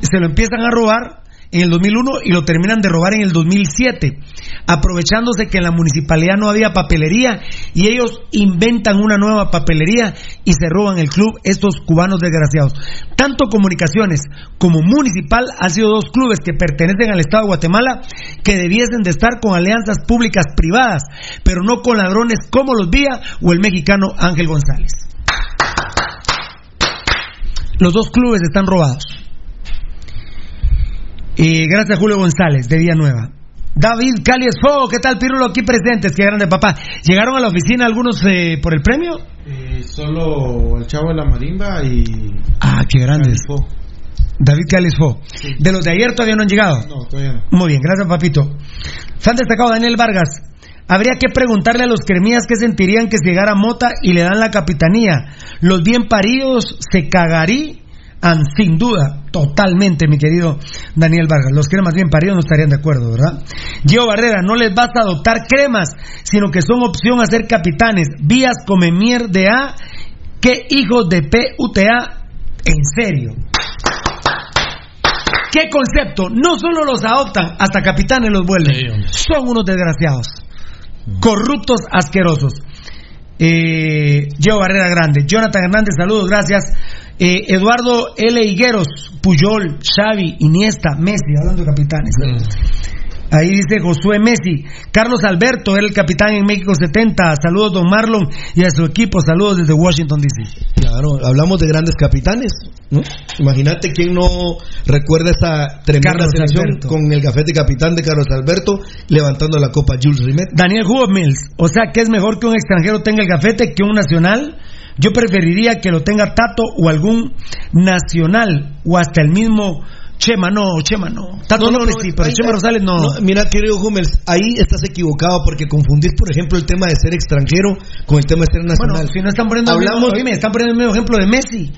Se lo empiezan a robar en el 2001 y lo terminan de robar en el 2007, aprovechándose que en la municipalidad no había papelería y ellos inventan una nueva papelería y se roban el club estos cubanos desgraciados. Tanto comunicaciones como municipal han sido dos clubes que pertenecen al Estado de Guatemala que debiesen de estar con alianzas públicas privadas, pero no con ladrones como los Vía o el mexicano Ángel González. Los dos clubes están robados. Eh, gracias Julio González de Villanueva. David Calies Fo, ¿qué tal Pirulo aquí presentes? Qué grande papá. ¿Llegaron a la oficina algunos eh, por el premio? Eh, solo el chavo de la marimba y. Ah, qué grandes. David Calies Fo. ¿De los de ayer todavía no han llegado? No, todavía no. Muy bien, gracias papito. Se han destacado Daniel Vargas. Habría que preguntarle a los cremías qué sentirían que si llegara Mota y le dan la capitanía. Los bien paridos se cagarían sin duda, totalmente, mi querido Daniel Vargas. Los cremas bien paridos no estarían de acuerdo, ¿verdad? Gio Barrera, no les basta adoptar cremas, sino que son opción a ser capitanes. Vías come de A, que hijos de PUTA, en serio. ¿Qué concepto? No solo los adoptan, hasta capitanes los vuelven. Son unos desgraciados. Corruptos, asquerosos. Eh, Gio Barrera Grande. Jonathan Hernández, saludos, gracias. Eh, Eduardo L. Higueros, Puyol, Xavi, Iniesta, Messi, hablando de capitanes. Ahí dice Josué Messi. Carlos Alberto era el capitán en México 70. Saludos, don Marlon, y a su equipo. Saludos desde Washington, D.C. Claro, hablamos de grandes capitanes. ¿no? Imagínate quién no recuerda esa tremenda selección con el gafete capitán de Carlos Alberto levantando la copa Jules Rimet. Daniel Hugo Mills. O sea, que es mejor que un extranjero tenga el gafete que un nacional. Yo preferiría que lo tenga Tato o algún nacional o hasta el mismo Chema. No, Chema no. Tato López sí, pero ahí- Chema Rosales no. Mira, querido Hummels, ahí estás equivocado porque confundís, por ejemplo, el tema de ser extranjero con el tema de ser nacional. Bueno, si no están poniendo Hablamos- el mismo, están poniendo el mismo ejemplo de Messi.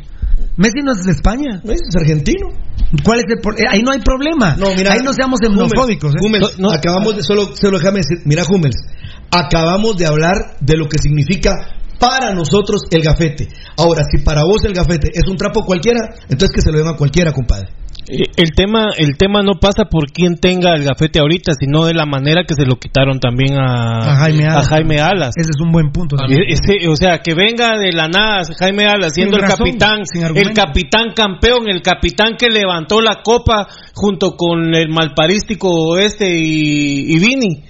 Messi no es de España. Es argentino. ¿Cuál es el eh, Ahí no hay problema. No, mira, ahí no seamos xenofóbicos. ¿eh? Hummels, acabamos de, solo, solo déjame decir, mira Hummels, acabamos de hablar de lo que significa para nosotros el gafete. Ahora, si para vos el gafete es un trapo cualquiera, entonces que se lo den a cualquiera, compadre. Eh, El tema, el tema no pasa por quien tenga el gafete ahorita, sino de la manera que se lo quitaron también a, A Jaime Alas. a Jaime Alas. Ese es un buen punto. también. Ese- o sea, que venga de la nada Jaime Alas siendo el capitán, el capitán campeón, el capitán que levantó la copa junto con el malparístico este y, y Vini.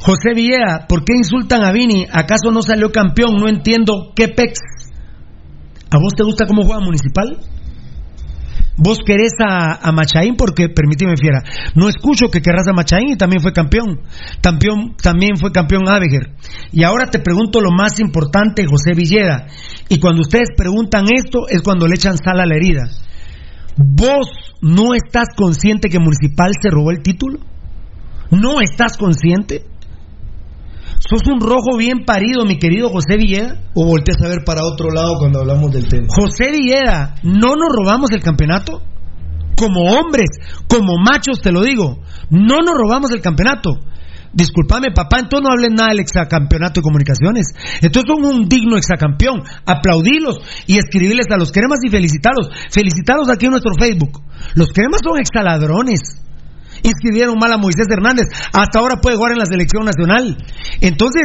José Villeda, ¿por qué insultan a Vini? ¿Acaso no salió campeón? No entiendo qué pex. ¿A vos te gusta cómo juega Municipal? ¿Vos querés a, Machaín? Porque, permíteme, fiera, no escucho que querrás a Machaín y también fue campeón. También, también fue campeón Abeger. Y ahora te pregunto lo más importante, José Villeda. Y cuando ustedes preguntan esto, es cuando le echan sal a la herida. ¿Vos no estás consciente que Municipal se robó el título? ¿No estás consciente? ¿Sos un rojo bien parido, mi querido José Villeda? O volteas a ver para otro lado cuando hablamos del tema. José Villeda, ¿no nos robamos el campeonato? Como hombres, como machos te lo digo, no nos robamos el campeonato. Disculpame, papá, entonces no hablen nada del exacampeonato de comunicaciones. Entonces son un digno exacampeón. Aplaudilos y escribirles a los cremas y felicitarlos. Felicitarlos aquí en nuestro Facebook. Los cremas son exaladrones. Inscribieron mal a Moisés Hernández. Hasta ahora puede jugar en la selección nacional. Entonces,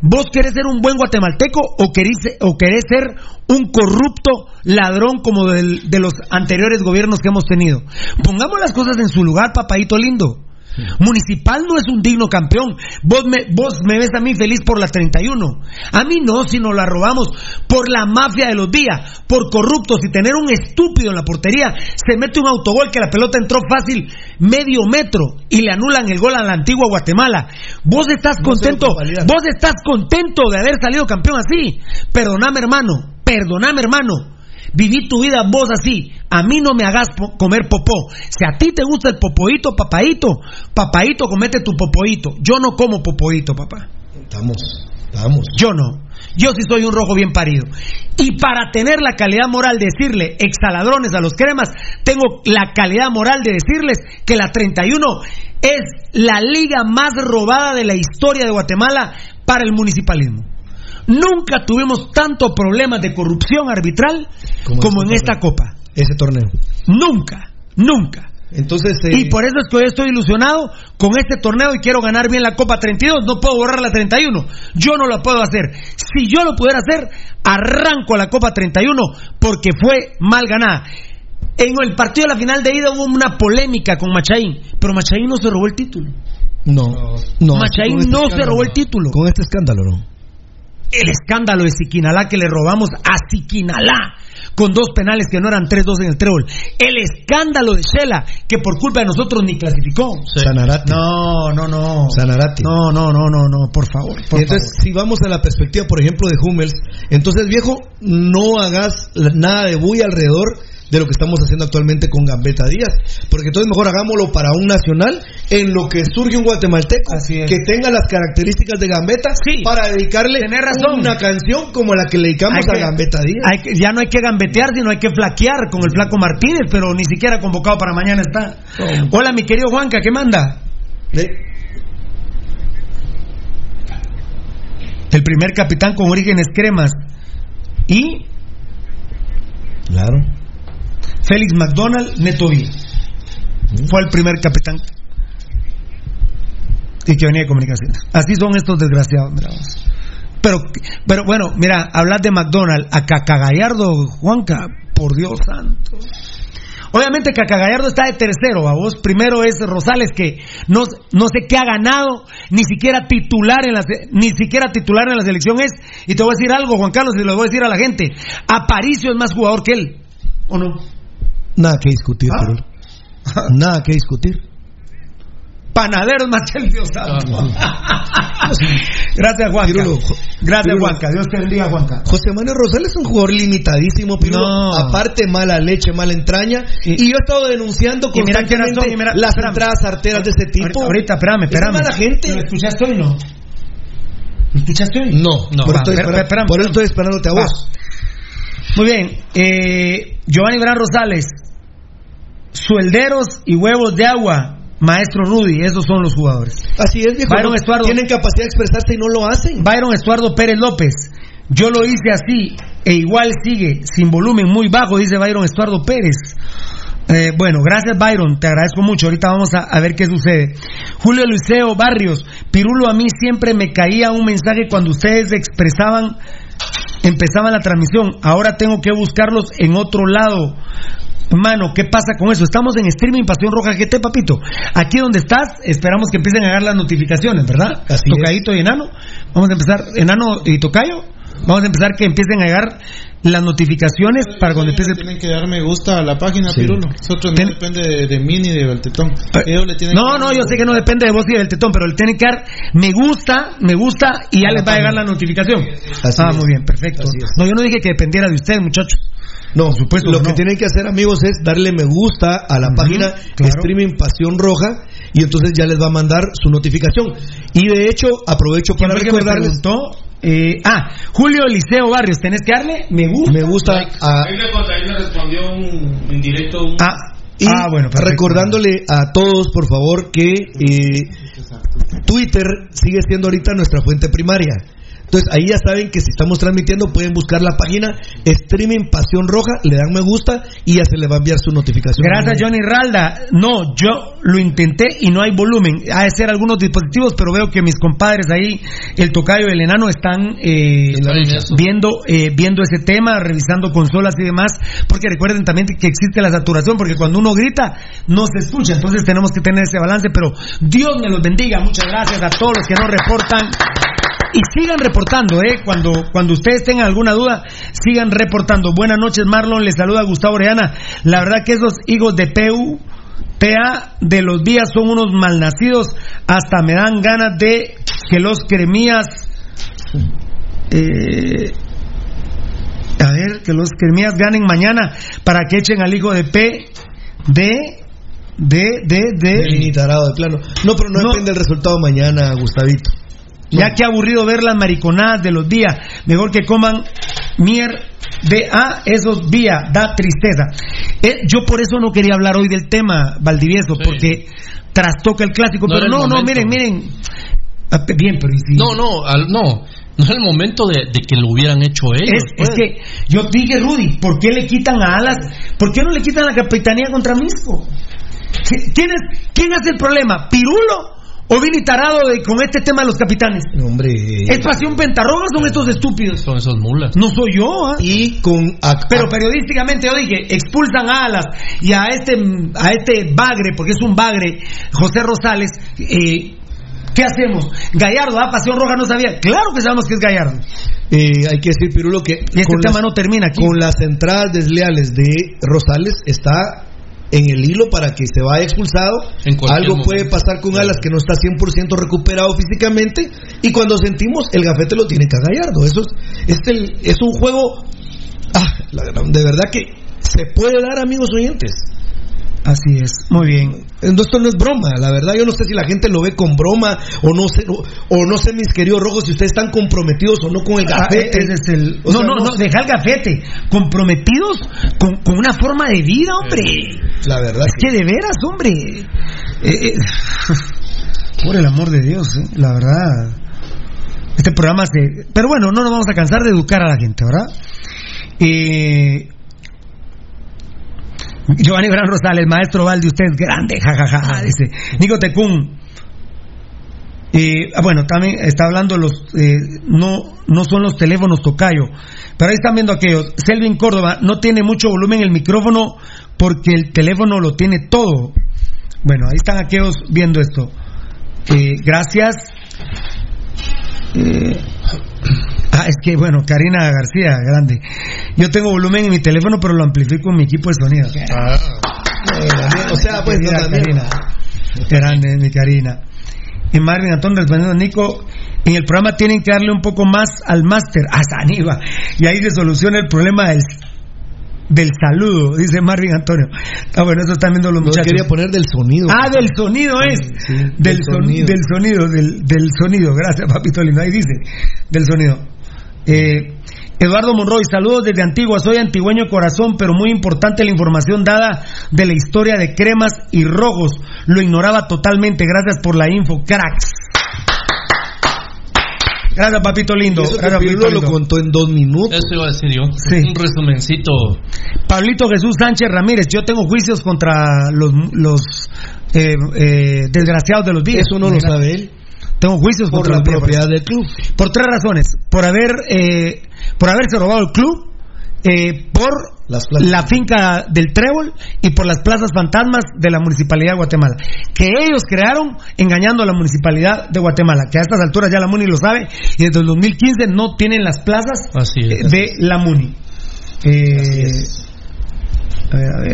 ¿vos querés ser un buen guatemalteco o querés, o ser un corrupto ladrón como de los anteriores gobiernos que hemos tenido? Pongamos las cosas en su lugar, papadito lindo. Municipal no es un digno campeón. Vos me, vos me ves a mí feliz por la 31. A mí no, si nos la robamos por la mafia de los días, por corruptos y tener un estúpido en la portería. Se mete un autogol que la pelota entró fácil medio metro y le anulan el gol a la antigua Guatemala. Vos estás contento, vos estás contento de haber salido campeón así. Perdoname hermano, perdoname hermano. Viví tu vida vos así. A mí no me hagas po- comer popó. Si a ti te gusta el popoito, papaito, papaito, comete tu popoito. Yo no como popoito, papá. Estamos, estamos. Yo no. Yo sí soy un rojo bien parido. Y para tener la calidad moral de decirle exaladrones a los cremas, tengo la calidad moral de decirles que la 31 es la liga más robada de la historia de Guatemala para el municipalismo. Nunca tuvimos tanto problemas de corrupción arbitral como, en esta copa. Ese torneo. Nunca, nunca. Entonces, eh, Y por eso es que hoy estoy ilusionado con este torneo y quiero ganar bien la Copa 32. No puedo borrar la 31. Yo no lo puedo hacer. Si yo lo pudiera hacer, arranco a la Copa 31 porque fue mal ganada. En el partido de la final de ida hubo una polémica con Machaín, pero Machaín no se robó el título. no, no. Machaín este no se robó el título. Con este escándalo, no. El escándalo de Siquinalá que le robamos a Siquinalá. con dos penales que no eran 3-2 en el trébol. El escándalo de Shela, que por culpa de nosotros ni clasificó. Sanarate. No, no, no. Sanarate. No, no, no, no, no, por favor. por entonces, favor. si vamos a la perspectiva, por ejemplo, de Hummels, entonces, viejo, no hagas nada de bulla alrededor de lo que estamos haciendo actualmente con Gambetta Díaz. Porque entonces mejor hagámoslo para un nacional en lo que surge un guatemalteco que tenga las características de Gambetta para dedicarle razón. una canción como la que le dedicamos Hay a que- Gambetta Díaz. hay que- ya no hay que gambetear, sino hay que flaquear con el flaco Martínez, pero ni siquiera convocado para mañana está. Hola, mi querido Juanca, ¿qué manda? El primer capitán con orígenes cremas. Y Claro. Félix McDonald, Neto. Fue el primer capitán. Y que venía de comunicaciones. Así son estos desgraciados, mira. Pero, pero bueno, mira, hablar de McDonald a Cacagallardo, Juanca, por Dios santo. Obviamente Cacagallardo está de tercero, a vos primero es Rosales que no, no sé qué ha ganado, ni siquiera titular en la ni siquiera titular en la selección es. Y te voy a decir algo, Juan Carlos, y lo voy a decir a la gente. Aparicio es más jugador que él. ¿O no? Nada que discutir, Ah. Nada que discutir. Panadero es más que el Dios santo. Gracias, Juanca. Gracias. Juanca. Dios te bendiga, Juanca. José Manuel Rosales es un jugador limitadísimo. No. aparte mala leche, mala entraña. Y, yo he estado denunciando constantemente y mira- las espérame. entradas arteras de ese tipo. Ahorita, espérame, Es espérame. mala gente. ¿Lo escuchaste hoy no? ¿Lo escuchaste hoy? No, No, por, va, eso estoy espera, esperando- espérame, por eso estoy esperándote a Va. vos. Muy bien. Eh, Giovanni Bran Rosales. Suelderos y huevos de agua. Maestro Rudy, esos son los jugadores. Así es, viejo. Byron no- Estuardo. Tienen capacidad de expresarse y no lo hacen. Byron Estuardo Pérez López. Yo lo hice así e igual sigue, sin volumen muy bajo, dice Byron Estuardo Pérez. Eh, bueno, gracias Byron, te agradezco mucho. Ahorita vamos a, a ver qué sucede. Julio Luiseo Barrios, Pirulo, a mí siempre me caía un mensaje cuando ustedes expresaban, empezaban la transmisión. Ahora tengo que buscarlos en otro lado. Mano, ¿qué pasa con eso? Estamos en streaming Pasión Roja GT, papito. Aquí donde estás, esperamos que empiecen a llegar las notificaciones, ¿verdad? Así Tocadito y enano. Vamos a empezar, enano y tocayo. Vamos a empezar que empiecen a llegar las notificaciones para cuando empiece. Tienen que dar me gusta a la página, Sí. Pirulo. Nosotros no depende de, de mí ni de Beltetón. Ellos le tienen No, que no, yo sé que no depende de vos y del tetón, pero le tienen que dar me gusta, me gusta y ya les va a llegar la notificación. Así ah, es. muy bien, perfecto. No, yo no dije que dependiera de ustedes, muchachos. No, supuesto Lo que tienen que hacer, amigos, es darle me gusta a la página claro. Streaming Pasión Roja y entonces ya les va a mandar su notificación. Y de hecho, aprovecho ¿Quién para fue que me recordarles. preguntó? Eh, ah, Julio Eliseo Barrios, tenés que darle me gusta. Me gusta a, Ahí le, ahí le respondió un, en directo un... Ah, Y ah, bueno, perfecto. recordándole a todos, por favor, que eh, Twitter sigue siendo ahorita nuestra fuente primaria. Entonces ahí ya saben que si estamos transmitiendo pueden buscar la página Streaming Pasión Roja, le dan me gusta y ya se le va a enviar su notificación. Gracias, Johnny Ralda. No, yo lo intenté y no hay volumen. Ha de ser algunos dispositivos, pero veo que mis compadres ahí, el tocayo y el enano, están eh, viendo, eh, viendo ese tema, revisando consolas y demás. Porque recuerden también que existe la saturación, porque cuando uno grita, no se escucha. Entonces tenemos que tener ese balance. Pero Dios me los bendiga. Muchas gracias a todos los que nos reportan. Y sigan reportando, ¿eh? Cuando, cuando ustedes tengan alguna duda, sigan reportando. Buenas noches, Marlon. Les saluda Gustavo Oreana. La verdad que esos hijos de PU, PA de los días son unos malnacidos. Hasta me dan ganas de que los cremías. eh, a ver, que los cremías ganen mañana para que echen al hijo de P. De. De. De. De. De plano. No, pero no, depende del resultado mañana, Gustavito. Ya que aburrido ver las mariconadas de los días, mejor que coman mier de a esos días, da tristeza. Eh, yo por eso no quería hablar hoy del tema, Valdivieso, porque trastoca el clásico, No pero no, no, miren, miren. Ah, Bien, pero ¿y si- No, no, al- no. No es el momento de, de que lo hubieran hecho ellos. Es, es pues. que yo dije, Rudy, ¿por qué le quitan a Alas? ¿Por qué no le quitan la capitanía contra Misco? ¿Quién es, quién es el problema? ¿Pirulo o Vini Tarado de- con este tema de los capitanes? Hombre. ¿Es pasión pentarroga o son estos estúpidos? Son esos mulas. No soy yo, ¿ah? Y con. Pero periodísticamente yo dije, expulsan a Alas y a este, a este bagre, porque es un bagre, José Rosales, eh, ¿Qué hacemos? Gallardo, ah, Pasión Roja no sabía. Claro que sabemos que es Gallardo. Eh, hay que decir, Pirulo, que y este tema no termina aquí. Con las entradas desleales de Rosales está en el hilo para que se vaya expulsado. Algo puede pasar con Alas que no está 100% recuperado físicamente y cuando sentimos el gafete lo tiene que Gallardo. Eso es, es, el, es un juego ah, de verdad que se puede dar, amigos oyentes. Así es, muy bien. Esto no es broma, la verdad yo no sé si la gente lo ve con broma o no sé, o, no sé mis queridos rojos si ustedes están comprometidos o no con el ah, gafete. no, no, no, deja el gafete. Comprometidos con, una forma de vida, hombre. La verdad. Es que, de veras, hombre. Eh, eh, por el amor de Dios, eh, la verdad. Este programa se... Pero bueno, no nos vamos a cansar de educar a la gente, ¿verdad? Eh, Giovanni Gran Rosales, maestro Valde, usted es grande, jajaja, dice. Nico Tecún. Eh, bueno, también está hablando los, eh, no, no son los teléfonos tocayo, pero ahí están viendo aquellos. Selvin Córdoba no tiene mucho volumen el micrófono porque el teléfono lo tiene todo. Bueno, ahí están aquellos viendo esto. Eh, gracias. Eh, Ah, es que bueno, Karina García, grande. Yo tengo volumen en mi teléfono, pero lo amplifico en mi equipo de sonido. Ah. o sea, pues no, Karina. Grande, mi Karina. Y Marvin Antón respondiendo Nico, en el programa tienen que darle un poco más al máster, a Saniva, y ahí se soluciona el problema del del saludo, dice Marvin Antonio. Ah, bueno, eso están viendo los muchachos. quería poner del sonido. Ah, del sonido es. del, sonido. del sonido, del, del sonido. Gracias, papito lindo. Ahí dice, del sonido. Eh, Eduardo Monroy, saludos desde Antigua, soy antigüeño corazón, pero muy importante la información dada de la historia de cremas y rojos. Lo ignoraba totalmente, gracias por la info, cracks. Gracias, papito lindo. Eso lo contó en dos minutos. Eso iba a decir yo. Un resumencito. Pablito Jesús Sánchez Ramírez, yo tengo juicios contra los, los eh, eh, desgraciados de los días. Eso no lo sabe él. Tengo juicios por la propiedad del club. Por tres razones. Por haber eh, por haberse robado el club, eh, la finca del Trébol y por las plazas fantasmas de la Municipalidad de Guatemala, que ellos crearon engañando a la Municipalidad de Guatemala, que a estas alturas ya la MUNI lo sabe, y desde el 2015 no tienen las plazas eh, de la MUNI.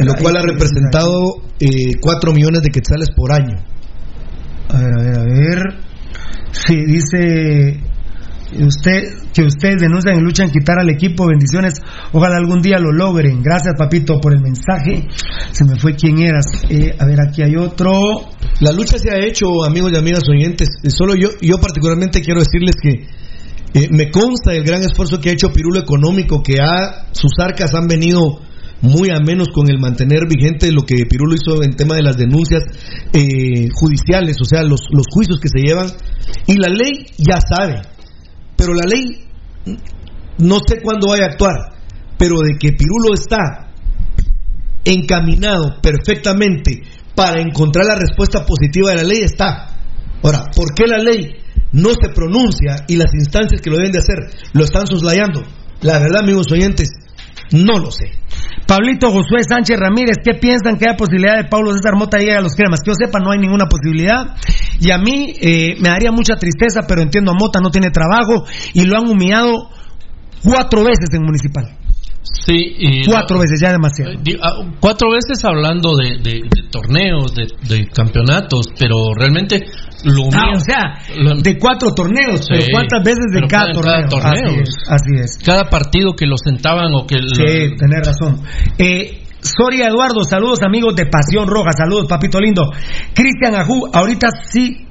lo cual ha representado 4 millones de quetzales por año. A ver, a ver, a ver. Sí, dice usted que ustedes denuncian y luchan quitar al equipo. Bendiciones. Ojalá algún día lo logren. Gracias, papito, por el mensaje. Se me fue quién eras. Eh, a ver, aquí hay otro. La lucha se ha hecho, amigos y amigas oyentes. Solo yo, yo particularmente quiero decirles que eh, me consta el gran esfuerzo que ha hecho Pirulo Económico, que ha, sus arcas han venido muy a menos con el mantener vigente lo que Pirulo hizo en tema de las denuncias eh, judiciales, o sea, los, los juicios que se llevan. Y la ley ya sabe, pero la ley no sé cuándo vaya a actuar, pero de que Pirulo está encaminado perfectamente para encontrar la respuesta positiva de la ley está. Ahora, ¿por qué la ley no se pronuncia y las instancias que lo deben de hacer lo están soslayando? La verdad, amigos oyentes, no lo sé. Pablito Josué Sánchez Ramírez, ¿qué piensan que hay posibilidad de Pablo César Mota llegue a los cremas? Que yo sepa, no hay ninguna posibilidad. Y a mí eh, me daría mucha tristeza, pero entiendo a Mota, no tiene trabajo y lo han humillado cuatro veces en municipal. Sí, y cuatro veces, ya demasiado. Eh, ah, cuatro veces hablando de, torneos, de, campeonatos, pero realmente lo ah, o sea, de cuatro torneos, pero ¿cuántas veces de cada torneo? Así, es, Cada partido que lo sentaban o que... Sí, tenés razón. Eh, Soria Eduardo, saludos amigos de Pasión Roja, saludos papito lindo. Cristian Ajú, ahorita sí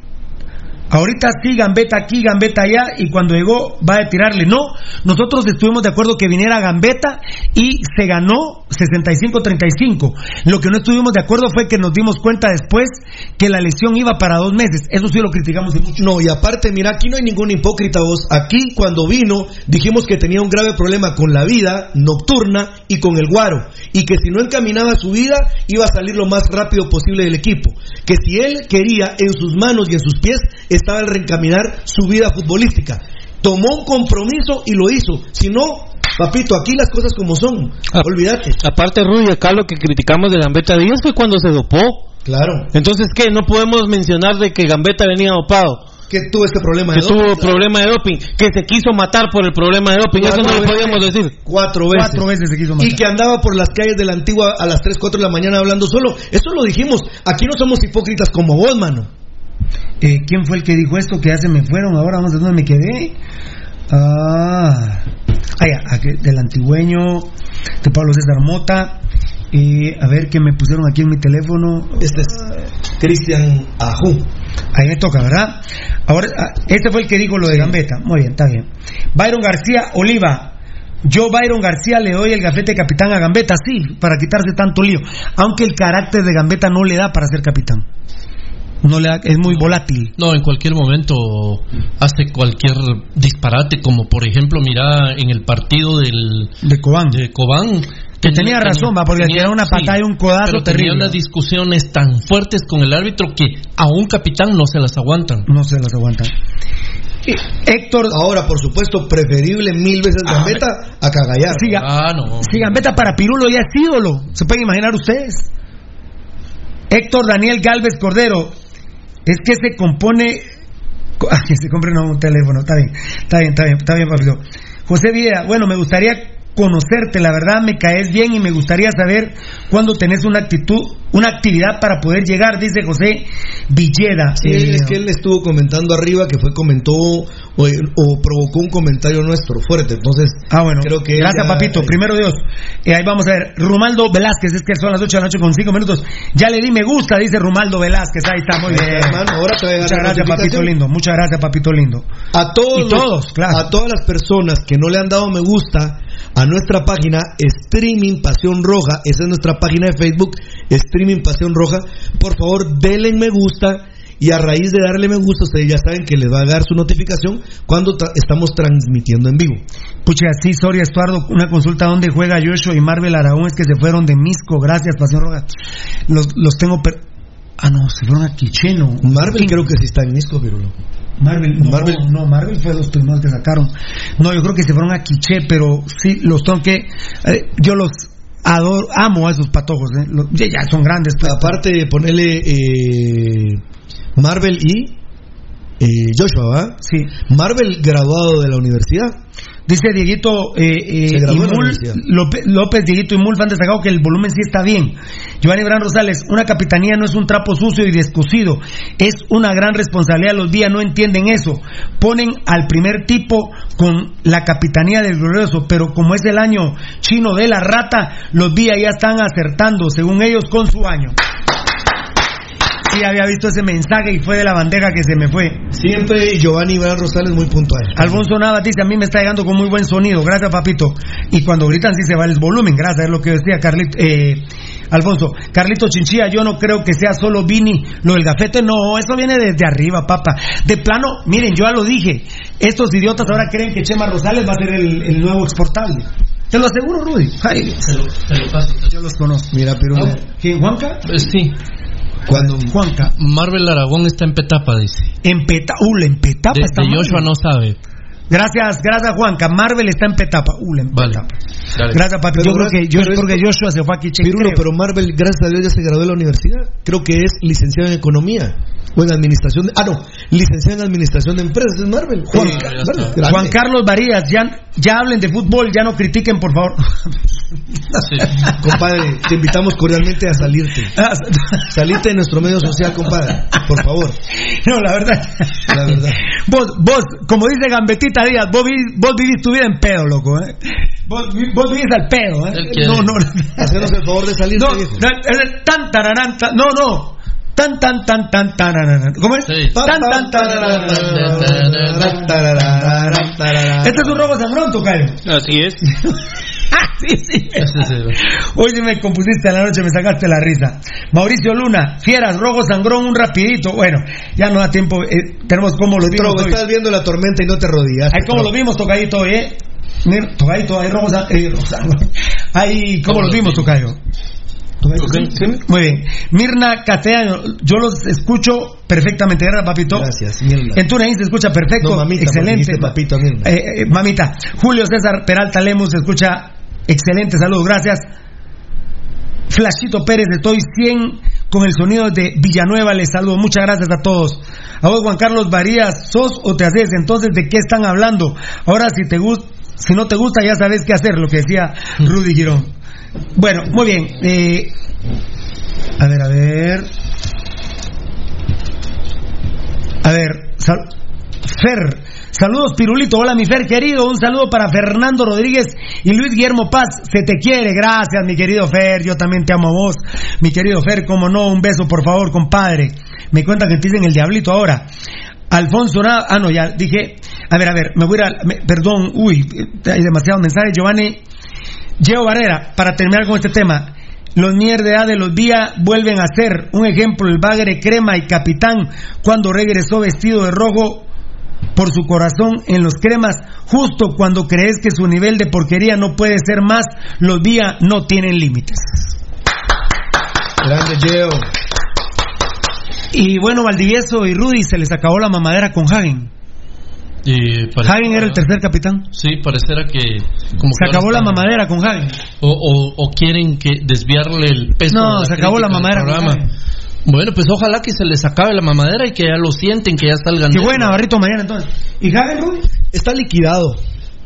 Ahorita sí, Gambetta aquí, Gambetta allá, y cuando llegó va a tirarle. No, nosotros estuvimos de acuerdo que viniera Gambetta y se ganó 65-35. Lo que no estuvimos de acuerdo fue que nos dimos cuenta después que la lesión iba para dos meses. Eso sí lo criticamos mucho. No, y aparte, mira, aquí no hay ningún hipócrita vos. Aquí cuando vino dijimos que tenía un grave problema con la vida nocturna y con el guaro. Y que si no encaminaba su vida iba a salir lo más rápido posible del equipo. Que si él quería en sus manos y en sus pies estaba el reencaminar su vida futbolística. Tomó un compromiso y lo hizo. Si no, papito, aquí las cosas como son. Ah, Olvídate. Aparte, Rudy, acá lo que criticamos de Gambetta Díaz fue cuando se dopó. Claro. Entonces, ¿qué? No podemos mencionar de que Gambetta venía dopado. que tuvo este problema que de tuvo doping. problema de doping, que se quiso matar por el problema de doping, eso no Cuatro lo veces. podíamos decir. Cuatro veces. Cuatro veces se quiso matar. Y que andaba por las calles de la antigua a las 3, 4 de la mañana hablando solo. Eso lo dijimos. Aquí no somos hipócritas como vos, mano. Eh, ¿Quién fue el que dijo esto? Que ya se me fueron. Ahora vamos a dónde me quedé. Ah, ah ya, aquí, del antigüeño, de Pablo César Mota. Eh, a ver qué me pusieron aquí en mi teléfono. Este es Cristian Ajú. Ahí me toca, ¿verdad? Ahora, ah, este fue el que dijo lo de Gambetta. Muy bien, está bien. Byron García Oliva. Yo, Byron García, le doy el gafete de capitán a Gambetta, sí, para quitarse tanto lío. Aunque el carácter de Gambetta no le da para ser capitán. No le da, es muy volátil. No, en cualquier momento hace cualquier disparate, como por ejemplo, mira en el partido del de Cobán. De Cobán Que tenía razón, va, porque tiraron una patada y un codazo pero tenía terrible. unas discusiones tan fuertes con el árbitro que a un capitán no se las aguantan. No se las aguantan. Héctor. Ahora, por supuesto, preferible mil veces Gambetta a Cagallar. Sí, Ah, no. Si Gambetta para Pirulo ya es ídolo, se pueden imaginar ustedes. Héctor Daniel Galvez Cordero, es que se compone. Ah, que se compre un teléfono, está bien, está bien, está bien, está bien, papito. José Villa, bueno, me gustaría conocerte, la verdad me caes bien y me gustaría saber cuándo tenés una actitud, una actividad para poder llegar, dice José Villeda. Sí, Eh, es que él estuvo comentando arriba que fue comentó o, o provocó un comentario nuestro fuerte. Entonces, Ah, bueno. creo que Gracias, ya- papito. Primero Dios. Eh, ahí vamos a ver. Rumaldo Velázquez, es que son las 8 de la noche con 5 minutos. Ya le di me gusta, dice Rumaldo Velázquez. Ahí está, muy bien. hermano. Ahora te voy a Muchas gracias, papito lindo. Muchas gracias, papito lindo. A todos, Y los- todos, claro. a todas las personas que no le han dado me gusta a nuestra página Streaming Pasión Roja, esa es nuestra página de Facebook, Streaming Pasión Roja, por favor denle me gusta y a raíz de darle me gusta ustedes ya saben que les va a dar su notificación cuando tra- estamos transmitiendo en vivo. Pucha, sí, sorry, Estuardo. Una consulta donde juega Joshua y Marvel Aragón es que se fueron de Misco. Gracias, Pasión Roja. Los, los tengo. per- Ah, no, se fueron a Quicheno. Marvel creo que sí está en Misco, Virulo. Marvel, no, Marvel. no, Marvel fue los primeros que sacaron. No, yo creo que se fueron a Quiché, pero sí, los tengo que. eh, yo los adoro, amo a esos patojos, ¿eh? Los- ya, ya son grandes. pues. Aparte de ponerle eh, Marvel y eh, Joshua. Sí. Marvel graduado de la universidad. Dice Dieguito eh, eh, Imul. López, López, Dieguito y Mulf han destacado que el volumen sí está bien. Giovanni Bran Rosales, una capitanía no es un trapo sucio y descosido, es una gran responsabilidad. Los días no entienden eso. Ponen al primer tipo con la capitanía del glorioso, pero como es el año chino de la rata, los días ya están acertando, según ellos, con su año. Sí, había visto ese mensaje y fue de la bandeja que se me fue. Siempre Giovanni Iván Rosales muy puntual. Alfonso Navas dice, a mí me está llegando con muy buen sonido, gracias papito. Y cuando gritan sí se va el volumen, gracias, es lo que decía Carlito, eh, Alfonso. Carlito Chinchilla, yo no creo que sea solo Vini, lo del gafete, no, eso viene desde arriba, papa. De plano, miren, yo ya lo dije, estos idiotas ahora creen que Chema Rosales va a ser el, el nuevo exportable. Te lo aseguro, Rudy. Ay, Se lo, se lo paso. yo los conozco. Mira, pero ¿Quién, Juanca? Pues sí. Cuando Juanca. Marvel Aragón está en Petapa, dice. En Petapa, uh, en Petapa De, está de. Joshua no sabe. Gracias, gracias Juanca. Marvel está en Petapa. Uh, en Vale. Petapa. Dale. Gracias, papi. Pero Yo creo que, yo creo que Joshua se fue aquí Pirulo, pero Marvel, gracias a Dios, ya se graduó de la universidad. Creo que es licenciado en economía o en administración. De, ah, no, licenciado en administración de empresas es Marvel. Juan, Marvel, Carlos Varías, ya, ya hablen de fútbol, ya no critiquen, por favor. Sí. Compadre, te invitamos cordialmente a salirte. Salirte de nuestro medio social, compadre. Por favor. No, la verdad. La verdad. Vos, vos, como dice Gambetita Díaz, vos, vi- vos vivís tu vida en pedo, loco, ¿eh? Vos, vi- vos vivís al pedo, ¿eh? No, no. Hacernos el favor de salirte, No, viejo. no, es tan tararán, tan- no, no. Tan, tan, tan, tan, tararán. ¿Cómo es? Sí. Tan, tan, tararán. Este es un robo sangrón, tocayo. Así es. Ah, sí, sí. Ese sí. Hoy sí me compusiste a la noche, me sacaste la risa. Mauricio Luna, fieras, rojo sangrón, un rapidito. Bueno, ya no da tiempo, eh, tenemos como lo vimos Trogo, estás viendo la tormenta y no te rodillas. Ahí como lo vimos, tocadito hoy, eh. Mira, tocadito, ahí rojo san- eh, rojo sangrón. Ahí como lo vimos, tocayo. Muy bien. Mirna Castellano, yo los escucho perfectamente, ¿verdad, papito? Gracias, Mirna. En TuneIn se escucha perfecto, No, mamita, excelente. papito Mirna. Eh, eh, mamita. Julio César Peralta Lemus se escucha excelente, saludos, gracias. Flashito Pérez, estoy 100 con el sonido de Villanueva. Les saludo. Muchas gracias a todos. A vos, Juan Carlos Varías, ¿sos o te haces? Entonces, ¿de qué están hablando? Ahora, si te gusta, si no te gusta, ya sabes qué hacer, lo que decía Rudy Girón. Bueno, muy bien. Eh, a ver, a ver. A ver, Fer, saludos Pirulito, hola mi Fer querido, un saludo para Fernando Rodríguez y Luis Guillermo Paz, se te quiere, gracias mi querido Fer, yo también te amo a vos, mi querido Fer, como no, un beso por favor, compadre, me cuentan que te dicen el diablito ahora. Alfonso, Na- ah no, ya dije, a ver, a ver, me voy a me- perdón, uy, hay demasiados mensajes, Giovanni, Geo Barrera, para terminar con este tema. Los mierda de los días vuelven a ser un ejemplo el bagre crema y capitán cuando regresó vestido de rojo por su corazón en los cremas justo cuando crees que su nivel de porquería no puede ser más los días no tienen límites Grande Geo. y bueno Valdivieso y Rudy se les acabó la mamadera con Hagen Eh, Hagen era el tercer capitán Sí, pareciera que. Como se que acabó la mamadera con Hagen O, o- o quieren que desviarle el peso. No, de se acabó la mamadera con programa. Hagen. Bueno, pues ojalá que se les acabe la mamadera y que ya lo sienten, que ya salgan. qué buena Barrito mañana entonces y Hagen Está liquidado,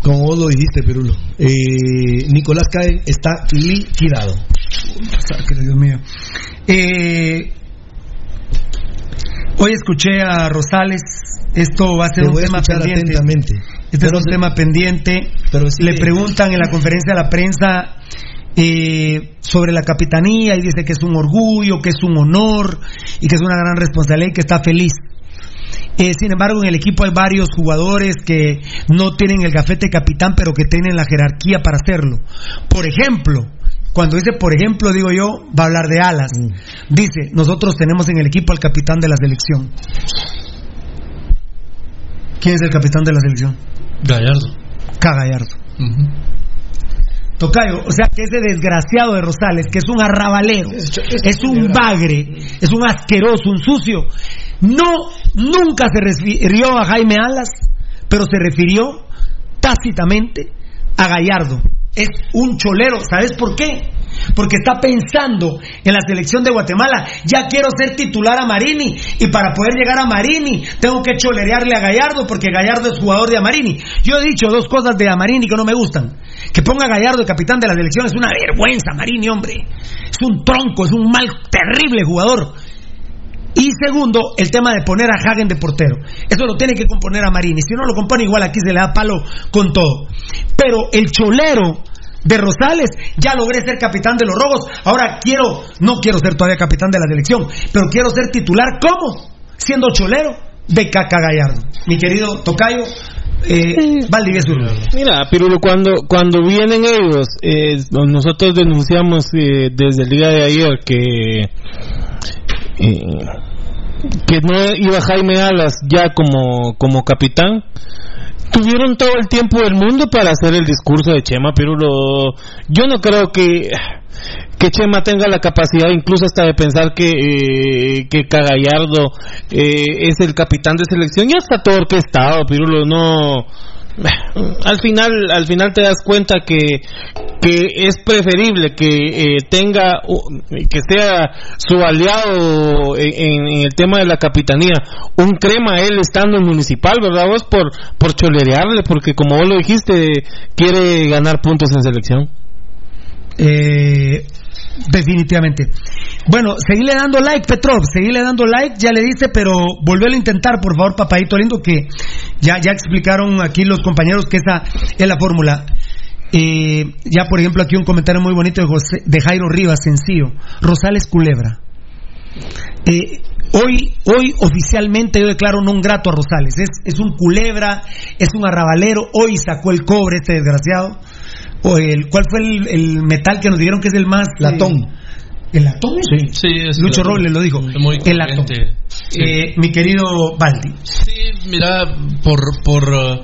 como vos lo dijiste, Pirulo. Eh, Nicolás Caen está liquidado. Dios mío. Eh, hoy escuché a Rosales. Esto va a ser Te un tema pendiente. Este es un tema pendiente. sí Le preguntan en la conferencia de la prensa eh, sobre la capitanía y dice que es un orgullo, que es un honor y que es una gran responsabilidad y que está feliz. Eh, sin embargo, en el equipo hay varios jugadores que no tienen el gafete capitán, pero que tienen la jerarquía para hacerlo. Por ejemplo, cuando dice por ejemplo, digo yo, va a hablar de alas. Dice, nosotros tenemos en el equipo al capitán de la selección. ¿Quién es el capitán de la selección? Gallardo. K. Gallardo. Tocayo, o sea que ese desgraciado de Rosales, que es un arrabalero, es un bagre, es un asqueroso, un sucio, no, nunca se refirió a Jaime Alas, pero se refirió tácitamente a Gallardo. Es un cholero, ¿sabes por qué? Porque está pensando en la selección de Guatemala. Ya quiero ser titular a Marini. Y para poder llegar a Marini, tengo que cholerearle a Gallardo, porque Gallardo es jugador de Amarini. Yo he dicho dos cosas de Amarini que no me gustan. Que ponga a Gallardo de capitán de la selección es una vergüenza, Marini, hombre. Es un tronco, es un mal, terrible jugador. Y segundo, el tema de poner a Hagen de portero. Eso lo tiene que componer a Marini. Si no lo compone, igual aquí se le da palo con todo. Pero el cholero de Rosales, ya logré ser capitán de los Rojos. Ahora quiero, no quiero ser todavía capitán de la selección, pero quiero ser titular. ¿Cómo? Siendo cholero de Caca Gallardo. Mi querido Tocayo, eh, Valdivieso. Mira, Pirulo, cuando, cuando vienen ellos, eh, nosotros denunciamos eh, desde el día de ayer que, eh, que no iba Jaime Alas ya como, como capitán. Tuvieron todo el tiempo del mundo para hacer el discurso de Chema, Pirulo. Yo no creo que, que Chema tenga la capacidad incluso hasta de pensar que, eh, que Cagallardo eh, es el capitán de selección. Ya está todo orquestado, Pirulo, no... Al final, al final te das cuenta que, que es preferible que eh, tenga, que sea su aliado en- en el tema de la capitanía, un crema él estando en municipal, ¿verdad vos? Por, por cholerearle, porque como vos lo dijiste, quiere ganar puntos en selección. Eh, definitivamente. Bueno, seguile dando like, Petrov, seguile dando like, ya le dice, pero volvelo a intentar, por favor, papadito lindo, que ya, ya explicaron aquí los compañeros que esa es la fórmula. Eh, ya, por ejemplo, aquí un comentario muy bonito de, José- de Jairo Rivas, sencillo. Rosales Culebra. Eh, hoy, hoy oficialmente yo declaro no grato a Rosales. Es, es un culebra, es un arrabalero. Hoy sacó el cobre este desgraciado. O el, ¿Cuál fue el, el metal que nos dijeron que es el más... Latón. eh, ¿El latón? Sí, sí, es Lucho latón. Robles lo dijo. Muy el latón. Sí. Eh, mi querido Baldi. Sí, mira, por, por, uh,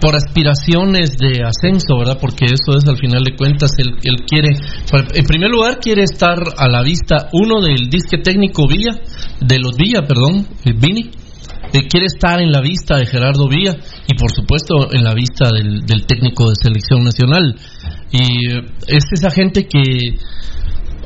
por aspiraciones de ascenso, ¿verdad? Porque eso es al final de cuentas, él, él quiere, en primer lugar, quiere estar a la vista, uno del disque técnico Villa, de los Villa, perdón, eh, Vini, quiere estar en la vista de Gerardo Villa y por supuesto en la vista del, del técnico de selección nacional. Y eh, es esa gente que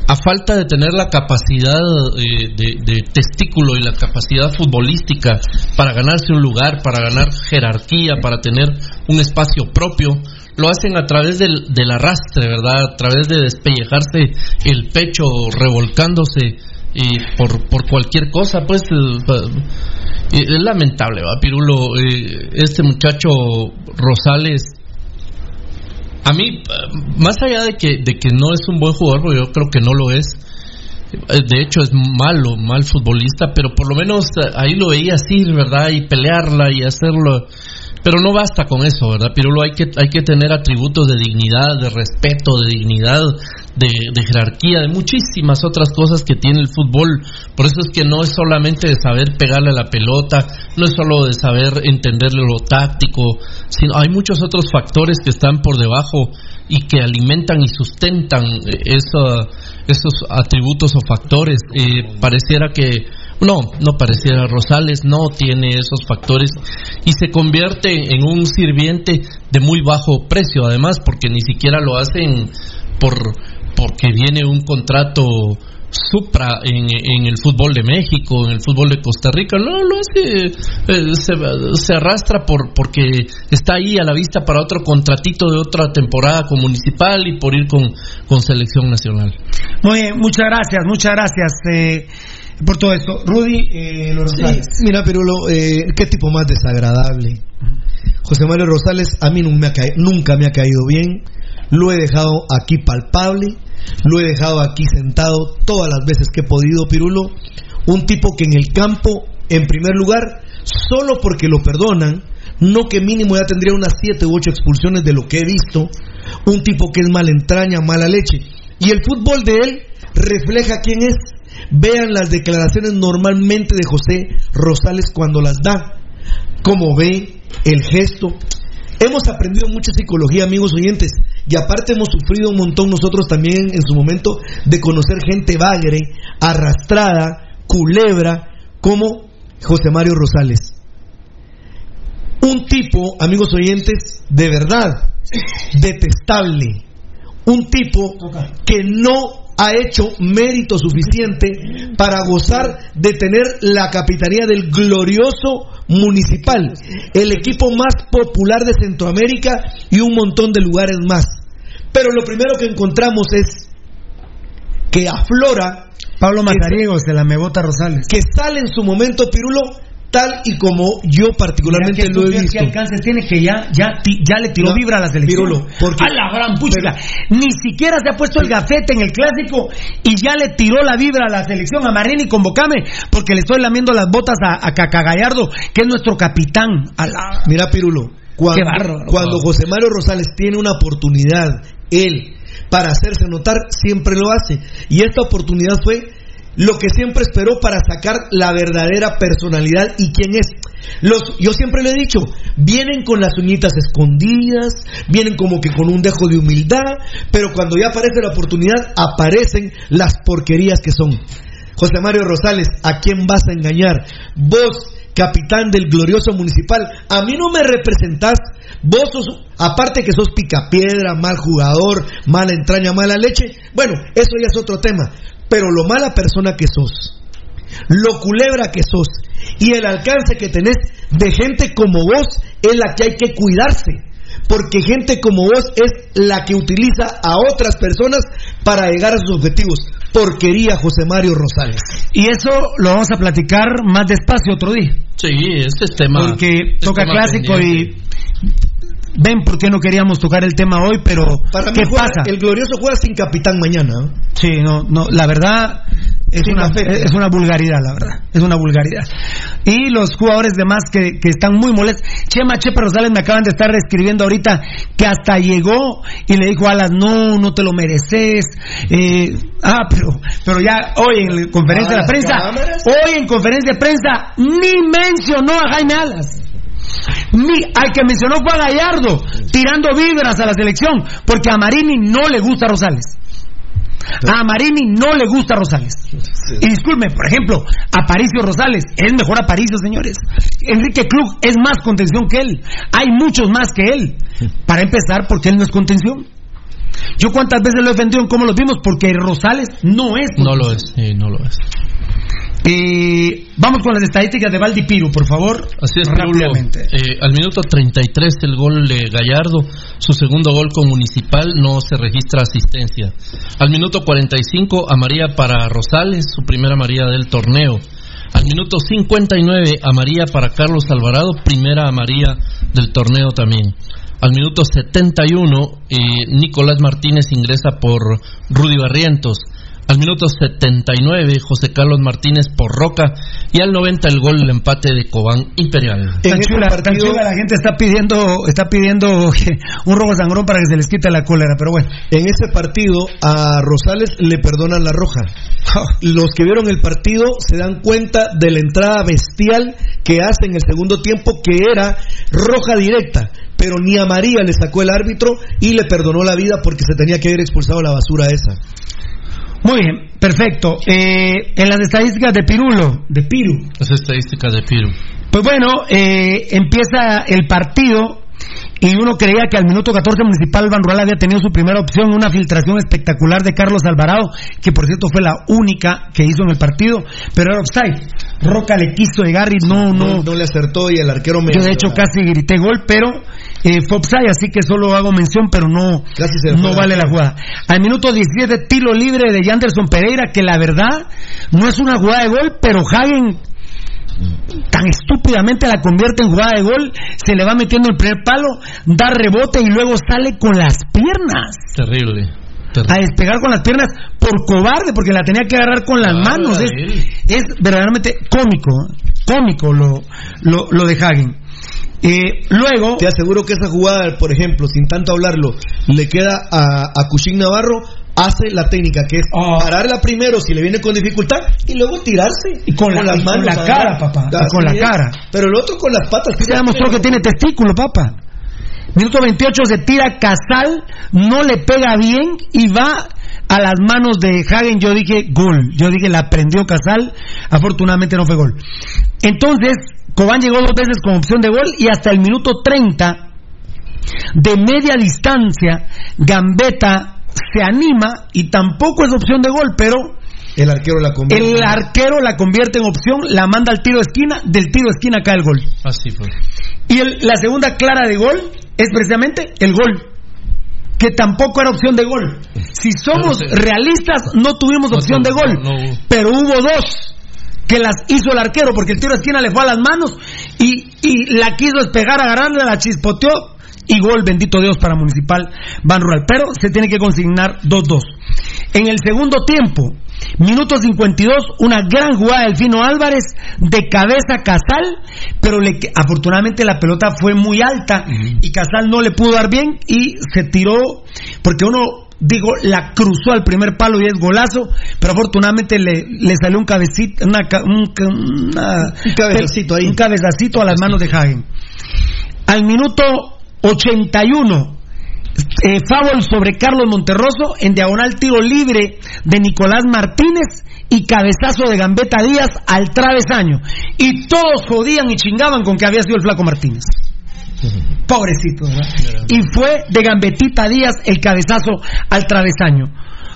a falta de tener la capacidad eh, de, de, testículo y la capacidad futbolística para ganarse un lugar, para ganar jerarquía, para tener un espacio propio, lo hacen a través del, del arrastre, ¿verdad? A través de despellejarse el pecho, revolcándose y por, por cualquier cosa, pues es lamentable, ¿va, Pirulo? este muchacho Rosales a mí, más allá de que, de que no es un buen jugador, yo creo que no lo es, de hecho es malo, mal futbolista, pero por lo menos ahí lo veía así, ¿verdad? Y pelearla y hacerlo pero no basta con eso, ¿verdad, Pirulo? Hay que, hay que tener atributos de dignidad, de respeto, de dignidad, de, jerarquía, de muchísimas otras cosas que tiene el fútbol. Por eso es que no es solamente de saber pegarle a la pelota, no es solo de saber entenderle lo táctico, sino hay muchos otros factores que están por debajo y que alimentan y sustentan eh, esos atributos o factores. Eh, pareciera que no, no pareciera Rosales, no tiene esos factores y se convierte en un sirviente de muy bajo precio, además, porque ni siquiera lo hacen por porque viene un contrato supra en, el fútbol de México, en el fútbol de Costa Rica, no, lo hace, eh, se, arrastra por porque está ahí a la vista para otro contratito de otra temporada con Municipal y por ir con, con Selección Nacional. Muy bien, muchas gracias, muchas gracias. Eh, por todo esto. Rudy, eh, Mira, pero eh, qué tipo más desagradable. José Mario Rosales a mí nunca me, ha caído, nunca me ha caído bien. Lo he dejado aquí palpable. Lo he dejado aquí sentado todas las veces que he podido, Pirulo. Un tipo que en el campo, en primer lugar, solo porque lo perdonan, no que mínimo ya tendría unas siete u ocho expulsiones de lo que he visto. Un tipo que es mala entraña, mala leche. Y el fútbol de él refleja quién es Vean las declaraciones normalmente de José Rosales cuando las da. Como ve el gesto. Hemos aprendido mucha psicología, amigos oyentes, y aparte hemos sufrido un montón nosotros también en su momento de conocer gente bagre, arrastrada, culebra, como José Mario Rosales. Un tipo, amigos oyentes, de verdad, detestable. Un tipo que no ha hecho mérito suficiente para gozar de tener la capitanía del glorioso municipal, el equipo más popular de Centroamérica y un montón de lugares más. Pero lo primero que encontramos es que aflora Pablo Macariegos de la Mebota Rosales. Que sale en su momento Pirulo tal y como yo particularmente lo he visto. ¿Qué alcance tiene que ya, ya, ya le tiró vibra a la selección? Pirulo, porque, a la gran pucha. Ni siquiera se ha puesto el gafete en el clásico y ya le tiró la vibra a la selección a Marini convocame porque le estoy lamiendo las botas a, a Cacagallardo, que es nuestro capitán. A la... Mira, Pirulo, cuando, cuando José Mario Rosales tiene una oportunidad, él, para hacerse notar, siempre lo hace. Y esta oportunidad fue lo que siempre esperó para sacar la verdadera personalidad y quién es. Los, yo siempre le he dicho, vienen con las uñitas escondidas, vienen como que con un dejo de humildad, pero cuando ya aparece la oportunidad, aparecen las porquerías que son. José Mario Rosales, ¿a quién vas a engañar? Vos, capitán del glorioso municipal, a mí no me representás. Vos sos, aparte que sos picapiedra, mal jugador, mala entraña, mala leche. Bueno, eso ya es otro tema pero lo mala persona que sos, lo culebra que sos y el alcance que tenés de gente como vos es la que hay que cuidarse. Porque gente como vos es la que utiliza a otras personas para llegar a sus objetivos. Porquería José Mario Rosales. Y eso lo vamos a platicar más despacio otro día. Sí, este es tema. Porque toca clásico y ven por qué no queríamos tocar el tema hoy, pero ¿qué pasa? El glorioso juega sin capitán mañana. Sí, no, no, la verdad es una, es una vulgaridad, la verdad. Es una vulgaridad. Y los jugadores demás que, que están muy molestos. Chema Chepe Rosales me acaban de estar escribiendo ahorita que hasta llegó y le dijo a Alas, no, no te lo mereces. Eh, ah, pero, pero ya hoy en conferencia de prensa, hoy en conferencia de prensa, ni mencionó a Jaime Alas. Ni, al que mencionó fue a Gallardo, tirando vibras a la selección, porque a Marini no le gusta Rosales. A Marini no le gusta Rosales. Y disculpe, por ejemplo, Aparicio Rosales. Es mejor Aparicio, señores. Enrique Klug es más contención que él. Hay muchos más que él. Para empezar, porque él no es contención. Yo cuántas veces lo he defendido en cómo los vimos, porque Rosales no es. No lo es, sí, no lo es. Eh, vamos con las estadísticas de Valdipiru, por favor. Así es, rápidamente. Eh, al minuto 33 el gol de Gallardo, su segundo gol con Municipal, no se registra asistencia. Al minuto 45 María para Rosales, su primera María del torneo. Al minuto 59 María para Carlos Alvarado, primera María del torneo también. Al minuto 71 eh, Nicolás Martínez ingresa por Rudy Barrientos. Al minuto 79, José Carlos Martínez por Roca. Y al 90, el gol, el empate de Cobán Imperial. En chula, partido... la gente está pidiendo está pidiendo un robo sangrón para que se les quite la cólera, pero bueno. En ese partido, a Rosales le perdonan la roja. Los que vieron el partido se dan cuenta de la entrada bestial que hace en el segundo tiempo, que era roja directa pero ni a María le sacó el árbitro y le perdonó la vida porque se tenía que haber expulsado la basura esa. Muy bien, perfecto. Eh, en las estadísticas de Pirulo, de Piru. Las estadísticas de Piru. Pues bueno, eh, empieza el partido y uno creía que al minuto 14 Municipal Ban Rural había tenido su primera opción, una filtración espectacular de Carlos Alvarado, que por cierto fue la única que hizo en el partido, pero era offside. Roca le quiso llegar y no, no. No, le acertó y el arquero me. Yo de hecho casi grité gol, pero eh, fue offside, así que solo hago mención, pero no, no vale la jugada. Al minuto 17, tiro libre de Yanderson Pereira, que la verdad no es una jugada de gol, pero Hagen tan estúpidamente la convierte en jugada de gol, se le va metiendo el primer palo, da rebote y luego sale con las piernas. Terrible. A despegar con las piernas por cobarde, porque la tenía que agarrar con las manos. Es, verdaderamente cómico, cómico lo, lo, lo de Hagen. Eh, luego. Te aseguro que esa jugada, por ejemplo, sin tanto hablarlo, le queda a, a Cushing Navarro hace la técnica que es oh. pararla primero si le viene con dificultad y luego tirarse y con, las manos con la cara papá con la cara. Pero el otro con las patas se demostró que tiene testículo papá. Minuto 28 se tira Casal no le pega bien y va a las manos de Hagen. Yo dije gol yo dije la prendió Casal afortunadamente no fue gol. Entonces Cobán llegó dos veces con opción de gol y hasta el minuto 30 de media distancia Gambetta se anima y tampoco es opción de gol, pero el arquero la convierte. El arquero la convierte en opción, la manda al tiro de esquina, del tiro de esquina cae el gol. Así fue. Y la segunda clara de gol es precisamente el gol, que tampoco era opción de gol. Si somos realistas, no tuvimos opción de gol, pero hubo dos que las hizo el arquero, porque el tiro de esquina le fue a las manos y, y la quiso despegar, agarrarle, la chispoteó y gol, bendito Dios, para Municipal Ban Rural. Pero se tiene que consignar 2-2. En el segundo tiempo, minuto 52, una gran jugada del Fino Álvarez de cabeza Casal, pero le, afortunadamente la pelota fue muy alta y Casal no le pudo dar bien y se tiró, porque uno digo, la cruzó al primer palo y es golazo, pero afortunadamente le, le salió un cabecito, una, un, cabecito ahí. un cabecito a las manos de Hagen. Al minuto 81. Eh, sobre Carlos Monterroso en diagonal tiro libre de Nicolás Martínez y cabezazo de Gambetta Díaz al travesaño. Y todos jodían y chingaban con que había sido el flaco Martínez. Pobrecito, ¿verdad? Y fue de Gambetita Díaz el cabezazo al travesaño.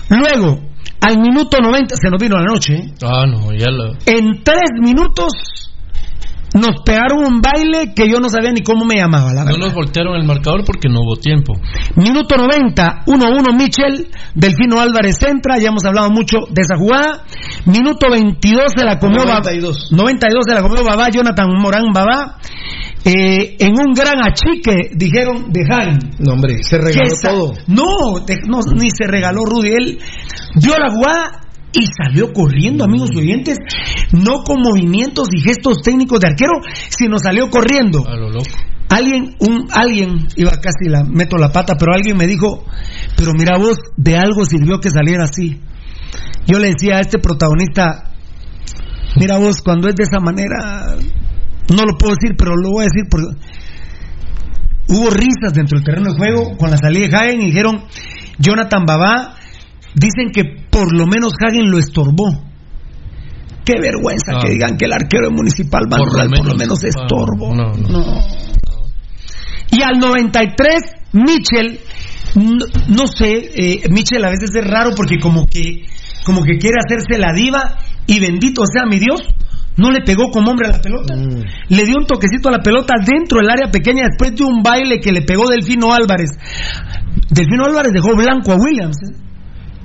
Luego, al minuto 90, se nos vino la noche. ¿eh? Ah, no, ya lo... En tres minutos nos pegaron un baile que yo no sabía ni cómo me llamaba. La no nos voltearon el marcador porque no hubo tiempo. Minuto 90, 1-1 Michel, Delfino Álvarez entra, ya hemos hablado mucho de esa jugada. Minuto 22 de la comió 92. 92 de la comió Babá, Jonathan Morán Babá. Eh, en un gran achique, dijeron de Jaime. No, hombre, se regaló todo. No, no, ni se regaló Rudy. Él dio la jugada y salió corriendo, amigos oyentes, no con movimientos y gestos técnicos de arquero, sino salió corriendo. A lo loco. Alguien, un, alguien, iba casi la, meto la pata, pero alguien me dijo, pero mira vos, de algo sirvió que saliera así. Yo le decía a este protagonista, mira vos, cuando es de esa manera, no lo puedo decir, pero lo voy a decir porque hubo risas dentro del terreno de juego con la salida de Jaén y dijeron, Jonathan Babá Dicen que por lo menos Hagen lo estorbó. Qué vergüenza que ah. digan que el arquero municipal va por, lo por lo menos estorbo. no, Y al 93, Mitchell No, no sé, eh, Michel a veces es raro porque como que, como que quiere hacerse la diva y bendito sea mi Dios, no le pegó como hombre a la pelota. Le dio un toquecito a la pelota dentro del área pequeña después de un baile que le pegó Delfino Álvarez. Delfino Álvarez dejó blanco a Williams. ¿eh?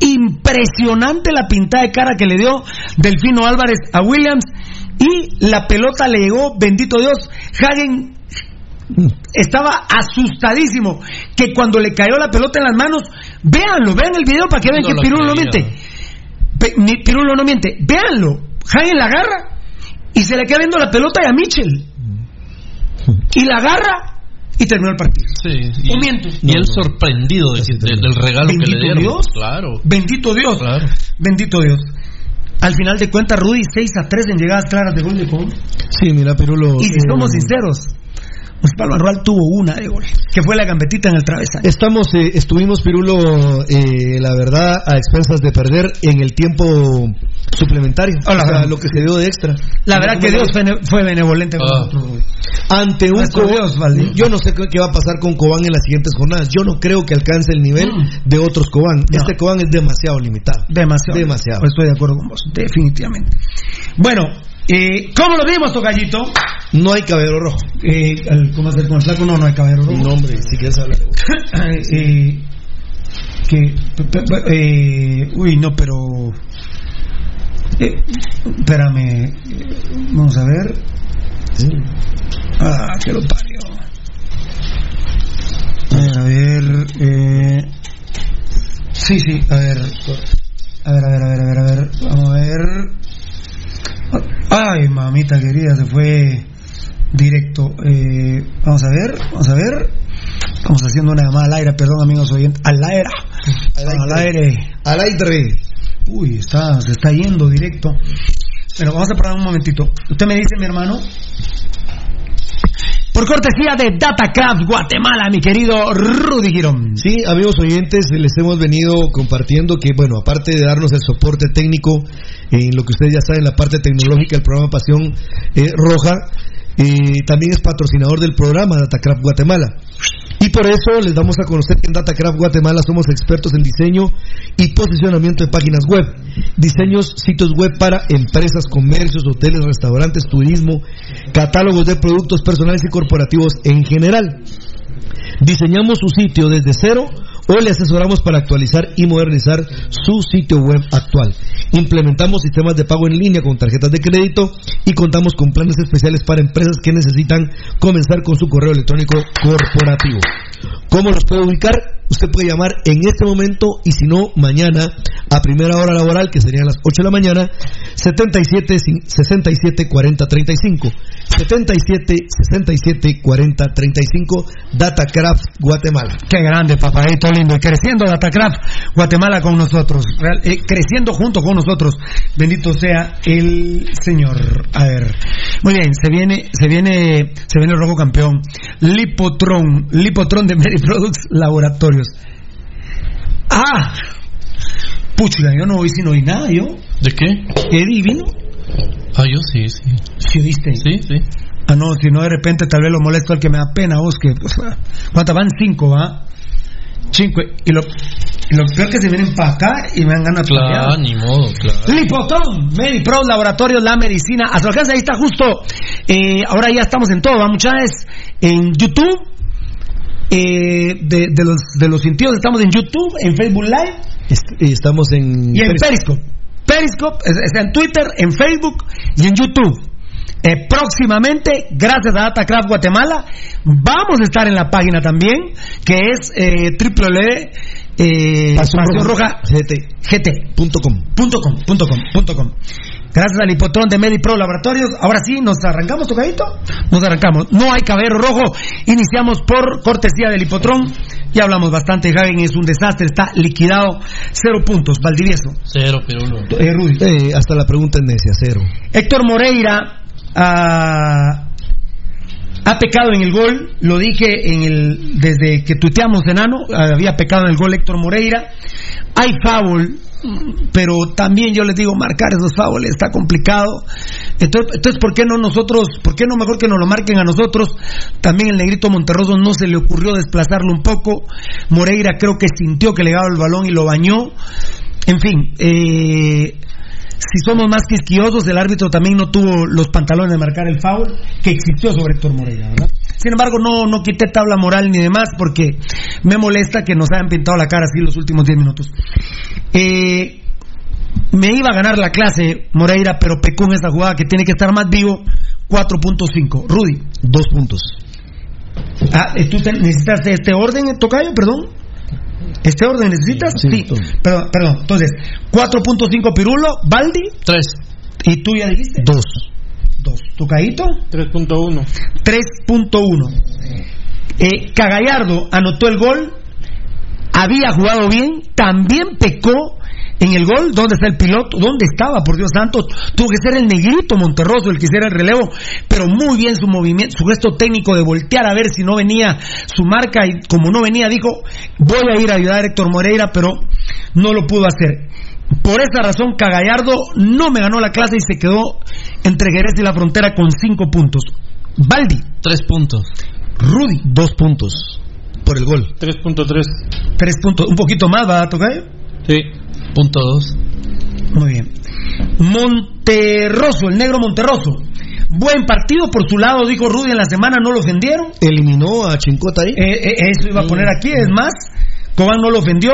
Impresionante la pintada de cara que le dio Delfino Álvarez a Williams y la pelota le llegó, bendito Dios, Hagen estaba asustadísimo que cuando le cayó la pelota en las manos, véanlo, vean el video para que vean No que lo Pirulo no miente. Pirulo no miente, véanlo. Hagen la agarra y se le queda viendo la pelota y a Mitchell. Y la agarra y terminó el partido. Sí, ¿O miento? Y él sorprendido de- de- del regalo que le Bendito dieron. Dios. Claro. Bendito Dios. Bendito Dios. Al final de cuentas, Rudy 6 a 3 en llegadas claras de gol de Colón. Sí, mira, Pirulo. Y si eh, somos sinceros, Municipal Barrual tuvo una de gol, que fue la gambetita en el travesaño. Estamos, eh, estuvimos, Pirulo, eh, la verdad, a expensas de perder en el tiempo suplementario. o sea, lo que se dio de extra. La verdad que Dios fue, fue benevolente con nosotros. güey. Ante un Nuestro Cobán, yo no sé qué qué va a pasar con Cobán en las siguientes jornadas. Yo no creo que alcance el nivel de otros Cobán. Este Cobán es demasiado limitado. Demasiado. Demasiado. Pues estoy de acuerdo con vos, definitivamente. Bueno, eh, ¿cómo lo vimos, Tocallito? No hay caballero rojo. Eh, ¿Cómo hacer con el flaco? No, no hay caballero rojo. No, hombre, si quieres hablar. eh, que, eh, uy, no, pero. eh, espérame. Vamos a ver. Ah, que lo parió. A ver, a ver. Eh, sí, sí, a ver. A ver, a ver, a ver, a ver, a ver. Vamos a ver. Ay, mamita querida, se fue directo. Eh, vamos a ver, vamos a ver. Estamos haciendo una llamada al aire, perdón amigos oyentes. Al aire. Al aire. Al aire. Uy, está, se está yendo directo. Pero vamos a parar un momentito. Usted me dice, mi hermano. Por cortesía de Datacraft Guatemala, mi querido Rudy Girón. Sí, amigos oyentes, les hemos venido compartiendo que, bueno, aparte de darnos el soporte técnico en lo que ustedes ya saben, la parte tecnológica del programa Pasión eh, Roja, eh, también es patrocinador del programa Datacraft Guatemala. Y por eso les damos a conocer que en Datacraft Guatemala somos expertos en diseño y posicionamiento de páginas web, diseños, sitios web para empresas, comercios, hoteles, restaurantes, turismo, catálogos de productos personales y corporativos en general. Diseñamos su sitio desde cero o le asesoramos para actualizar y modernizar su sitio web actual. Implementamos sistemas de pago en línea con tarjetas de crédito y contamos con planes especiales para empresas que necesitan comenzar con su correo electrónico corporativo. ¿Cómo los puede ubicar? Usted puede llamar en este momento y si no, mañana a primera hora laboral, que serían las 8 de la mañana, 77 67 40 35. 77 67 40 35, Datacraft Guatemala. Qué grande, papadito lindo. Y creciendo Datacraft Guatemala con nosotros. Eh, creciendo junto con nosotros. Bendito sea el Señor. A ver. Muy bien, se viene, se viene, se viene el rojo campeón. Lipotron, Lipotron de Mary Products Laboratorios. Ah, pucha, yo no oí si no oí nada, yo. ¿De qué? Eddie vino. Ah, yo sí, sí. ¿Sí viste? Sí, sí. Ah, no, si no de repente tal vez lo molesto al que me da pena, vos que. ¿Cuántas van? Cinco, ¿va? Cinco. Y lo, y lo peor que se vienen para acá y me dan ganas de Claro, ni modo, claro. Lipotron, Medipro, Laboratorios, la medicina. A su alcance, ahí está justo. Eh, ahora ya estamos en todo, ¿va? Muchachos, en YouTube. Eh, de, de los, de los sentidos, estamos en YouTube, en Facebook Live y estamos en. y en Periscope. Periscope, es- está en Twitter, en Facebook y en YouTube. Eh, próximamente, gracias a Datacraft Guatemala, vamos a estar en la página también, que es eh, www. Eh, Gracias al hipotón de MediPro Laboratorios. Ahora sí, ¿nos arrancamos, tocadito? Nos arrancamos. No hay caballero rojo. Iniciamos por cortesía del hipotrón. Ya hablamos bastante. Hagen es un desastre. Está liquidado. Cero puntos. Valdivieso. Cero, pero uno. Eh, Rudy. Eh, hasta la pregunta es necia, cero. Héctor Moreira ah, ha pecado en el gol. Lo dije en el desde que tuiteamos enano. Había pecado en el gol Héctor Moreira. Hay foul pero también yo les digo, marcar esos fouls está complicado. Entonces, ¿por qué no nosotros, por qué no mejor que nos lo marquen a nosotros? También el negrito Monterroso no se le ocurrió desplazarlo un poco. Moreira creo que sintió que le daba el balón y lo bañó. En fin, eh, si somos más quisquillosos, el árbitro también no tuvo los pantalones de marcar el foul que existió sobre Héctor Moreira, ¿verdad? Sin embargo, no, no quité tabla moral ni demás porque me molesta que nos hayan pintado la cara así los últimos 10 minutos. Eh, me iba a ganar la clase Moreira, pero pecó en esa jugada que tiene que estar más vivo. 4.5. Rudy. Dos puntos. Ah, ¿tú te- necesitas este orden, Tocayo? Perdón. ¿Este orden necesitas? Sí. Perdón, perdón. Entonces, 4.5 Pirulo, Baldi. 3. ¿Y tú ya dijiste? Dos. Dos. ¿Tocadito? 3.1. 3.1. Eh, Cagallardo anotó el gol, había jugado bien, también pecó en el gol. ¿Dónde está el piloto? ¿Dónde estaba? Por Dios santo, tuvo que ser el negrito Monterroso el que hiciera el relevo, pero muy bien su movimiento, su gesto técnico de voltear a ver si no venía su marca y como no venía dijo, voy a ir a ayudar a Héctor Moreira, pero no lo pudo hacer. Por esa razón, Cagallardo no me ganó la clase y se quedó entre Jerez y la frontera con cinco puntos. Baldi. Tres puntos. Rudy. Dos puntos. Por el gol. 3.3. Tres puntos. Un poquito más, ¿va, Tocayo? Sí. Punto dos. Muy bien. Monterroso, el negro Monterroso. Buen partido por su lado, dijo Rudy en la semana, no lo ofendieron. Eliminó a Chincota ahí. Eh, eh, eso iba a poner aquí, es más, Cobán no lo ofendió,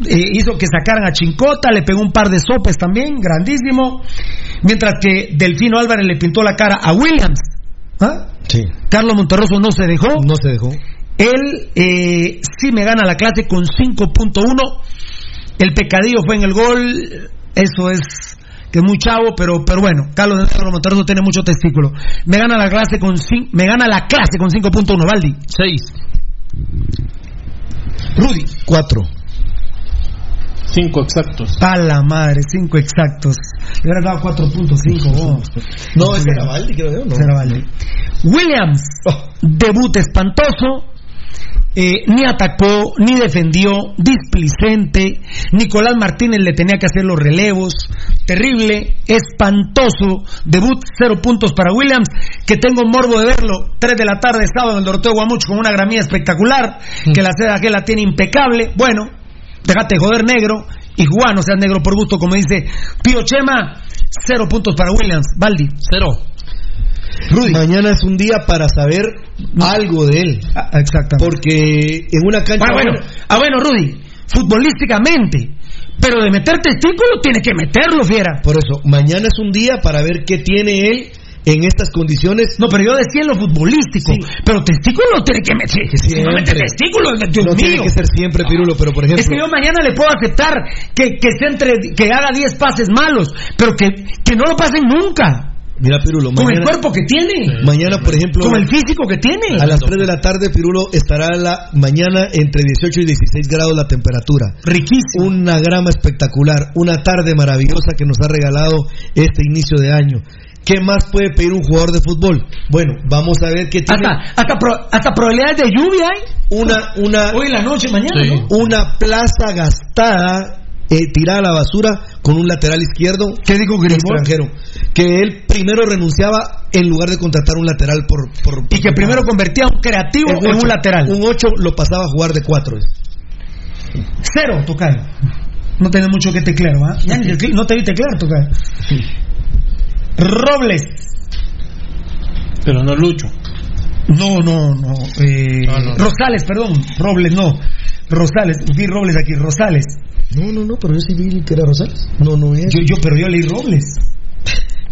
hizo que sacaran a Chincota, le pegó un par de sopes también, grandísimo. Mientras que Delfino Álvarez le pintó la cara a Williams. ¿ah? Carlos Monterroso no se dejó. No se dejó. Él eh, sí me gana la clase con 5.1. El pecadillo fue en el gol. Eso es que es muy chavo, pero, pero bueno, Carlos Monterroso Monterroso tiene mucho testículo. Me gana la clase con me gana la clase con 5.1, Valdi. 6. Rudy. 4. Cinco exactos. Pa' la madre, cinco exactos. Le hubieran dado 4.5. Oh. No, es creo yo. No. Williams, debut espantoso. Eh, ni atacó, ni defendió, displicente. Nicolás Martínez le tenía que hacer los relevos. Terrible, espantoso. Debut, cero puntos para Williams, que tengo morbo de verlo. Tres de la tarde, sábado, en el Doroteo Guamucho, con una gramía espectacular, que la seda que la tiene impecable. Bueno, déjate de joder negro. Y Juan, no seas negro por gusto, como dice Pío Chema. Cero puntos para Williams. Baldi. Cero. Mañana es un día para saber algo de él. Ah, exactamente. Porque en una cancha. Ah, bueno, ah, bueno, Rudy, futbolísticamente. Pero de meter testículo tiene que meterlo, fiera. Por eso, mañana es un día para ver qué tiene él en estas condiciones. No, pero yo decía en lo futbolístico. Pero testículo tiene que meter. Si no mete Siempre. testículo, Dios no tiene que ser siempre, Pirulo, pero por ejemplo. Es que yo mañana le puedo aceptar que, que, se entre, que haga 10 pases malos, pero que, que no lo pasen nunca. Mira, Pirulo, Con mañana. el cuerpo que tiene. Mañana, por ejemplo. Con el físico que tiene. A las 3 de la tarde, Pirulo, estará la mañana entre 18 y 16 grados la temperatura. Riquísimo. Una grama espectacular, una tarde maravillosa que nos ha regalado este inicio de año. ¿Qué más puede pedir un jugador de fútbol? Bueno, vamos a ver qué tiene. Hasta, hasta, pro- hasta probabilidades de lluvia hay. Una, una, Hoy en la noche, mañana, Sí. ¿no? una plaza gastada, eh, tirada a la basura con un lateral izquierdo. ¿Qué dijo Grimbol? extranjero? Que él primero renunciaba en lugar de contratar un lateral por. por Y que primero convertía a un creativo en, ocho. un lateral. Un 8 lo pasaba a jugar de 4. Cero, Tocayo. No tenés mucho que teclear, ¿va? Tecle- no te vi teclear, Tocayo. Robles. Pero no Lucho. No, no, no. eh, No, no. Rosales, perdón. Robles, no. Rosales. Vi Robles aquí. Rosales. No, no, no, pero yo sí vi que era Rosales. No, no es. Yo, yo, pero yo leí Robles.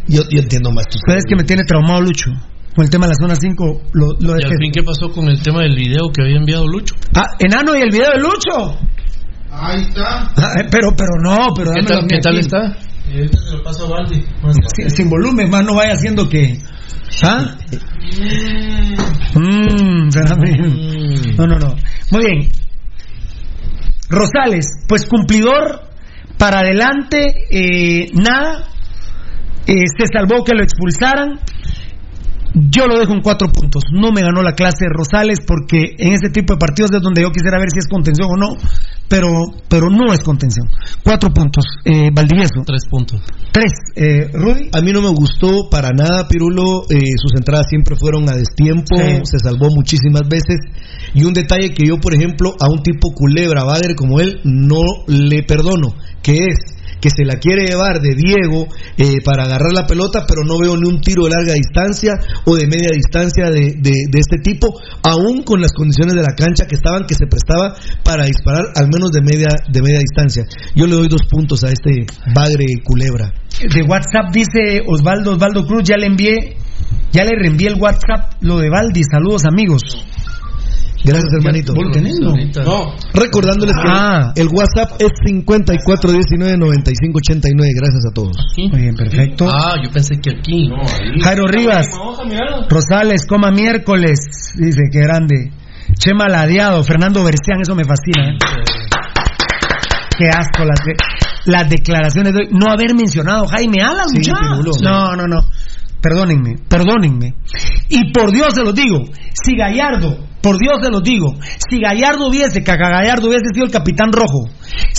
Yo, yo entiendo más Sabes que me tiene traumado Lucho. Con el tema de la zona 5. Lo, lo ¿Y al dejé. fin qué pasó con el tema del video que había enviado Lucho? Ah, enano y el video de Lucho. Ahí está. Ah, eh, pero, pero no, pero ¿Qué tal, qué está? Y ahorita se lo paso a Valdi. Sin, sin volumen, más no vaya haciendo que. ¿Ah? Mm, bien. No, no, no. Muy bien. Rosales, pues cumplidor, para adelante, eh, nada. Eh, se salvó que lo expulsaran. Yo lo dejo en cuatro puntos. No me ganó la clase Rosales porque en ese tipo de partidos es donde yo quisiera ver si es contención o no, pero, pero no es contención. Cuatro puntos. Eh, Valdivieso. Tres puntos. Tres. Eh, Rudy. A mí no me gustó para nada, Pirulo. Eh, sus entradas siempre fueron a destiempo. Sí. Se salvó muchísimas veces. Y un detalle que yo, por ejemplo, a un tipo culebra, Bader como él, no le perdono, que es que se la quiere llevar de Diego eh, para agarrar la pelota, pero no veo ni un tiro de larga distancia o de media distancia de, de- este tipo, aún con las condiciones de la cancha que estaban, que se prestaba para disparar al menos de media, de media distancia. Yo le doy dos puntos a este Bagre Culebra. De WhatsApp dice Osvaldo Osvaldo Cruz, ya le envié, ya le reenvié el WhatsApp lo de Valdi. Saludos amigos. Gracias, hermanito. ¿Vos lo tenés, no? Recordándoles que Ah. el WhatsApp es 54199589. Gracias a todos. Muy bien, perfecto. Ah, yo pensé que aquí. Jairo Rivas, Rosales, coma miércoles, dice que grande. Chema Ladeado, Fernando Bercián, eso me fascina. ¿eh? Qué asco las, de- las declaraciones de hoy. No haber mencionado Jaime Alan, Sí, muchachos. Pirulo. No, no, no. Perdónenme, perdónenme. Y por Dios se los digo, si Gallardo, por Dios se los digo, si Gallardo hubiese, Caca Gallardo hubiese sido el capitán rojo,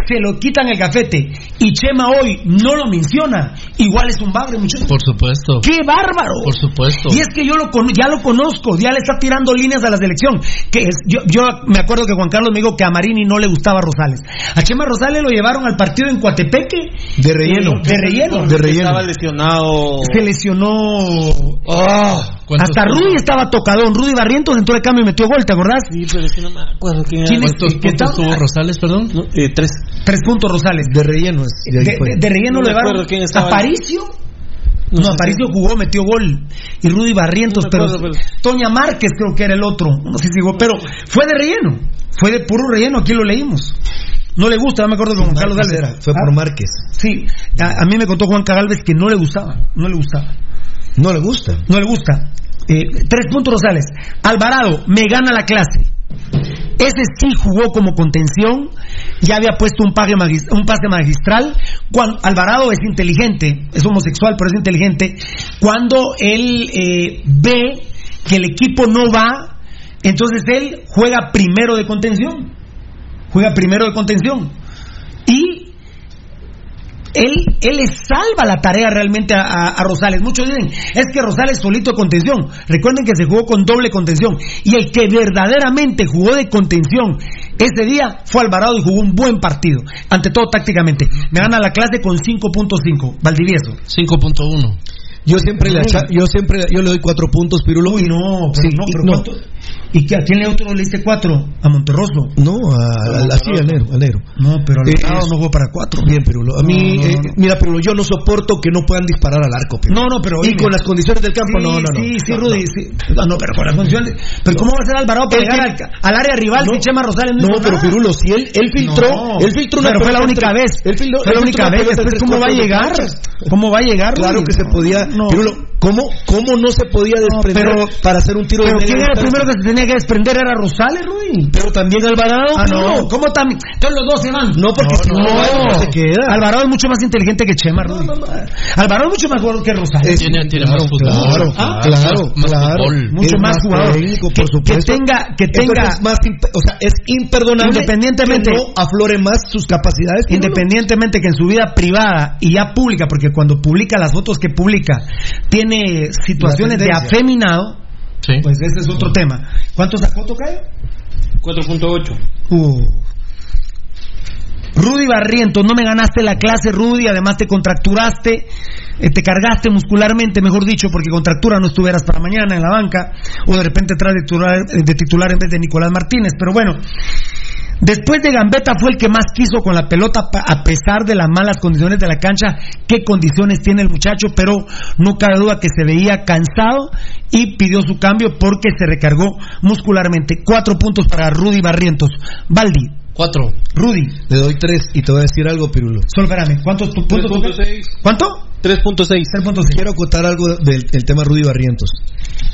se lo quitan el gafete y Chema hoy no lo menciona, igual es un bagre, muchachos. Por supuesto. ¡Qué bárbaro! Por supuesto. Y es que yo lo con- ya lo conozco, ya le está tirando líneas a la selección. Que es, yo, yo me acuerdo que Juan Carlos me dijo que a Marini no le gustaba Rosales. A Chema Rosales lo llevaron al partido en Coatepeque. De relleno. De relleno. De relleno. Estaba lesionado. Se lesionó. ¿Cuántos Hasta? Rudy estaba tocadón. Rudy Barrientos entró de cambio y metió gol, ¿te acordás? Sí, pero es que no me acuerdo quién era. ¿Quién es? ¿Cuántos ¿Qué puntos tuvo Rosales, perdón? Eh, tres. Tres puntos Rosales. De relleno. es- de De, ahí fue. de- de relleno No lo me llevaron. quién estaba. Aparicio. No No, sé. Aparicio jugó, metió gol. Y Rudy Barrientos, No pero, Toña Márquez creo que era el otro. No sé si jugó, pero fue de relleno. Fue de puro relleno, aquí lo leímos. No le gusta, no me acuerdo con Juan Carlos Galvez. era, fue Ah, por Márquez. Sí, a, a mí me contó Juan Galvez que no le gustaba, no le gustaba. No le gusta. No le gusta. Eh, tres puntos Rosales. Alvarado, me gana la clase. Ese sí jugó como contención, ya había puesto un, magis- un pase magistral. Cuando, Alvarado es inteligente, es homosexual, pero es inteligente. Cuando él eh, ve que el equipo no va, entonces él juega primero de contención. Juega primero de contención. Y él, él le salva la tarea realmente a, a- a Rosales. Muchos dicen, es que Rosales solito de contención. Recuerden que se jugó con doble contención. Y el que verdaderamente jugó de contención ese día fue Alvarado y jugó un buen partido. Ante todo tácticamente. Me gana la clase con 5.5. Valdivieso. 5.1. Yo siempre le yo siempre yo le doy cuatro puntos, Pirulo. Uy, no, pero Sí, no, y pero no. ¿Y que a quién le otro le diste cuatro? ¿A Monterroso? No, a, a- al al negro. No, pero Eh, Alvarado no jugó para cuatro. Bien, Pirulo. A mí, No, no, eh, mira, Pirulo, yo no soporto que no puedan disparar al arco. No, no, pero Y con las condiciones del campo, Sí, no, no, no. Sí, sí, Rudy, no. sí. No, no, pero con las condiciones. Pero ¿cómo va a ser Alvarado para llegar al, que- al área rival No. si Chema Rosales no, No, pero? Pirulo, si él, él filtró, él filtró una pero fue la única vez. él filtró- fue la única vez. Después, ¿cómo va a llegar? ¿Cómo va a llegar? Claro que se podía. Pirulo, ¿cómo, ¿cómo no se podía desprender pero- para hacer un tiro Pero de ¿quién era el primero que se tenía que desprender? Era Rosales, Rudy. Pero también Alvarado. Ah, no. ¿Cómo también? Entonces los dos se van. No, porque si no, Alvarado se queda. Alvarado es mucho más inteligente que Chema, Rudy. Alvarado es mucho más jugador que Rosales. Tiene, tiene Claro, más fútbol. claro, Ah, claro, más- más claro. fútbol. Mucho Es más jugador. técnico, Que- por que supuesto. tenga- que tenga- es más o sea, es imperdonable Independientemente- que no aflore más sus capacidades. Independientemente que en su vida privada y ya pública, porque cuando publica las fotos que publica, tiene situaciones de afeminado, Sí. pues ese es otro tema. ¿Cuánto sacó Tocayo? 4.8. Uh. Rudy Barrientos, no me ganaste la clase, Rudy, además te contracturaste, eh, te cargaste muscularmente, mejor dicho, porque contractura no estuvieras para mañana en la banca, o de repente tras de titular, de titular en vez de Nicolás Martínez, pero bueno. Después de Gambetta fue el que más quiso con la pelota a pesar de las malas condiciones de la cancha. Qué condiciones tiene el muchacho, pero no cabe duda que se veía cansado y pidió su cambio porque se recargó muscularmente. Cuatro puntos para Rudy Barrientos. Baldi, 4. Rudy, Le doy tres y te voy a decir algo, Pirulo. solo espérame, ¿cuántos puntos? 3.6. ¿Cuánto? 3.6. Quiero acotar algo del, tema Rudy Barrientos.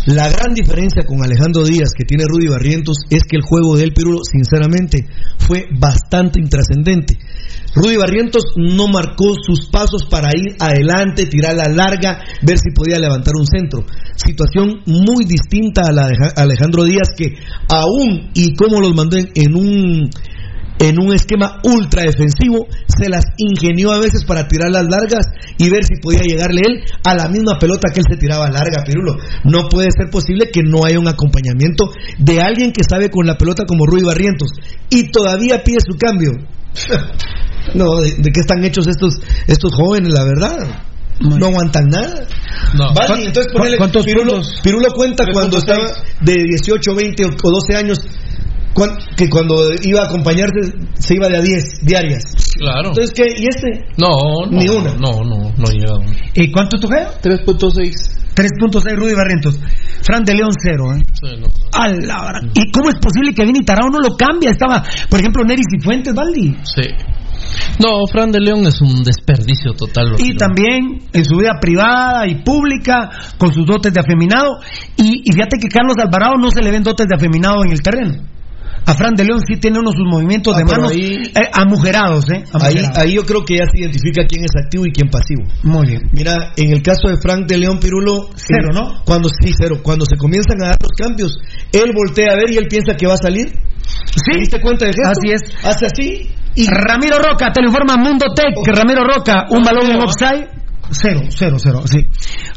La gran diferencia con Alejandro Díaz que tiene Rudy Barrientos es que el juego del Pirulo, sinceramente, fue bastante intrascendente. Rudy Barrientos no marcó sus pasos para ir adelante, tirar la larga, ver si podía levantar un centro. Situación muy distinta a la de Ja- Alejandro Díaz que aún y como los mandó en un en un esquema ultra defensivo, se las ingenió a veces para tirar las largas y ver si podía llegarle él a la misma pelota que él se tiraba larga, Pirulo. No puede ser posible que no haya un acompañamiento de alguien que sabe con la pelota como Rudy Barrientos y todavía pide su cambio. No, ¿de, de qué están hechos estos, estos jóvenes, la verdad? No aguantan nada. Vale, entonces ponele, ¿Cuántos Pirulo? Pirulo cuenta cuando estaba de 18, 20 o 12 años, que cuando iba a acompañarse se iba de a 10 diarias. Claro. Entonces, ¿qué? ¿Y este? No, no. Ni una. No, no, no llega. una. ¿Y cuánto tu 3.6. 3.6 Rudy Barrientos. Fran de León 0, ¿eh? Sí, no. A la. ¿Y cómo es posible que Vini Tarao no lo cambia? Estaba, por ejemplo, Neris y Fuentes, Valdi. Sí. No, Fran de León es un desperdicio total. Y también en su vida privada y pública, con sus dotes de afeminado. Y, y fíjate que Carlos Alvarado no se le ven dotes de afeminado en el terreno. A Fran de León sí tiene unos sus movimientos Ah, de manos ahí- eh, amujerados, ¿eh? Ahí, Amujerados. ahí yo creo que ya se identifica quién es activo y quién pasivo. Muy bien. Mira, en el caso de Frank de León Pirulo, Cero, eh, ¿no? Cuando sí, cero. Cuando se comienzan a dar los cambios, él voltea a ver y él piensa que va a salir. Sí. ¿Te diste cuenta de eso? Así es. Hace así y Ramiro Roca, te lo informa Mundo Tech, que Ramiro Roca, un balón en offside. Cero, cero, cero, sí.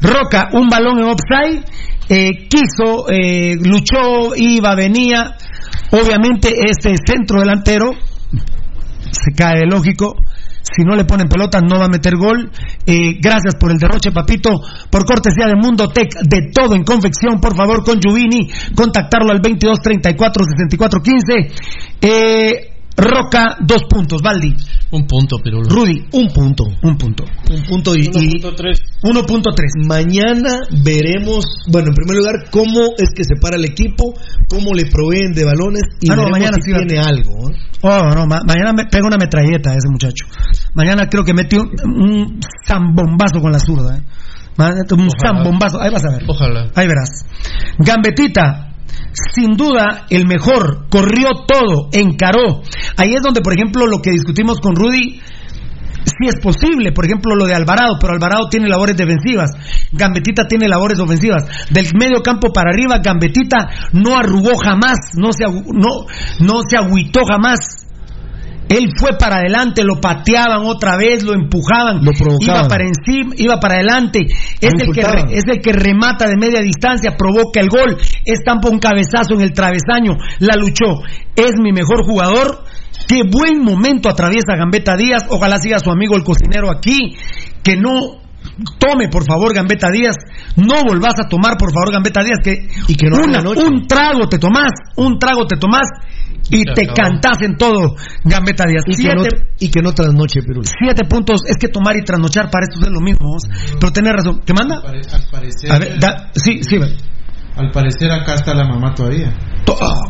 Roca, un balón en offside. eh, quiso, eh, luchó, iba, venía. Obviamente, este centro delantero se cae lógico. Si no le ponen pelota, no va a meter gol. Eh, gracias por el derroche, papito. Por cortesía de Mundo Tech, de todo en confección, por favor, con Juvini. Contactarlo al 22 34 64 15. Eh, Roca, dos puntos. Valdi. Un punto, Pirulo. Rudy, un punto. Un punto. un punto y, y 1.3. mañana veremos, bueno, en primer lugar, cómo es que se para el equipo, cómo le proveen de balones y Ah, no, mañana si sí va- tiene algo. ¿eh? Oh, no, ma- mañana me pega una metralleta ese muchacho. Mañana creo que metió un, un zambombazo con la zurda. ¿eh? Un Ojalá. zambombazo. Ahí vas a ver. Ojalá. Ahí verás. Gambetita, sin duda, el mejor. Corrió todo, encaró. Ahí es donde, por ejemplo, lo que discutimos con Rudy. Sí es posible, por ejemplo, lo de Alvarado, pero Alvarado tiene labores defensivas, Gambetita tiene labores ofensivas. Del medio campo para arriba, Gambetita no arrugó jamás, no se, no, no se agüitó jamás. Él fue para adelante, lo pateaban otra vez, lo empujaban, Lo iba para encima, iba para adelante. Es el, que es el que remata de media distancia, provoca el gol, estampa un cabezazo en el travesaño, la luchó. Es mi mejor jugador. Qué buen momento atraviesa Gambetta Díaz. Ojalá siga su amigo el cocinero aquí. Que no tome, por favor, Gambetta Díaz. No volvás a tomar, por favor, Gambetta Díaz. Que, Y que no una- un trago te tomás, un trago te tomás y te acabó. cantás en todo, Gambetta Díaz. Y que, no, y que no trasnoche, Pirulo. siete puntos. Es que tomar y trasnochar para esto es lo mismo. vos. Pero tenés razón. ¿Qué manda? Al pare- al parecer, A ver, da- sí, sí. ve. al parecer acá está la mamá todavía. To- ah.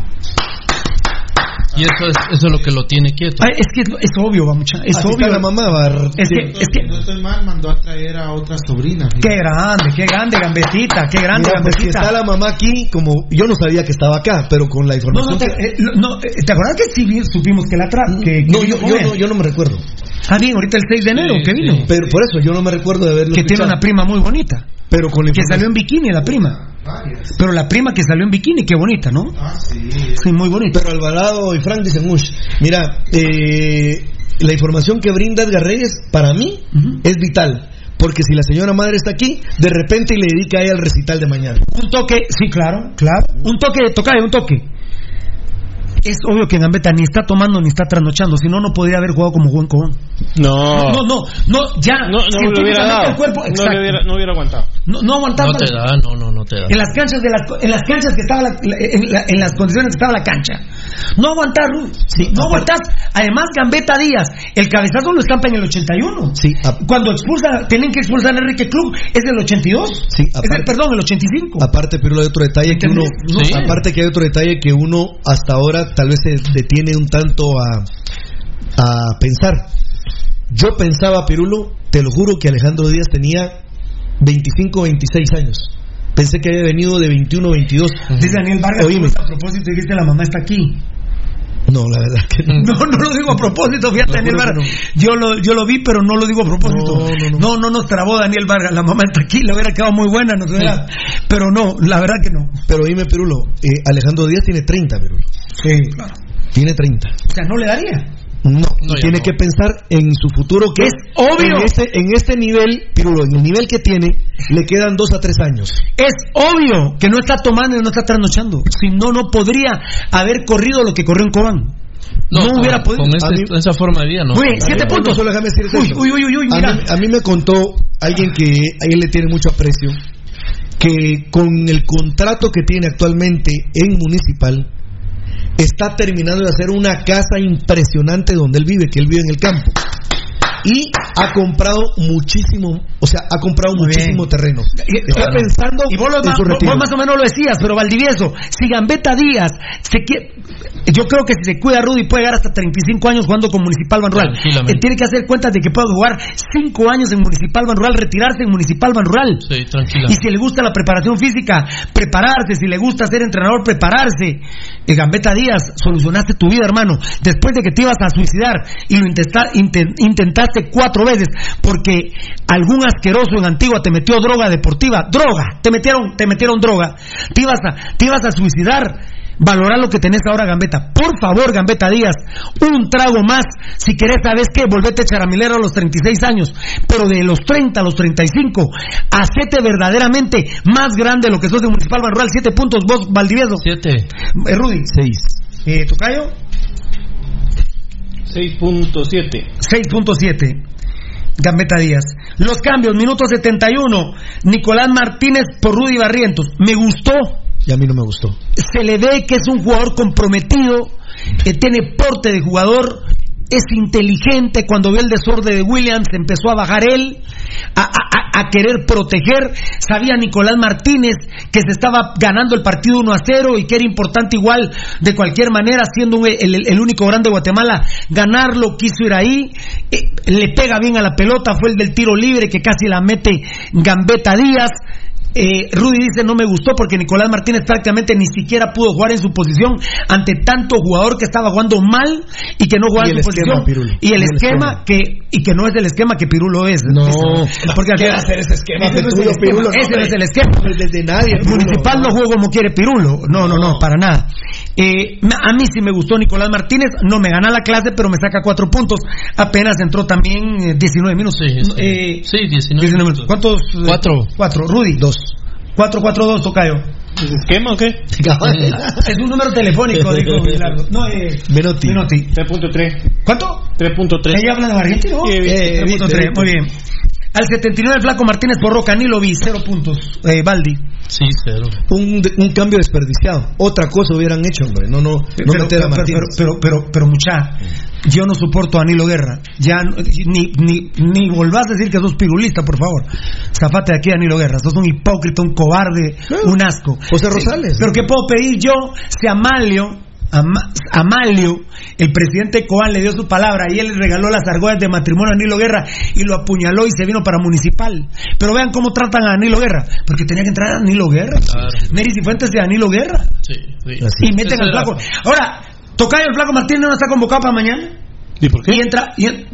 Y eso es, eso es lo que lo tiene quieto. Ay, es que es, es obvio, va mucha. Es Así obvio. está la mamá, va. Es que, es que, No estoy mal, mandó a traer a otra sobrina. qué grande, qué grande, Gambetita, qué grande, Mira, pues que Gambetita. está la mamá aquí, como yo no sabía que estaba acá, pero con la No, información. no, te, que- eh, no, eh, ¿te acuerdas que sí supimos que la tra que, que no, yo, yo no, yo no me recuerdo. Ah, bien, ahorita el 6 de enero, Sí, que vino. sí. Pero por eso yo no me recuerdo de verlo. Que tiene escuchado. una prima muy bonita. Pero con la Que salió en bikini, la prima. Varias. Pero la prima que salió en bikini, qué bonita, ¿no? Ah, sí. Sí, muy bonita. Pero Alvarado y Frank dicen, "Ush, mira, eh, la información que brinda Edgar Reyes, para mí, es vital. Porque si la señora madre está aquí, de repente le dedica a ella el recital de mañana. Un toque, sí, claro, claro. Un toque, toca un toque. Es obvio que Gambetta ni está tomando ni está trasnochando, si no, no podría haber jugado como buen Cobón. No. No, no, no, ya. No, no le hubiera dado. el cuerpo, no, le hubiera, no hubiera aguantado. no, no aguantaba. No te da, no, no, no te da. En las canchas de las, en las canchas que estaba la- la- en, la- en las condiciones que estaba la cancha. No aguantar, Rudy. no aguantas. Además, Gambetta Díaz, el cabezazo lo estampa en el 81. Sí, Cuando expulsa, tienen que expulsar a Enrique Club, es del 82. Sí, Es el, aparte- perdón, el 85. Aparte, pero hay otro detalle que uno. Sí. aparte que hay otro detalle que uno hasta ahora tal vez se detiene un tanto a, a pensar. Yo pensaba, Pirulo, te lo juro, que Alejandro Díaz tenía 25, 26 años. Pensé que había venido de 21, 22. Dice Daniel Vargas, a propósito dijiste la mamá está aquí. No, la verdad que no. No, no lo digo a propósito, fíjate, No, Daniel Vargas. Yo lo, yo lo vi, pero no lo digo a propósito. No, no, nos trabó Daniel Vargas. La mamá está aquí, le hubiera quedado muy buena, no hubiera- Pero no, la verdad que no. Pero dime, Pirulo, eh, Alejandro Díaz tiene 30, Pirulo. Sí, claro. Tiene 30. O sea, no le daría. No, No, tiene no. que pensar en su futuro que Es obvio. En este, en este nivel, Pirulo, en el nivel que tiene, le quedan dos a tres años. Es obvio que no está tomando y no está trasnochando. Si no, no podría haber corrido lo que corrió en Cobán. No, con- hubiera podido. Con esa forma de vida, no. Bien, siete No, puntos. solo déjame decirte Uy, uy, uy, uy, uy, a, mira. mí, a mí me contó alguien que a él le tiene mucho aprecio que con el contrato que tiene actualmente en Municipal está terminando de hacer una casa impresionante donde él vive, que él vive en el campo. Y ha comprado muchísimo, o sea, ha comprado Muy muchísimo bien. terreno. Y- Está y- pensando y vos, lo- en su vos- retiro. vos más o menos lo decías, pero Valdivieso, si Gambetta Díaz se quiere, yo creo que si se cuida Rudy puede llegar hasta 35 años jugando con Municipal Ban Rural. Tranquilamente. Él tiene que hacer cuentas de que puede jugar 5 años en Municipal Ban Rural, retirarse en Municipal Ban Rural. Sí, tranquila. Y si le gusta la preparación física, prepararse. Si le gusta ser entrenador, prepararse. Eh, Gambetta Díaz, solucionaste tu vida, hermano. Después de que te ibas a suicidar y lo intenta- inten- intentaste cuatro veces porque algún asqueroso en Antigua te metió droga deportiva. Droga. Te metieron, te metieron droga. Te ibas a, te ibas a suicidar. Valorar lo que tenés ahora, Gambetta. Por favor, Gambetta Díaz, un trago más. Si querés, ¿sabes qué? Volvete charamilero a los 36 años. Pero de los 30 a los 35, hacete verdaderamente más grande lo que sos de Municipal Ban Rural. Siete puntos, vos, Valdivieso. Siete. Eh, Rudy. Seis. Eh, ¿Tocayo? 6.7. 6.7. Gambetta Díaz. Los cambios, minuto 71. Nicolás Martínez por Rudy Barrientos. Me gustó. Y a mí no me gustó. se le ve que es un jugador comprometido, que tiene porte de jugador, es inteligente. Cuando vio el desorden de Williams, empezó a bajar él, a, querer proteger. Sabía Nicolás Martínez que se estaba ganando el partido 1 a 0 y que era importante igual, de cualquier manera, siendo el único grande de Guatemala, ganarlo, quiso ir ahí. eh, le pega bien a la pelota, fue el del tiro libre que casi la mete Gambetta Díaz. Eh, Rudy dice no me gustó porque Nicolás Martínez prácticamente ni siquiera pudo jugar en su posición ante tanto jugador que estaba jugando mal y que no jugaba en el su esquema, posición Pirulo. y el Y el esquema esquema. que y que no es el esquema que Pirulo es No. porque al ¿Qué final- va a hacer ese esquema, ese no es Pirulo, el esquema, Pirulo? ese no hombre. es el esquema Desde nadie. el municipal no juega como quiere Pirulo. No, no, no, para nada. Eh, a mí sí me gustó Nicolás Martínez. No me gana la clase, pero me saca cuatro puntos. Apenas entró también eh, 19 minutos. Sí, sí. Eh, Sí, 19 minutos. ¿Cuántos? eh, Cuatro. Cuatro. Rudy. Dos. Cuatro, cuatro, dos, Tocayo. ¿Esquema o qué? es un número telefónico, dijo Bilardo. No, eh, Menotti. Menotti. 3.3. ¿Cuánto? 3.3. Ella habla de argentino. Sí, eh, 3.3, bien, muy bien. Al 79 el Flaco Martínez por Roca, ni lo vi, cero puntos. Eh, Baldi. Sí, cero. Un, un cambio desperdiciado. Otra cosa hubieran hecho, hombre. No, no, no pero, meter a pero, Martínez. pero, pero, pero, pero, mucha, yo no soporto a Danilo Guerra. Ya no- ni, ni, ni volvás a decir que sos pirulista, por favor. Zafate de aquí, Danilo Guerra. Sos un hipócrita, un cobarde, un asco. José Rosales. Pero ¿qué puedo pedir yo si Amalio, Ama- Amalio, el presidente de Cobán le dio su palabra y él le regaló las argollas de matrimonio a Danilo Guerra y lo apuñaló y se vino para municipal? Pero vean cómo tratan a Danilo Guerra. Porque tenía que entrar a Danilo Guerra. Claro. Nery Cifuentes de Danilo Guerra Sí, sí. y meten al flaco. Ahora, Tocayo, el flaco Martínez no está convocado para mañana. ¿Y por qué? Y entra. Y en-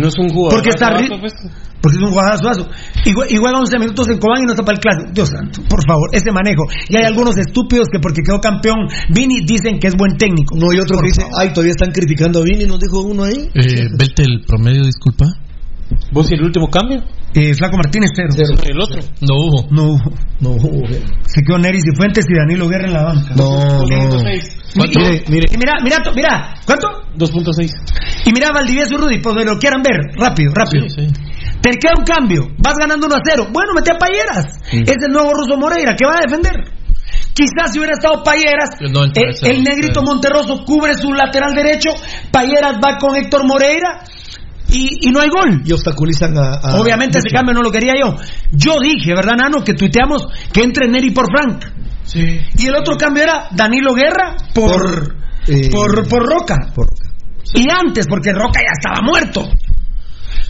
no es un jugador. porque está. ri- barato, pues. Porque es un jue- y juega 11 minutos en Cobán y no está para el clásico. Dios santo, por favor, ese manejo. Y hay algunos estúpidos que porque quedó campeón Vini dicen que es buen técnico. No, y otro Por que dice, ay, todavía están criticando a Vini, nos dijo uno ahí. Eh, Velte el promedio, disculpa. ¿Vos y el último cambio? Eh, Flaco Martínez, cero. El otro. No hubo. No hubo. No, joder. Se quedó Neris y Fuentes y Danilo Guerra en la banca. no, no. 2.6. Mire, mire. Y mira, mira, mira, ¿cuánto? 2.6. Y mira Valdivieso y Rudy, por donde lo quieran ver, rápido, rápido. Sí, sí. Te queda un cambio, vas ganando 1 a 0. Bueno, mete a Payeras. Es el nuevo Ruso Moreira, que va a defender. Quizás si hubiera estado Payeras, No, eh, el negrito. Monterroso cubre su lateral derecho, Payeras va con Héctor Moreira y, y no hay gol. Y obstaculizan a. a- Obviamente ese cambio no lo quería yo. Yo dije, ¿verdad, Nano? Que tuiteamos que entre Neri por Frank. Sí. Y el otro cambio era Danilo Guerra por, eh, por, por Roca. por Roca. Y antes, porque Roca ya estaba muerto.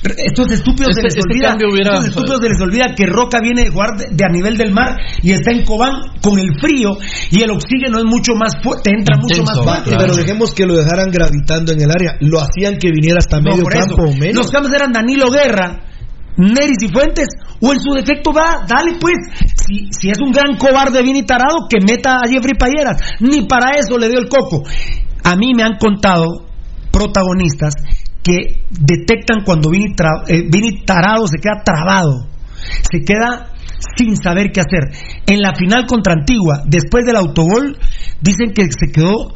Estos estúpidos Este- se les este olvida, hubiera- estos estúpidos se les olvida que Roca viene de jugar de, de a nivel del mar y está en Cobán con el frío y el oxígeno es mucho más fuerte, entra mucho más fuerte. Pero dejemos que lo dejaran gravitando en el área. Lo hacían que viniera hasta No, medio campo o menos. Los cambios eran Danilo Guerra, Neris y Fuentes, o en su defecto va, dale pues. Si, si es un gran cobarde bien y tarado, que meta a Jeffrey Payeras. Ni para eso le dio el coco. A mí me han contado protagonistas que detectan cuando Vini, tra- eh, Vini tarado se queda trabado, se queda sin saber qué hacer. En la final contra Antigua, después del autogol, dicen que se quedó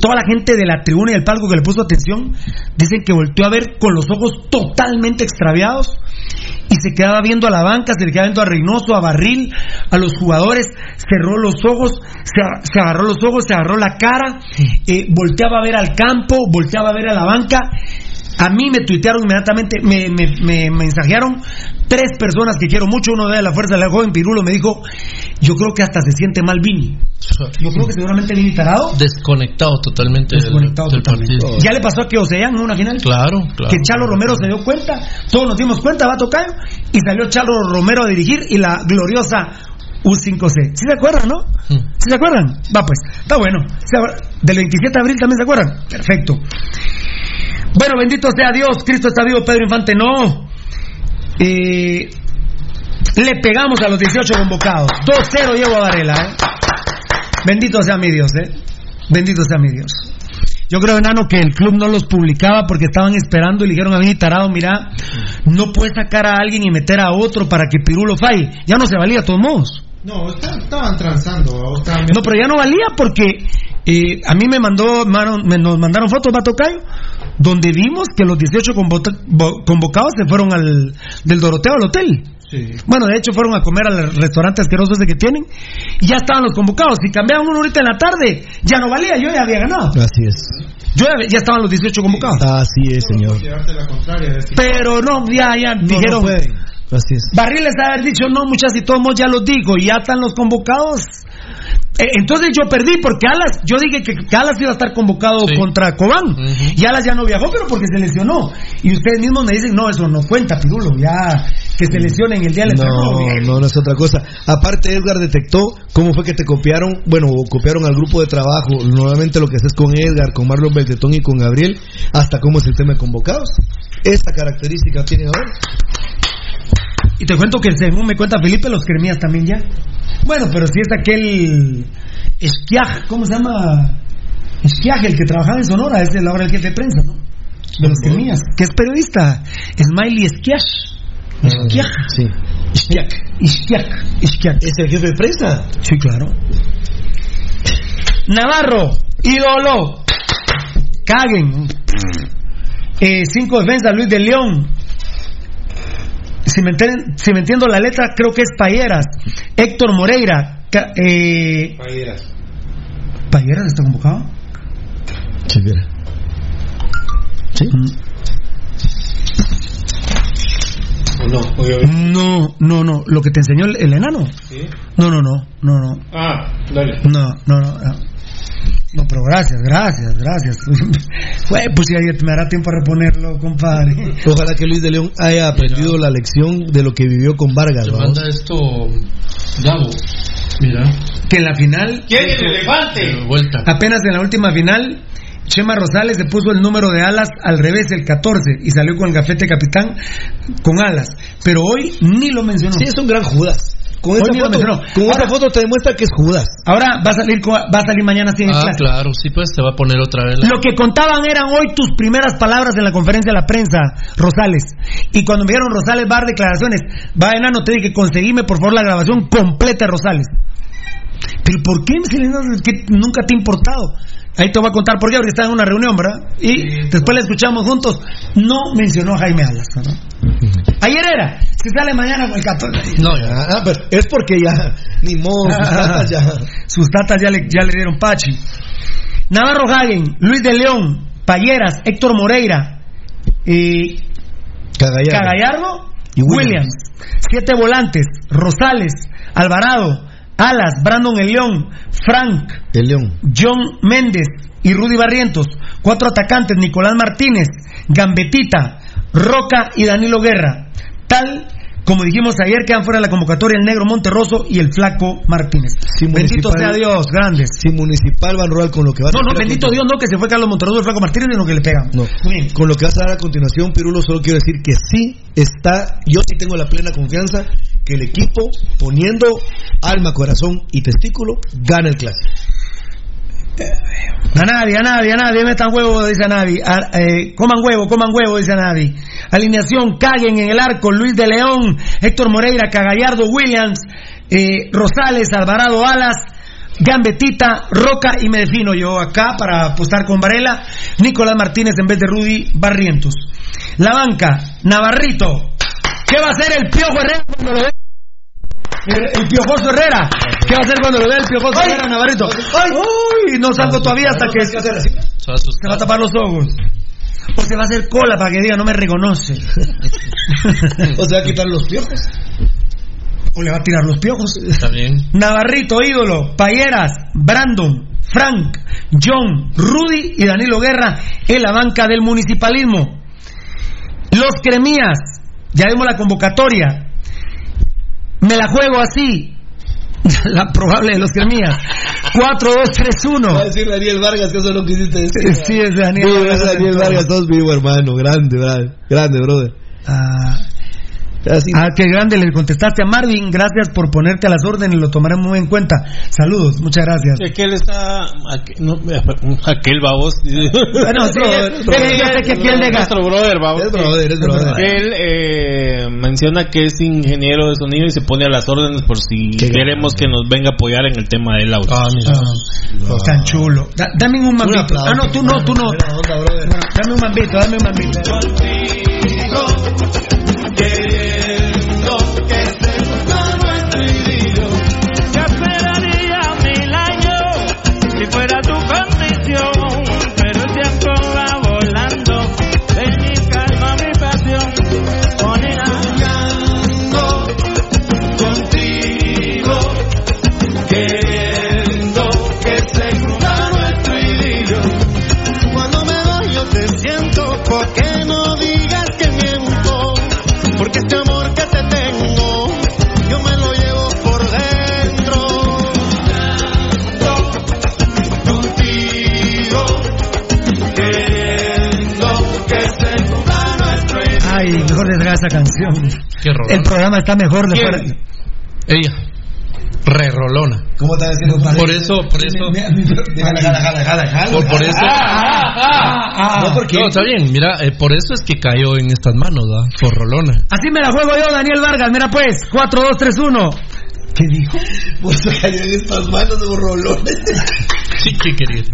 toda la gente de la tribuna y del palco que le puso atención, dicen que volteó a ver con los ojos totalmente extraviados y se quedaba viendo a la banca, se le quedaba viendo a Reynoso, a Barril, a los jugadores, cerró los ojos, se, se agarró los ojos, se agarró la cara, eh, volteaba a ver al campo, volteaba a ver a la banca. A mí me tuitearon inmediatamente, me, me, me mensajearon tres personas que quiero mucho. Uno de la fuerza del joven Pirulo me dijo: Yo creo que hasta se siente mal Vini. Yo creo que seguramente Vini Tarado. Desconectado totalmente del- Desconectado del, partido. Ya le pasó a que Ocean en una final. Claro, claro. Que Chalo Romero se dio cuenta, todos nos dimos cuenta, va a tocar, y salió Chalo Romero a dirigir y la gloriosa U5C. ¿Sí se acuerdan, no? ¿Sí se acuerdan? Va pues, está bueno. Del 27 de abril también se acuerdan. Perfecto. Bueno, bendito sea Dios, Cristo está vivo, Pedro Infante no. Eh, le pegamos a los 18 convocados. 2-0 llevo a Varela, ¿eh? Bendito sea mi Dios, ¿eh? Bendito sea mi Dios. Yo creo, enano, que el club no los publicaba porque estaban esperando y le dijeron a Vini Tarado, mira, no puedes sacar a alguien y meter a otro para que Pirulo falle. Ya no se valía, de todos modos. No, está- estaban transando. o estaban- No, pero ya no valía porque eh, a mí me mandó, mano- me- nos mandaron fotos, Bato Cayo, donde vimos que los 18 convo- bo- convocados se fueron al, del Doroteo al hotel. Bueno, de hecho fueron a comer al restaurante asqueroso ese que tienen y ya estaban los convocados. Si cambiaban uno ahorita en la tarde, ya no valía, yo ya había ganado. Así es. Yo ya, ya estaban los 18 convocados. Así es, señor. Pero no, ya, ya No, dijeron. no. Así es. Barril les haber dicho, no, muchachos, y todos ya los digo, y ya están los convocados. Eh, entonces yo perdí porque Alas, yo dije que, que Alas iba a estar convocado contra Cobán. Y Alas ya no viajó, pero porque se lesionó. Y ustedes mismos me dicen, no, eso no cuenta, Pirulo, ya que se lesione en el día del. No, no, no es otra cosa. Aparte, Edgar detectó cómo fue que te copiaron, bueno, copiaron al grupo de trabajo. Nuevamente lo que haces con Edgar, con Marlon Beltetón y con Gabriel, hasta cómo es el tema de convocados. Esta característica tiene ahora. Y te cuento que según me cuenta Felipe, los cremías también ya. Bueno, pero si es aquel Esquiaj, ¿cómo se llama? Esquiaj, el que trabajaba en Sonora, es el ahora el jefe de prensa, ¿no? De los cremías, que es periodista. Smiley Esquiaj. Esquiaj. Sí. Esquiaj. Esquiaj. Esquiaj. ¿Es el jefe de prensa? Sí, claro. Navarro, ídolo. Caguen. Eh, cinco defensas, Luis de León. Si me, entienden- si me entiendo la letra, creo que es Payeras. Héctor Moreira. Ca- eh, Payeras. ¿Payeras está convocado? Sí, mira. Sí. ¿O no? No, no, no. Lo que te enseñó el, el enano. Sí. No, no, no, no, no. Ah, dale. No, no, no. No, No, pero gracias, gracias, gracias. Güey, pues ya me hará tiempo a reponerlo, compadre. Ojalá que Luis de León haya aprendido la lección de lo que vivió con Vargas. ¿vamos? manda esto Gabo. Mira. Que en la final. ¿Quién es el elefante? Vuelta. Apenas en la última final, Chema Rosales se puso el número de alas al revés, el 14, y salió con el gafete capitán con alas. Pero hoy ni lo mencionó. Sí, es un gran Judas. Con esa foto, mencionó. con esa Ahora- foto te demuestra que es Judas. Ahora va a salir, va a salir mañana el Ah, claro, sí, pues te va a poner otra vez. la- Lo que contaban eran hoy tus primeras palabras en la conferencia de la prensa, Rosales. Y cuando me dieron Rosales va a dar declaraciones, va enano, te dije, conseguime por favor la grabación completa de Rosales. Pero ¿por qué, que nunca te ha importado? Ahí te voy a contar por qué, porque estaba en una reunión, ¿verdad? Y después la escuchamos juntos. No mencionó a Jaime Alas, ¿verdad? Ayer era, si sale mañana con el 14. No, ya, ah, pero es porque ya, ni modo, sus tatas ya. Sus tatas ya le, ya le dieron pachi. Navarro Hagen, Luis de León, Payeras, Héctor Moreira, eh, Cagallardo. Cagallardo Y y Williams. Williams. Siete volantes, Rosales, Alvarado, Alas, Brandon El León, Frank, El León. John Méndez y Rudy Barrientos. Cuatro atacantes, Nicolás Martínez, Gambetita, Roca y Danilo Guerra. Tal como dijimos ayer, quedan fuera de la convocatoria el negro Monterroso y el flaco Martínez. bendito sea Dios, grandes. Si Municipal Van Rural con lo que va a No, no, bendito Dios, no que se fue Carlos Monterroso y el flaco Martínez, sino que le pegan. No, con lo que vas a dar a continuación, Pirulo, solo quiero decir que sí está, yo sí tengo la plena confianza que el equipo, poniendo alma, corazón y testículo, gana el clásico. A nadie, a nadie, a nadie, metan huevo, dice a nadie. eh, coman huevo, coman huevo, dice a nadie. Alineación, caguen en el arco, Luis de León, Héctor Moreira, Cagallardo, Williams, eh, Rosales, Alvarado, Alas, Gambetita, Roca y me defino yo acá para apostar con Varela, Nicolás Martínez en vez de Rudy Barrientos. La banca, Navarrito. ¿Qué va a hacer el Piojo Herrera cuando lo ve? El, el Piojoso Herrera. ¿Qué va a hacer cuando lo vea el Piojoso Herrera, Navarrito? ¡Uy! No salgo todavía hasta que se va a tapar los ojos. O se va a hacer cola para que diga no me reconoce. o se va a quitar los piojos. O le va a tirar los piojos. Está bien. Navarrito, ídolo, Payeras, Brandon, Frank, John, Rudy y Danilo Guerra en la banca del municipalismo. Los Cremías, ya vimos la convocatoria. Me la juego así. La probable de los Cremías. 4-2-3-1. Va a decir Daniel Vargas que eso es lo que hiciste decir. Sí, es Daniel Vargas. es Daniel Vargas, todos vivo, hermano. Grande, grande, grande, brother. Ah, ah, qué grande, le contestaste a Marvin. Gracias por ponerte a las órdenes, lo tomaré muy en cuenta. Saludos, muchas gracias. Aquel está. aquel, no, aquel babos. Bueno, sí, pero yo sé que aquel de Nuestro brother, babos. Es brother, es brother. Él eh, menciona que es ingeniero de sonido y se pone a las órdenes por si queremos que nos venga a apoyar en el tema del audio. Ah, Tan chulo. Da- dame un mambito. Ah, no, tú no, tú no. Dame un mambito, dame un mambito. Este amor que te tengo, yo me lo llevo por dentro. Contigo, queriendo que se cumpla nuestro idilio. Ay, mejor desgracia esa canción. Qué. El programa está mejor de fuera- Ella. Re rolona. ¿Cómo estás diciendo? Por eso, por eso. Jala, jala, jala, jala, jala. Por, por eso. No, porque No, está bien, mira, eh, por eso es que cayó en estas manos, ¿va? Por rolona. Así me la juego yo, Daniel Vargas. Mira pues, 4-2-3-1. ¿Qué dijo? Pues cayó en estas manos de borrolones. Sí, qué querido.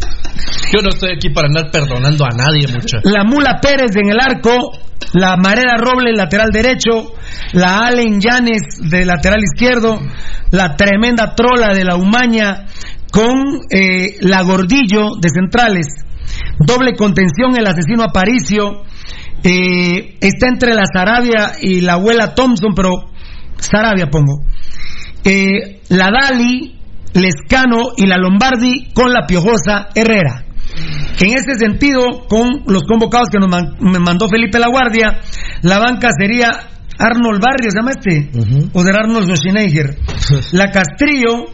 Yo no estoy aquí para andar perdonando a nadie, mucha. La Mula Pérez en el arco, la Marera Robles lateral derecho, la Allen Llanes de lateral izquierdo, la tremenda trola de la Umaña con eh, la Gordillo de centrales, doble contención el asesino Aparicio, eh, está entre la Sarabia y la abuela Thompson, pero Sarabia pongo. Eh, la Dali, Lescano y la Lombardi con la Piojosa Herrera. En ese sentido, con los convocados que nos man- me mandó Felipe La Guardia, la banca sería Arnold Barrios, ¿se llama este? O de Arnold Schwarzenegger. La Castrillo,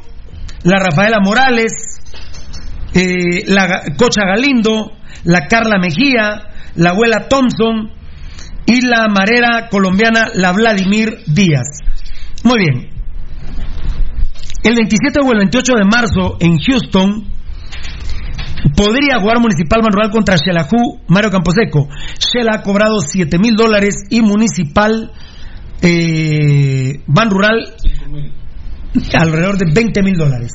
la Rafaela Morales, eh, la Cocha Galindo, la Carla Mejía, la abuela Thompson y la marera colombiana, la Vladimir Díaz. Muy bien. El 27 o el 28 de marzo en Houston podría jugar Municipal Manual contra Xelajú Mario Camposeco. Shela ha cobrado 7 mil dólares y Municipal eh, Ban Rural alrededor de 20 mil dólares.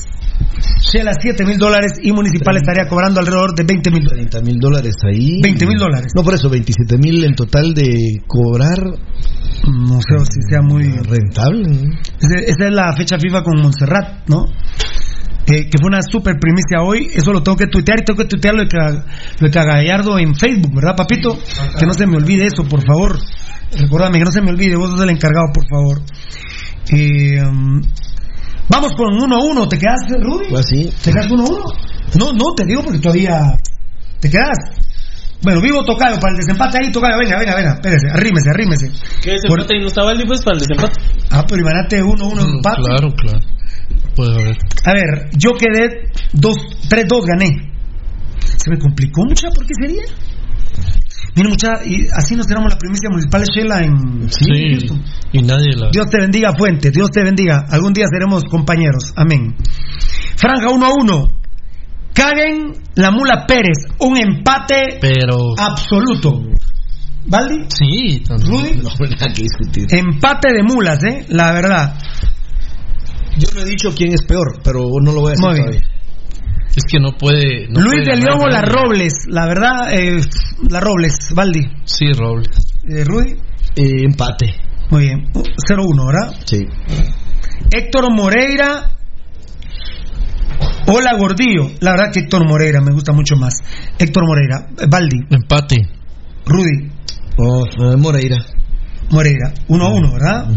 Shela 7 mil dólares y Municipal estaría cobrando alrededor de 20 mil 30 mil dólares ahí. 20 mil dólares. No, por eso, 27 mil en total de cobrar. No creo si sea muy rentable. Esa es la fecha FIFA con Montserrat, ¿no? Eh, que fue una super primicia hoy. Eso lo tengo que tuitear y tengo que tuitear lo de, lo de Cagallardo en Facebook, ¿verdad, papito? Que no se me olvide eso, por favor. Recuérdame que no se me olvide, vos sos el encargado, por favor. Eh, um, vamos con 1 a 1. ¿Te quedas, Rudy? Pues sí. ¿Te quedas 1 a 1? No, no, te digo porque todavía. ¿Te quedas? Bueno, vivo Tocayo, para el desempate ahí, Tocayo, venga, venga, venga, espérese, arrímese, arrímese. ¿Qué desempate? ¿Y no estaba el pues para el desempate? Ah, pero imagínate uno, uno, Mm, empate. Claro, claro. Puede haber. A ver, yo quedé dos, tres, dos, gané. Se me complicó mucha, ¿por qué sería? Mira, mucha, y así nos tenemos la primicia municipal de Shela en Sí, Houston. y nadie la. Dios te bendiga, Fuente. Dios te bendiga. Algún día seremos compañeros. Amén. Franja 1 a 1. Caguen la mula Pérez. Un empate Pero. absoluto. ¿Valdi? Sí, también. ¿Rudy? No, no hay que discutir. Empate de mulas, ¿eh? La verdad. Yo no he dicho quién es peor, pero no lo voy a decir Muy bien. todavía. Es que no puede. no Luis puede de León o la. Robles. La verdad, eh, la Robles. Valdi. Sí, Robles. Eh, Rudy. Eh, empate. Muy bien. 0-1, ¿verdad? Sí. Héctor Moreira. Hola Gordillo. La verdad que Héctor Moreira me gusta mucho más. Héctor Moreira. Eh, Valdi. Empate. Rudy. Oh, eh, Moreira. Moreira. 1 a 1, ¿verdad?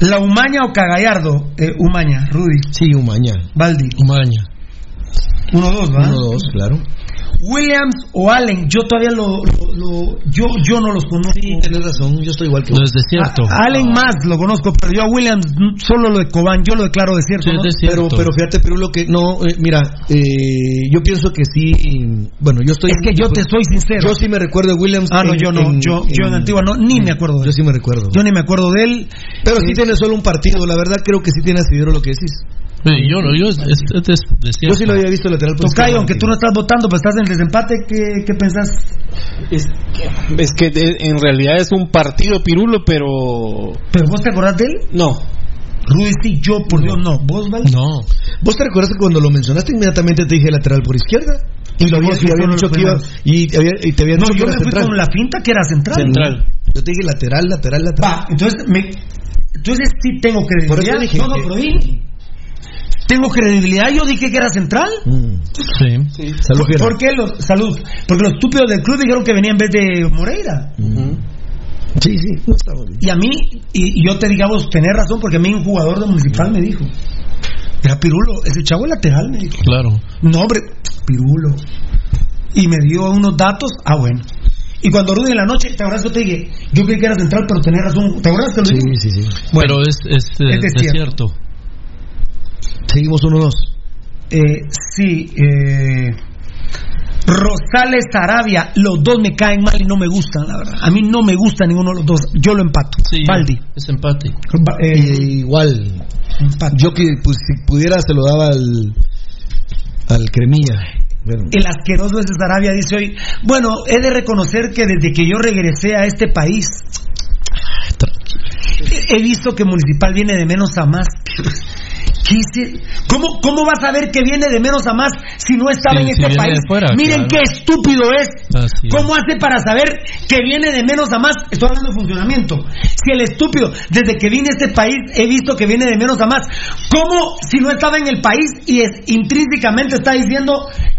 La Umaña o Cagallardo. Eh, Umaña. Rudy. Sí, Umaña. Valdi. Umaña. 1 2, ¿verdad? 1-2, claro. Williams o Allen. Yo todavía lo. lo- lo- yo, yo no los conozco. Sí, tenés razón, yo estoy igual que No vos. es desierto. A- Allen más lo conozco, pero yo a Williams solo lo de Cobán. Yo lo declaro desierto. Sí, ¿no? es Pero, desierto. pero fíjate, pero lo que no, eh, mira, eh, yo pienso que sí, bueno, yo estoy. Es que yo te soy sincero. Yo sí me recuerdo de Williams. Ah, no, en- yo no. en- yo, yo en Antigua no, ni me acuerdo de Yo él. sí me recuerdo. Yo ni me acuerdo de él. Pero sí tiene solo un partido, la verdad creo que sí tiene asidero lo que decís. Sí, yo no, yo es, es, es des- desierto. Yo sí lo había visto lateral por Tocayo, izquierda. aunque tú no estás votando, pero estás en el desempate, ¿qué, qué pensás? Es que, es que de- en realidad es un partido pirulo, pero. ¿Pero vos te acordás de él? No. Rudy, sí, yo, por Dios, no. ¿Vos, Val? No. ¿Vos te recuerdas que cuando lo mencionaste inmediatamente te dije lateral por izquierda? Y lo y fueron dicho que iba, y, había- y te habían No, dicho que yo era me fui central. con la finta que era central. Central. Yo te dije lateral, lateral, lateral. Va, entonces, me, entonces sí tengo Por eso credibilidad. dije no, no, que- pero. Tengo credibilidad, yo dije que era central. Mm. Sí. Salud, Fiera. ¿Por qué los, salud? Porque los estúpidos del club dijeron que venía en vez de Moreira. Sí, sí, no está bueno. Y a mí, y, y yo te digamos, tenés razón, porque a mí un jugador de Municipal me dijo, era Pirulo, ese chavo es lateral, me dijo. Claro. No, hombre, Pirulo. Y me dio unos datos, ah, bueno. Y cuando Rudy en la noche, ¿te que te dije? Yo creí que era central, pero tenés razón. ¿Te acuerdas que lo Sí, sí, sí. Pero es, es, eh, Es desierto. Seguimos 1-2. Eh, sí, eh, Rosales Arabia, los dos me caen mal y no me gustan, la verdad. A mí no me gusta ninguno de los dos. Yo lo empato. Sí. Baldi. Es empate. Eh, Y igual, empate. yo que pues, si pudiera se lo daba al, al Cremilla. Bueno, El asqueroso ese Sarabia dice hoy, bueno, he de reconocer que desde que yo regresé a este país, he visto que Municipal viene de menos a más. ¿Cómo, ¿Cómo vas a ver que viene de menos a más si no estaba Sí, en si este país? fuera, Miren claro. qué estúpido es. Así es. ¿Cómo hace para saber que viene de menos a más? Estoy hablando de funcionamiento. Si el estúpido, desde que vine a este país, he visto que viene de menos a más. ¿Cómo, si no estaba en el país y es, intrínsecamente está diciendo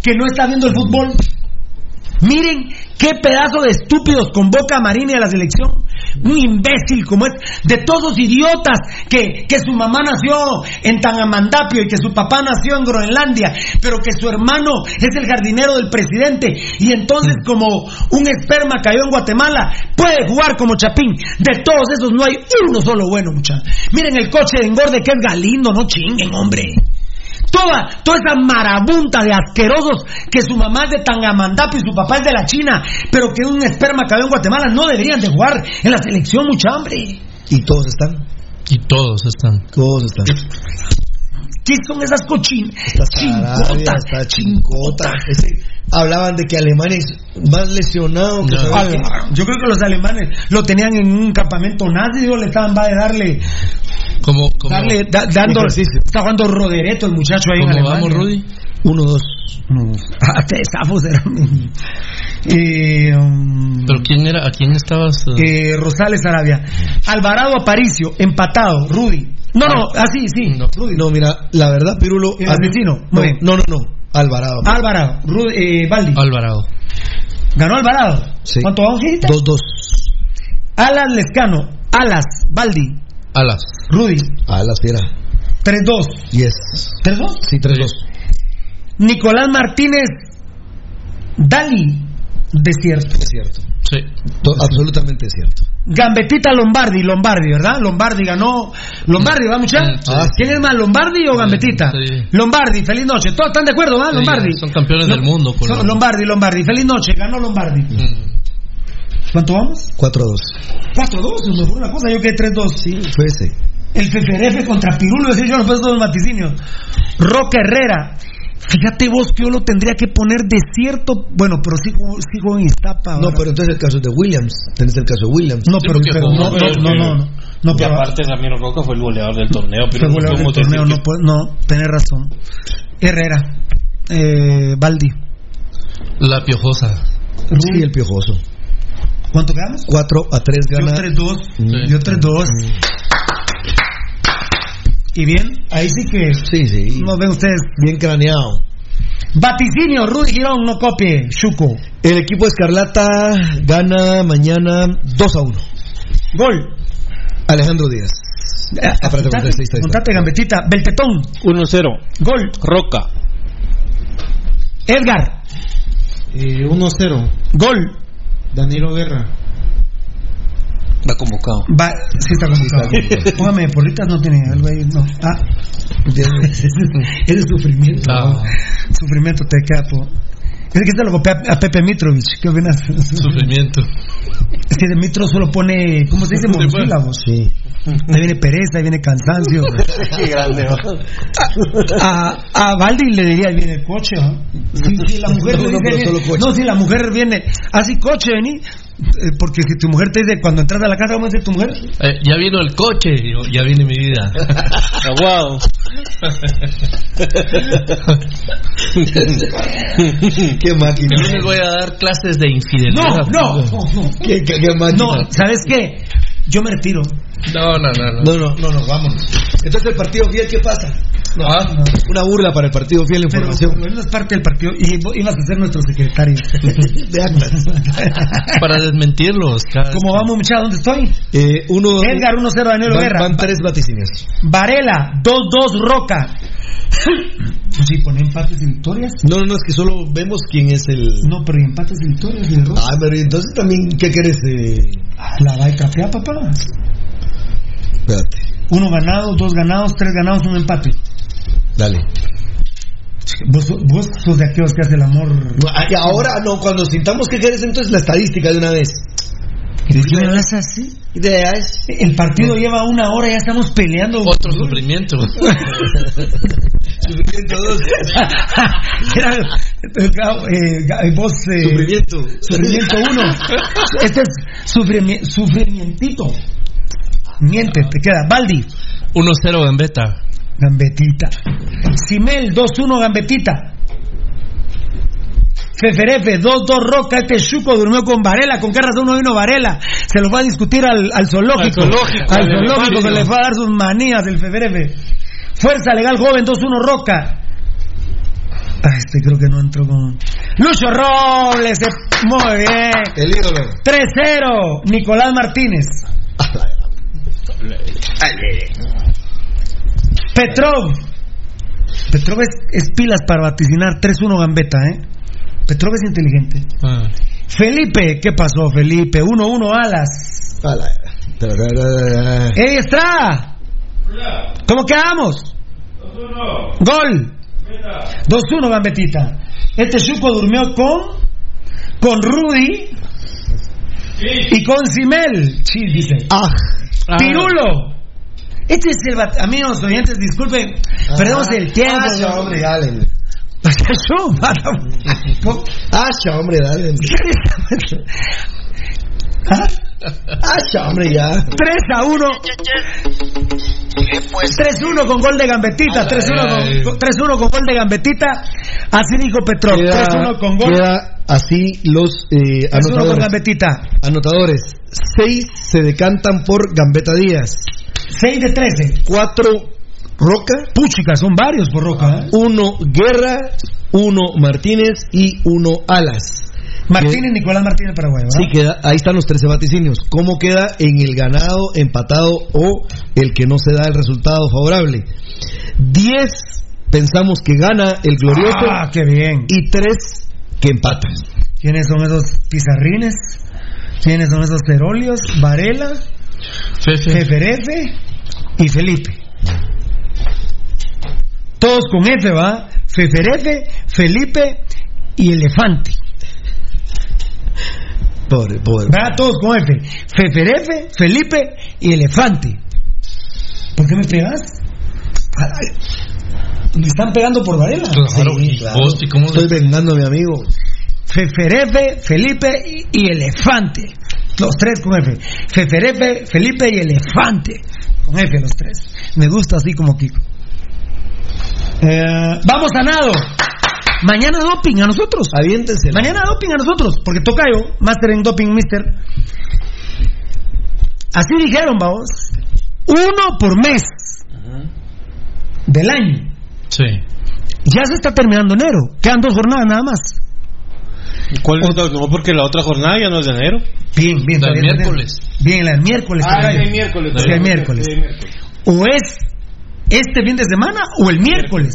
que no está viendo el fútbol? Miren qué pedazo de estúpidos convoca a Marini a la selección. Un imbécil como es, de todos los idiotas que, que su mamá nació en Tangamandapio y que su papá nació en Groenlandia, pero que su hermano es el jardinero del presidente y entonces como un esperma cayó en Guatemala, puede jugar como Chapín. De todos esos no hay uno solo bueno, muchachos. Miren el coche de engorde que es Galindo, no chinguen, hombre. Toda, toda esa marabunta de asquerosos que su mamá es de Tangamandapio y su papá es de la China, pero que un esperma cayó en Guatemala, no deberían de jugar en la selección, mucha hambre. y todos están. Y todos están. Todos están. ¿Qué son esas cochinas? Chincota. Ese- hablaban de que Alemania es más lesionado que No. Yo creo que los alemanes lo tenían en un campamento nazi, le estaban va a darle, Como, como, darle da- dando, está jugando rodereto el muchacho ahí en Alemania. vamos, Rudy. 1-2. Ah, te zafos eran. Eh, um, Pero quién era, a quién estabas. eh? eh, Rosales Arabia. Alvarado Aparicio, empatado. Rudy. No, no, así, sí. No. Rudy. No, mira, la verdad, Pirulo. El. No, Muy bien. no, no, no. Alvarado. Alvarado. Rudy, eh, Baldi. Alvarado. Ganó Alvarado. Sí. ¿Cuánto vamos, hijita? 2-2. Alas Lescano. Alas. Baldi. Alas. Rudy. A la fiera. 3-2. Yes. ¿3-2? Sí, 3-2. Nicolás Martínez. Dali. Desierto. Desierto. Sí. To- absolutamente cierto. Gambetita Lombardi, Lombardi, ¿verdad? Lombardi ganó. Lombardi, ¿va mucha? Ah, ¿Quién es más, Lombardi o Gambetita? Sí. Lombardi, feliz noche. ¿Todos están de acuerdo, va? Sí, Lombardi. Son campeones del mundo. Por Son- Lombardi, Lombardi, feliz noche, ganó Lombardi. Mm. ¿Cuánto vamos? 4-2. 4-2, se me fue una cosa, yo quedé 3-2. Sí, fue ese. El FFRF contra Pirulo, yo, no puedo todos los vaticinios. Roca Herrera. Fíjate vos que yo lo tendría que poner desierto. Bueno, pero sigo, sigo en Iztapa. No, pero entonces el caso de Williams. Tenés el caso de Williams. No, pero, pero no, no, no, no, no, no, y pero- aparte Ramiro Roca fue el goleador del torneo. Pero Fue no goleador del torneo, no, puede- no, tenés razón. Herrera, eh, Baldi. La piojosa. Sí, el piojoso. ¿Cuánto quedamos? 4 a 3 Yo gana. 3-2. Mm. Yo 3-2. Y bien, ahí sí que. Sí, sí. No ven ustedes. Bien craneado. Vaticinio, Rudy Girón, no copie. Chuco. El equipo Escarlata gana mañana 2 a 1. Gol. Alejandro Díaz. Eh, ahí está. apuntate, Gambetita. Beltetón. 1-0. Gol. Roca. Edgar. Eh, 1-0. Gol. Danilo Guerra. Va convocado. Va, sí está convocado. Póngame porritas, no tiene algo ahí, no. Ah. es sufrimiento. Ah. ¿no? Sufrimiento te queda, po. Es que se lo copié a, a Pepe Mitrovich. ¿Qué opinas? Sufrimiento. Es que de Mitro solo pone, ¿cómo se dice? Monosílabos. Sí. Ahí viene pereza, ahí viene cansancio. Qué grande, ¿no? A, a Baldi le diría, ahí viene el coche, ¿no? Si, si la mujer No, le no, dice, coche. no, si la mujer viene, así coche, vení. Eh, Porque si tu mujer te dice, cuando entras a la casa, ¿cómo dice tu mujer? Eh, ya vino el coche, ya viene mi vida. Aguado. Qué máquina. Yo les voy a dar clases de No, infidelidad. no, no, no. Qué, qué, qué máquina. No, ¿sabes qué? Yo me retiro. No, no, no. no. No, no, no, no, vámonos. Entonces el partido fiel, ¿qué pasa? No, Ah, Una burla para el partido fiel, Pero información. no es parte del partido y vos ibas a ser nuestro secretario. de actas. para desmentirlos. cada- ¿Cómo vamos, muchachos? ¿Dónde estoy? Eh, uno, Edgar 1-0 Daniel van, Guerra. van tres vaticinios. Varela 2-2 Roca. Si pone empates y victorias. No, no, no, es que solo vemos quién es el. No, pero y empates y victorias de Roca. Ah, pero entonces también, ¿qué quieres? Eh? La va a café, papá. Espérate, Uno ganado, dos ganados, tres ganados, un empate. Dale. Vos, vos sos de aquellos que hace el amor. No, ah, y ahora, no, cuando sintamos que quieres, entonces la estadística de una vez. ¿Y por qué así? Ideas. El partido lleva una hora, ya estamos peleando. Otro sufrimiento. Sufrimiento dos. Era, eh, eh, vos, eh, Sufrimiento. Sufrimiento uno. Este es sufrimi- sufrimientito. Miente, te queda. Baldi. 1-0 Gambetta. Gambetita. Simel, 2-1 Gambetita. Feferefe, 2-2 Roca. Este Chuco durmió con Varela. ¿Con qué razón no vino Varela? Se lo va a discutir al, al zoológico. Al zoológico, Al zoológico que elefanto. le va a dar sus manías el Feferefe. Fuerza Legal Joven, 2-1 Roca. Ah, este creo que no entró con. Lucho Robles, eh, muy bien. El ídolo. 3-0, Nicolás Martínez. Petrov. Petrov es, es pilas para vaticinar. 3-1 Gambetta, ¿eh? Petrov es inteligente. Ah. Felipe, ¿qué pasó, Felipe? 1-1 Alas. ¡Ey, Estrada! ¿Cómo quedamos? Gol. 2-1 Gambetita. Este Chuco durmió con con Rudy y con Simel. Sí, dice. Ah, Pirulo. Este es el bat- amigos oyentes, disculpen, perdemos el tiempo. Ah, hombre, dale. Mano. Ah, ya, hombre, dale. ¿Ah? Ah, ya, hombre, ya. 3 a 1. 3-1 con gol de Gambetita. 3-1 con, 3-1 con gol de Gambetita. Así dijo Petrov. Queda, 3-1 con gol. queda así los eh, 3-1 con anotadores. Gambetita. Anotadores. Seis se decantan por Gambetta Díaz. 6 de 13. Cuatro Roca. Puchica, son varios por Roca. ¿eh? Uno Guerra. Uno Martínez y uno Alas. Martínez, Nicolás Martínez, Paraguay. ¿verdad? Sí, queda, ahí están los 13 vaticinios. ¿Cómo queda en el ganado, empatado o el que no se da el resultado favorable? 10 pensamos que gana el glorioso Ah, qué bien. y 3 que empata. ¿Quiénes son esos pizarrines? ¿Quiénes son esos cerolios? Varela, Feferefe y Felipe. Todos con F, ¿va? Feferefe, Felipe y Elefante. Pobre, pobre. ¿Verdad? Todos con F. Feferefe, Felipe y Elefante. ¿Por qué me pegas? Ay, Me están pegando por Varela. Claro, y vos, ¿y cómo Estoy vengando a mi amigo. Feferefe, Felipe y, y Elefante. Los tres con F. Feferefe, Felipe y Elefante. Con F los tres. Me gusta así como Kiko. Eh, vamos a nado. Mañana doping a nosotros. Aviéntense. Mañana doping a nosotros. Porque toca yo, Master en Doping Mister. Así dijeron, vamos. Uno por mes del año. Sí. Ya se está terminando enero. Quedan dos jornadas nada más. ¿Cuál no, porque la otra jornada ya no es de enero. Bien, bien. La del miércoles. tenemos. Bien, la del miércoles. Ah, el miércoles. Sí, el miércoles. O es este fin de semana o el miércoles.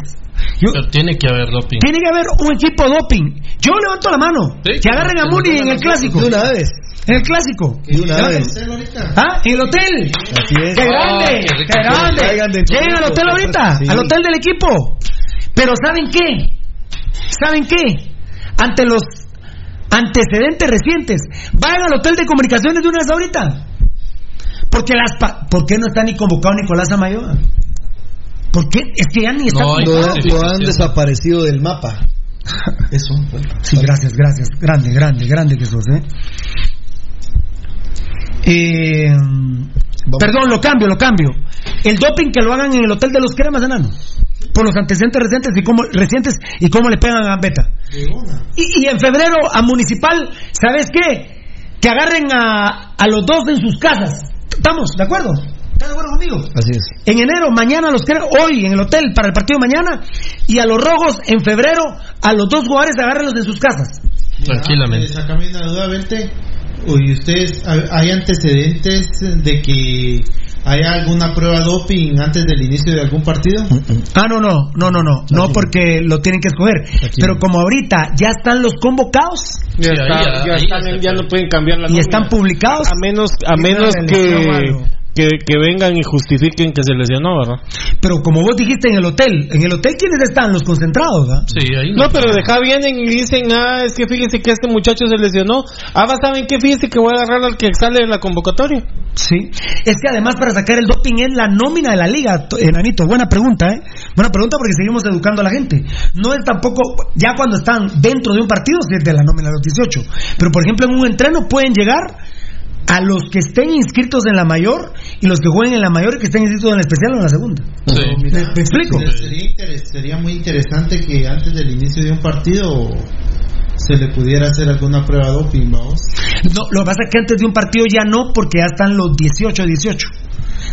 Yo- Pero tiene que haber doping. tiene que haber un equipo doping. Yo levanto la mano. Sí, que agarren a Muni en el clásico. De una vez. En el clásico. De una vez. ¿Ah? En el hotel. Así es. ¡Qué grande! Ah, qué rico. ¡Qué grande! Lleguen al hotel ahorita, Sí. al hotel del equipo. Pero ¿saben qué? ¿Saben qué? Ante los antecedentes recientes, vayan al hotel de comunicaciones de una vez ahorita. Porque las pa- ¿Por qué no está ni convocado Nicolás Amayoa? ¿Por qué? Es que ya ni está No, Lo, convocado. lo han desaparecido del mapa. Eso. bueno. Sí, gracias, gracias. Grande, grande, grande que sos, ¿eh? Eh, perdón, lo cambio, lo cambio. El doping que lo hagan en el hotel de los cremas, enano. Por los antecedentes recientes y cómo, recientes y cómo le pegan a Beta. Y, y en febrero a Municipal, ¿sabes qué? Que agarren a, a los dos en sus casas. ¿Estamos? ¿De acuerdo? ¿Están de acuerdo conmigo? Así es. En enero, mañana los creo, hoy en el hotel para el partido de mañana. Y a los rojos en febrero, a los dos jugadores agárrenlos en sus casas. Tranquilamente. Eh, Sácame una duda, Vente. Oye, ¿ustedes ha- hay antecedentes de que haya alguna prueba doping antes del inicio de algún partido? Ah, no, no, no, no, no, no porque lo tienen que escoger. Pero como ahorita ya están los convocados Ya, Sí, está, ahí ya- están ya no pueden cambiar la y están publicados. A menos, a menos no, que. Que, que vengan y justifiquen que se lesionó, ¿verdad? Pero como vos dijiste en el hotel, en el hotel quiénes están los concentrados, ¿verdad? Sí, ahí No, pero deja vienen y dicen, ah, es que fíjese que este muchacho se lesionó. Ah, va, ¿saben qué? Fíjese que voy a agarrar al que sale en la convocatoria. Sí. Es que además para sacar el doping es la nómina de la liga, to- enanito. Buena pregunta, ¿eh? Buena pregunta porque seguimos educando a la gente. No es tampoco, ya cuando están dentro de un partido, si es de la nómina de los 18. Pero por ejemplo en un entreno pueden llegar a los que estén inscritos en la mayor y los que jueguen en la mayor y que estén inscritos en la especial o en la segunda. Sí. ¿Me, me explico? Sería, sería muy interesante que antes del inicio de un partido se le pudiera hacer alguna prueba doping, vamos. No, lo que pasa es que antes de un partido ya no, porque ya están los 18, 18.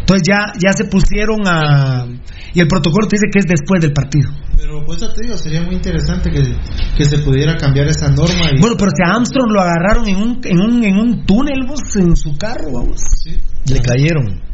Entonces ya, ya se pusieron a... Y el protocolo te dice que es después del partido. Pero pues ya te digo, sería muy interesante que, que se pudiera cambiar esa norma. Y, Bueno, pero si a Armstrong lo agarraron en un, en un, en un túnel, vos, en su carro, vamos. Le cayeron.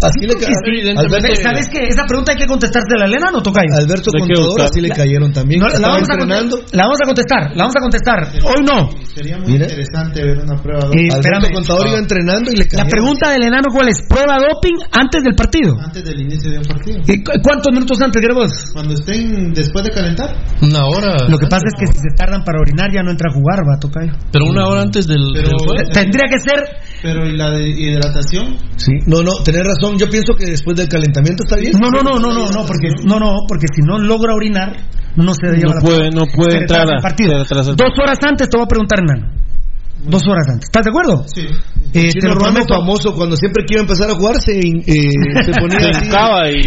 Así le cayeron. Alberto, ¿Sabes qué? Esa pregunta hay que contestársela a Elena, ¿no, Tocayo? Alberto que Contador así le cayeron también. No, la, vamos a entrenando. contestar, la vamos a contestar, la vamos a contestar. Hoy no. sería muy Mira. interesante ver una prueba Eh, doping Alberto espérame. Contador iba entrenando y le La cayeron. pregunta del enano, ¿cuál es? ¿Prueba doping antes del partido? antes del inicio de un partido. ¿Y cu- ¿Cuántos minutos antes, vos? Cuando estén después de calentar. Una hora. Lo que pasa es que si se tardan para orinar ya no entra a jugar, va, Tocayo. Pero una hora antes del, Pero- del juego. Tendría que ser... Pero ¿y la de hidratación? Sí. No, no, tenés razón. Yo pienso que después del calentamiento está bien. No, no, no, no, no, no, porque no, no, porque si no logra orinar, no se lleva No la puede, no puede entrar retrasa a- el partido. se retrasa el Dos horas antes te voy a preguntar, Hernán. Dos horas antes. ¿Estás de acuerdo? Sí. Eh, Chino Romano famoso cuando siempre que iba a empezar a jugar se, eh, se ponía Se así, hincaba y-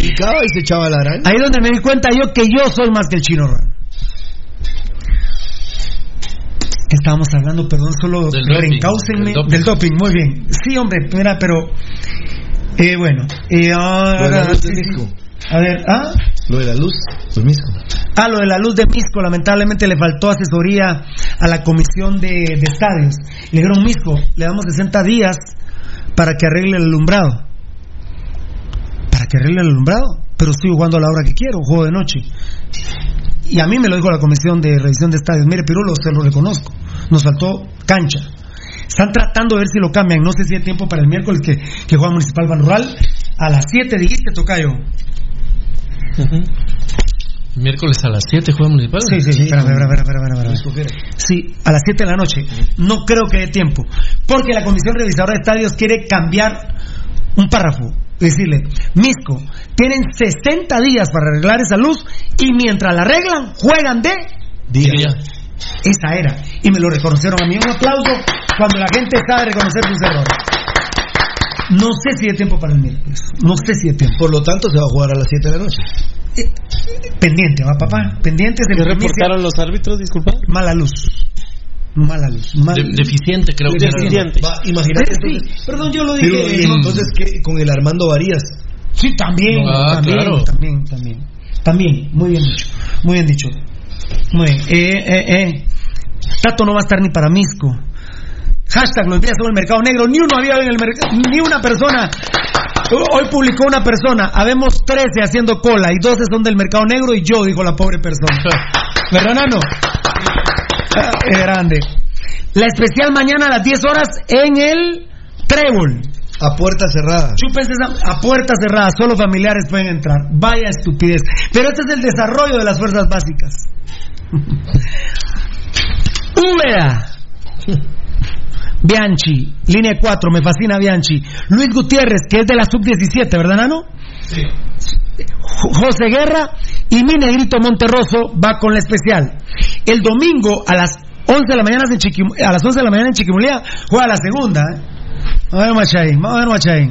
se echaba la araña. Ahí es donde me di cuenta yo que yo soy más que el chino Romano. ¿Qué estábamos hablando? Perdón, solo Del doping, del doping. Del doping, muy bien. Sí, hombre, mira, pero... Eh, bueno. Eh, ahora- de sí, de sí. A ver, ¿ah? Lo de la luz, mismo. Ah, lo de la luz de Misco, lamentablemente le faltó asesoría a la comisión de, de estadios. Le dijeron, Misco, le damos 60 días para que arregle el alumbrado. ¿Para que arregle el alumbrado? Pero estoy jugando a la hora que quiero, juego de noche. Y a mí me lo dijo la comisión de revisión de estadios. Mire, Pirulo, se lo reconozco. Nos faltó cancha. Están tratando de ver si lo cambian. No sé si hay tiempo para el miércoles que, que juega Municipal Ban Rural. A las 7 dijiste, Tocayo. Miércoles a las 7 juega Municipal. Sí, sí, sí. Espérame, espérame, espérame, espérame, espérame. Sí, a las 7 de la noche. No creo que dé tiempo. Porque la Comisión Revisadora de Estadios quiere cambiar un párrafo. Decirle, Misco, tienen 60 días para arreglar esa luz y mientras la arreglan, juegan de Día. Esa era. Y me lo reconocieron a mí. Un aplauso cuando la gente sabe reconocer sus errores. No sé si hay tiempo para el miércoles. No sé si hay tiempo. Por lo tanto, se va a jugar a las 7 de la noche. Pendiente, va papá. Pendientes de ¿Qué reportaron los árbitros, disculpa? Mala luz. Mala luz. Mala De- luz. deficiente, creo que. Deficiente. Va, imagínate Sí, sí. entonces. Perdón, yo lo Pero, dije. y no, entonces, ¿qué? Con el Armando Varías. Sí, también, Ah, también, claro. también, también, también, muy bien dicho, muy bien dicho, muy bien. Eh, eh, eh. Tato no va a estar ni para Misco. Hashtag lo empieza sobre el mercado negro. Ni uno había en el mercado, ni una persona. Hoy publicó una persona. Habemos 13 haciendo cola y 12 son del mercado negro y yo, dijo la pobre persona. ¿Verdad, Nano? Ah, es grande. La especial mañana a las 10 horas en el Trébol. A puerta cerrada. Chúpense esa- a puerta cerrada, solo familiares pueden entrar. Vaya estupidez. Pero este es el desarrollo de las fuerzas básicas. Úbeda. Bianchi, línea 4, me fascina Bianchi. Luis Gutiérrez, que es de la sub-17, ¿verdad, Nano? Sí. Jo- José Guerra y mi negrito Monterroso va con la especial. El domingo a las 11 de la mañana en Chiquim- a las 11 de la mañana en Chiquimulía juega la segunda. ¿eh? Vamos a ver Machaín, vamos a ver.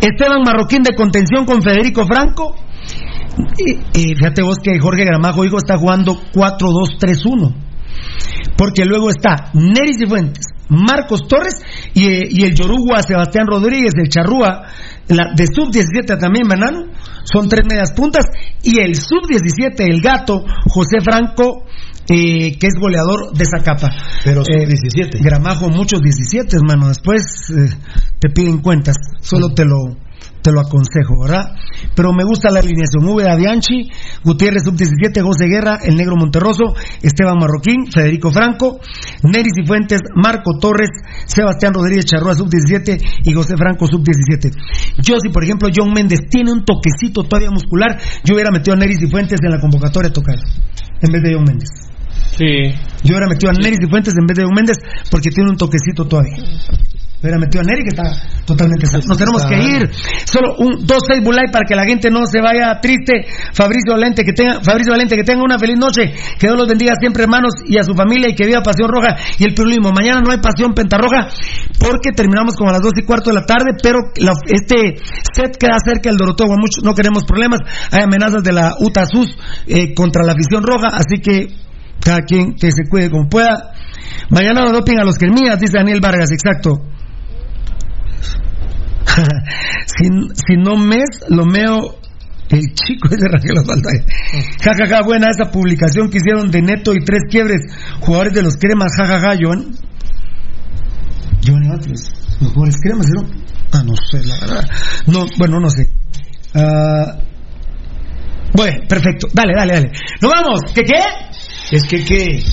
Esteban Marroquín de contención con Federico Franco. Y, y fíjate vos que Jorge Gramajo hijo está jugando 4-2-3-1. Porque luego está Neris Cifuentes, Marcos Torres y, y el Yorugua Sebastián Rodríguez, el Charrúa, la, de sub-17 también, Manano. Son tres medias puntas. Y el sub-17, el gato, José Franco, eh, que es goleador de esa capa. Pero Eh, sub-17. Gramajo, muchos 17, hermano. Después eh, te piden cuentas. Solo te lo te lo aconsejo, ¿verdad? Pero me gusta la alineación. Úbeda Bianchi, Gutiérrez sub-17, José Guerra, el negro Monterroso, Esteban Marroquín, Federico Franco, Neris y Fuentes, Marco Torres, Sebastián Rodríguez Charrúa sub-17 y José Franco sub-17. Yo, si por ejemplo John Méndez tiene un toquecito todavía muscular, yo hubiera metido a Neris y Fuentes en la convocatoria tocar, en vez de John Méndez. Sí. Yo hubiera metido a Neris y Fuentes en vez de John Méndez porque tiene un toquecito todavía. Hubiera metido a Neri que está totalmente sano. Nos tenemos que ir. Solo un dos seis bulay para que la gente no se vaya triste. Fabricio Valente que tenga Fabricio Valente que tenga una feliz noche. Que Dios los bendiga siempre hermanos y a su familia y que viva Pasión Roja y el pirulismo. Mañana no hay Pasión Pentarroja porque terminamos como a las dos y cuarto de la tarde, pero la- este set queda cerca del Doroteo. Mucho, no queremos problemas. Hay amenazas de la UTASUS eh, contra la afición roja, así que cada quien que se cuide como pueda. Mañana no doping a los que mías, dice Daniel Vargas, exacto. si, si no mes, lo meo el chico ese Rafael Osvaldo. Ja, ja, ja, buena esa publicación que hicieron de Neto y tres quiebres, jugadores de los cremas, ja, ja, Joan. Giovanni Batres, los jugadores cremas, ¿no? Ah, no sé, la verdad. No, bueno, no sé. Ah, bueno, perfecto. Dale, dale, dale. ¡Nos vamos! ¿Qué qué? Es que qué.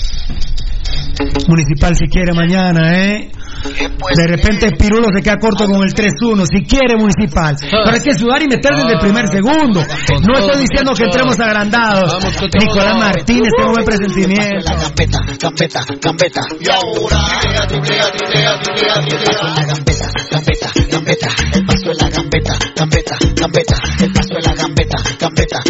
Municipal si quiere mañana, ¿eh? De repente Pirulo se queda corto con el 3-1. Si quiere Municipal. Pero hay que sudar y meter desde el primer segundo. No estoy diciendo que entremos agrandados. Nicolás Martínez un buen presentimiento. Gambeta, gambeta, gambeta. Y ahora, driblea, driblea, driblea, driblea, driblea. La gambeta, gambeta, gambeta. El paso de la gambeta, gambeta, gambeta.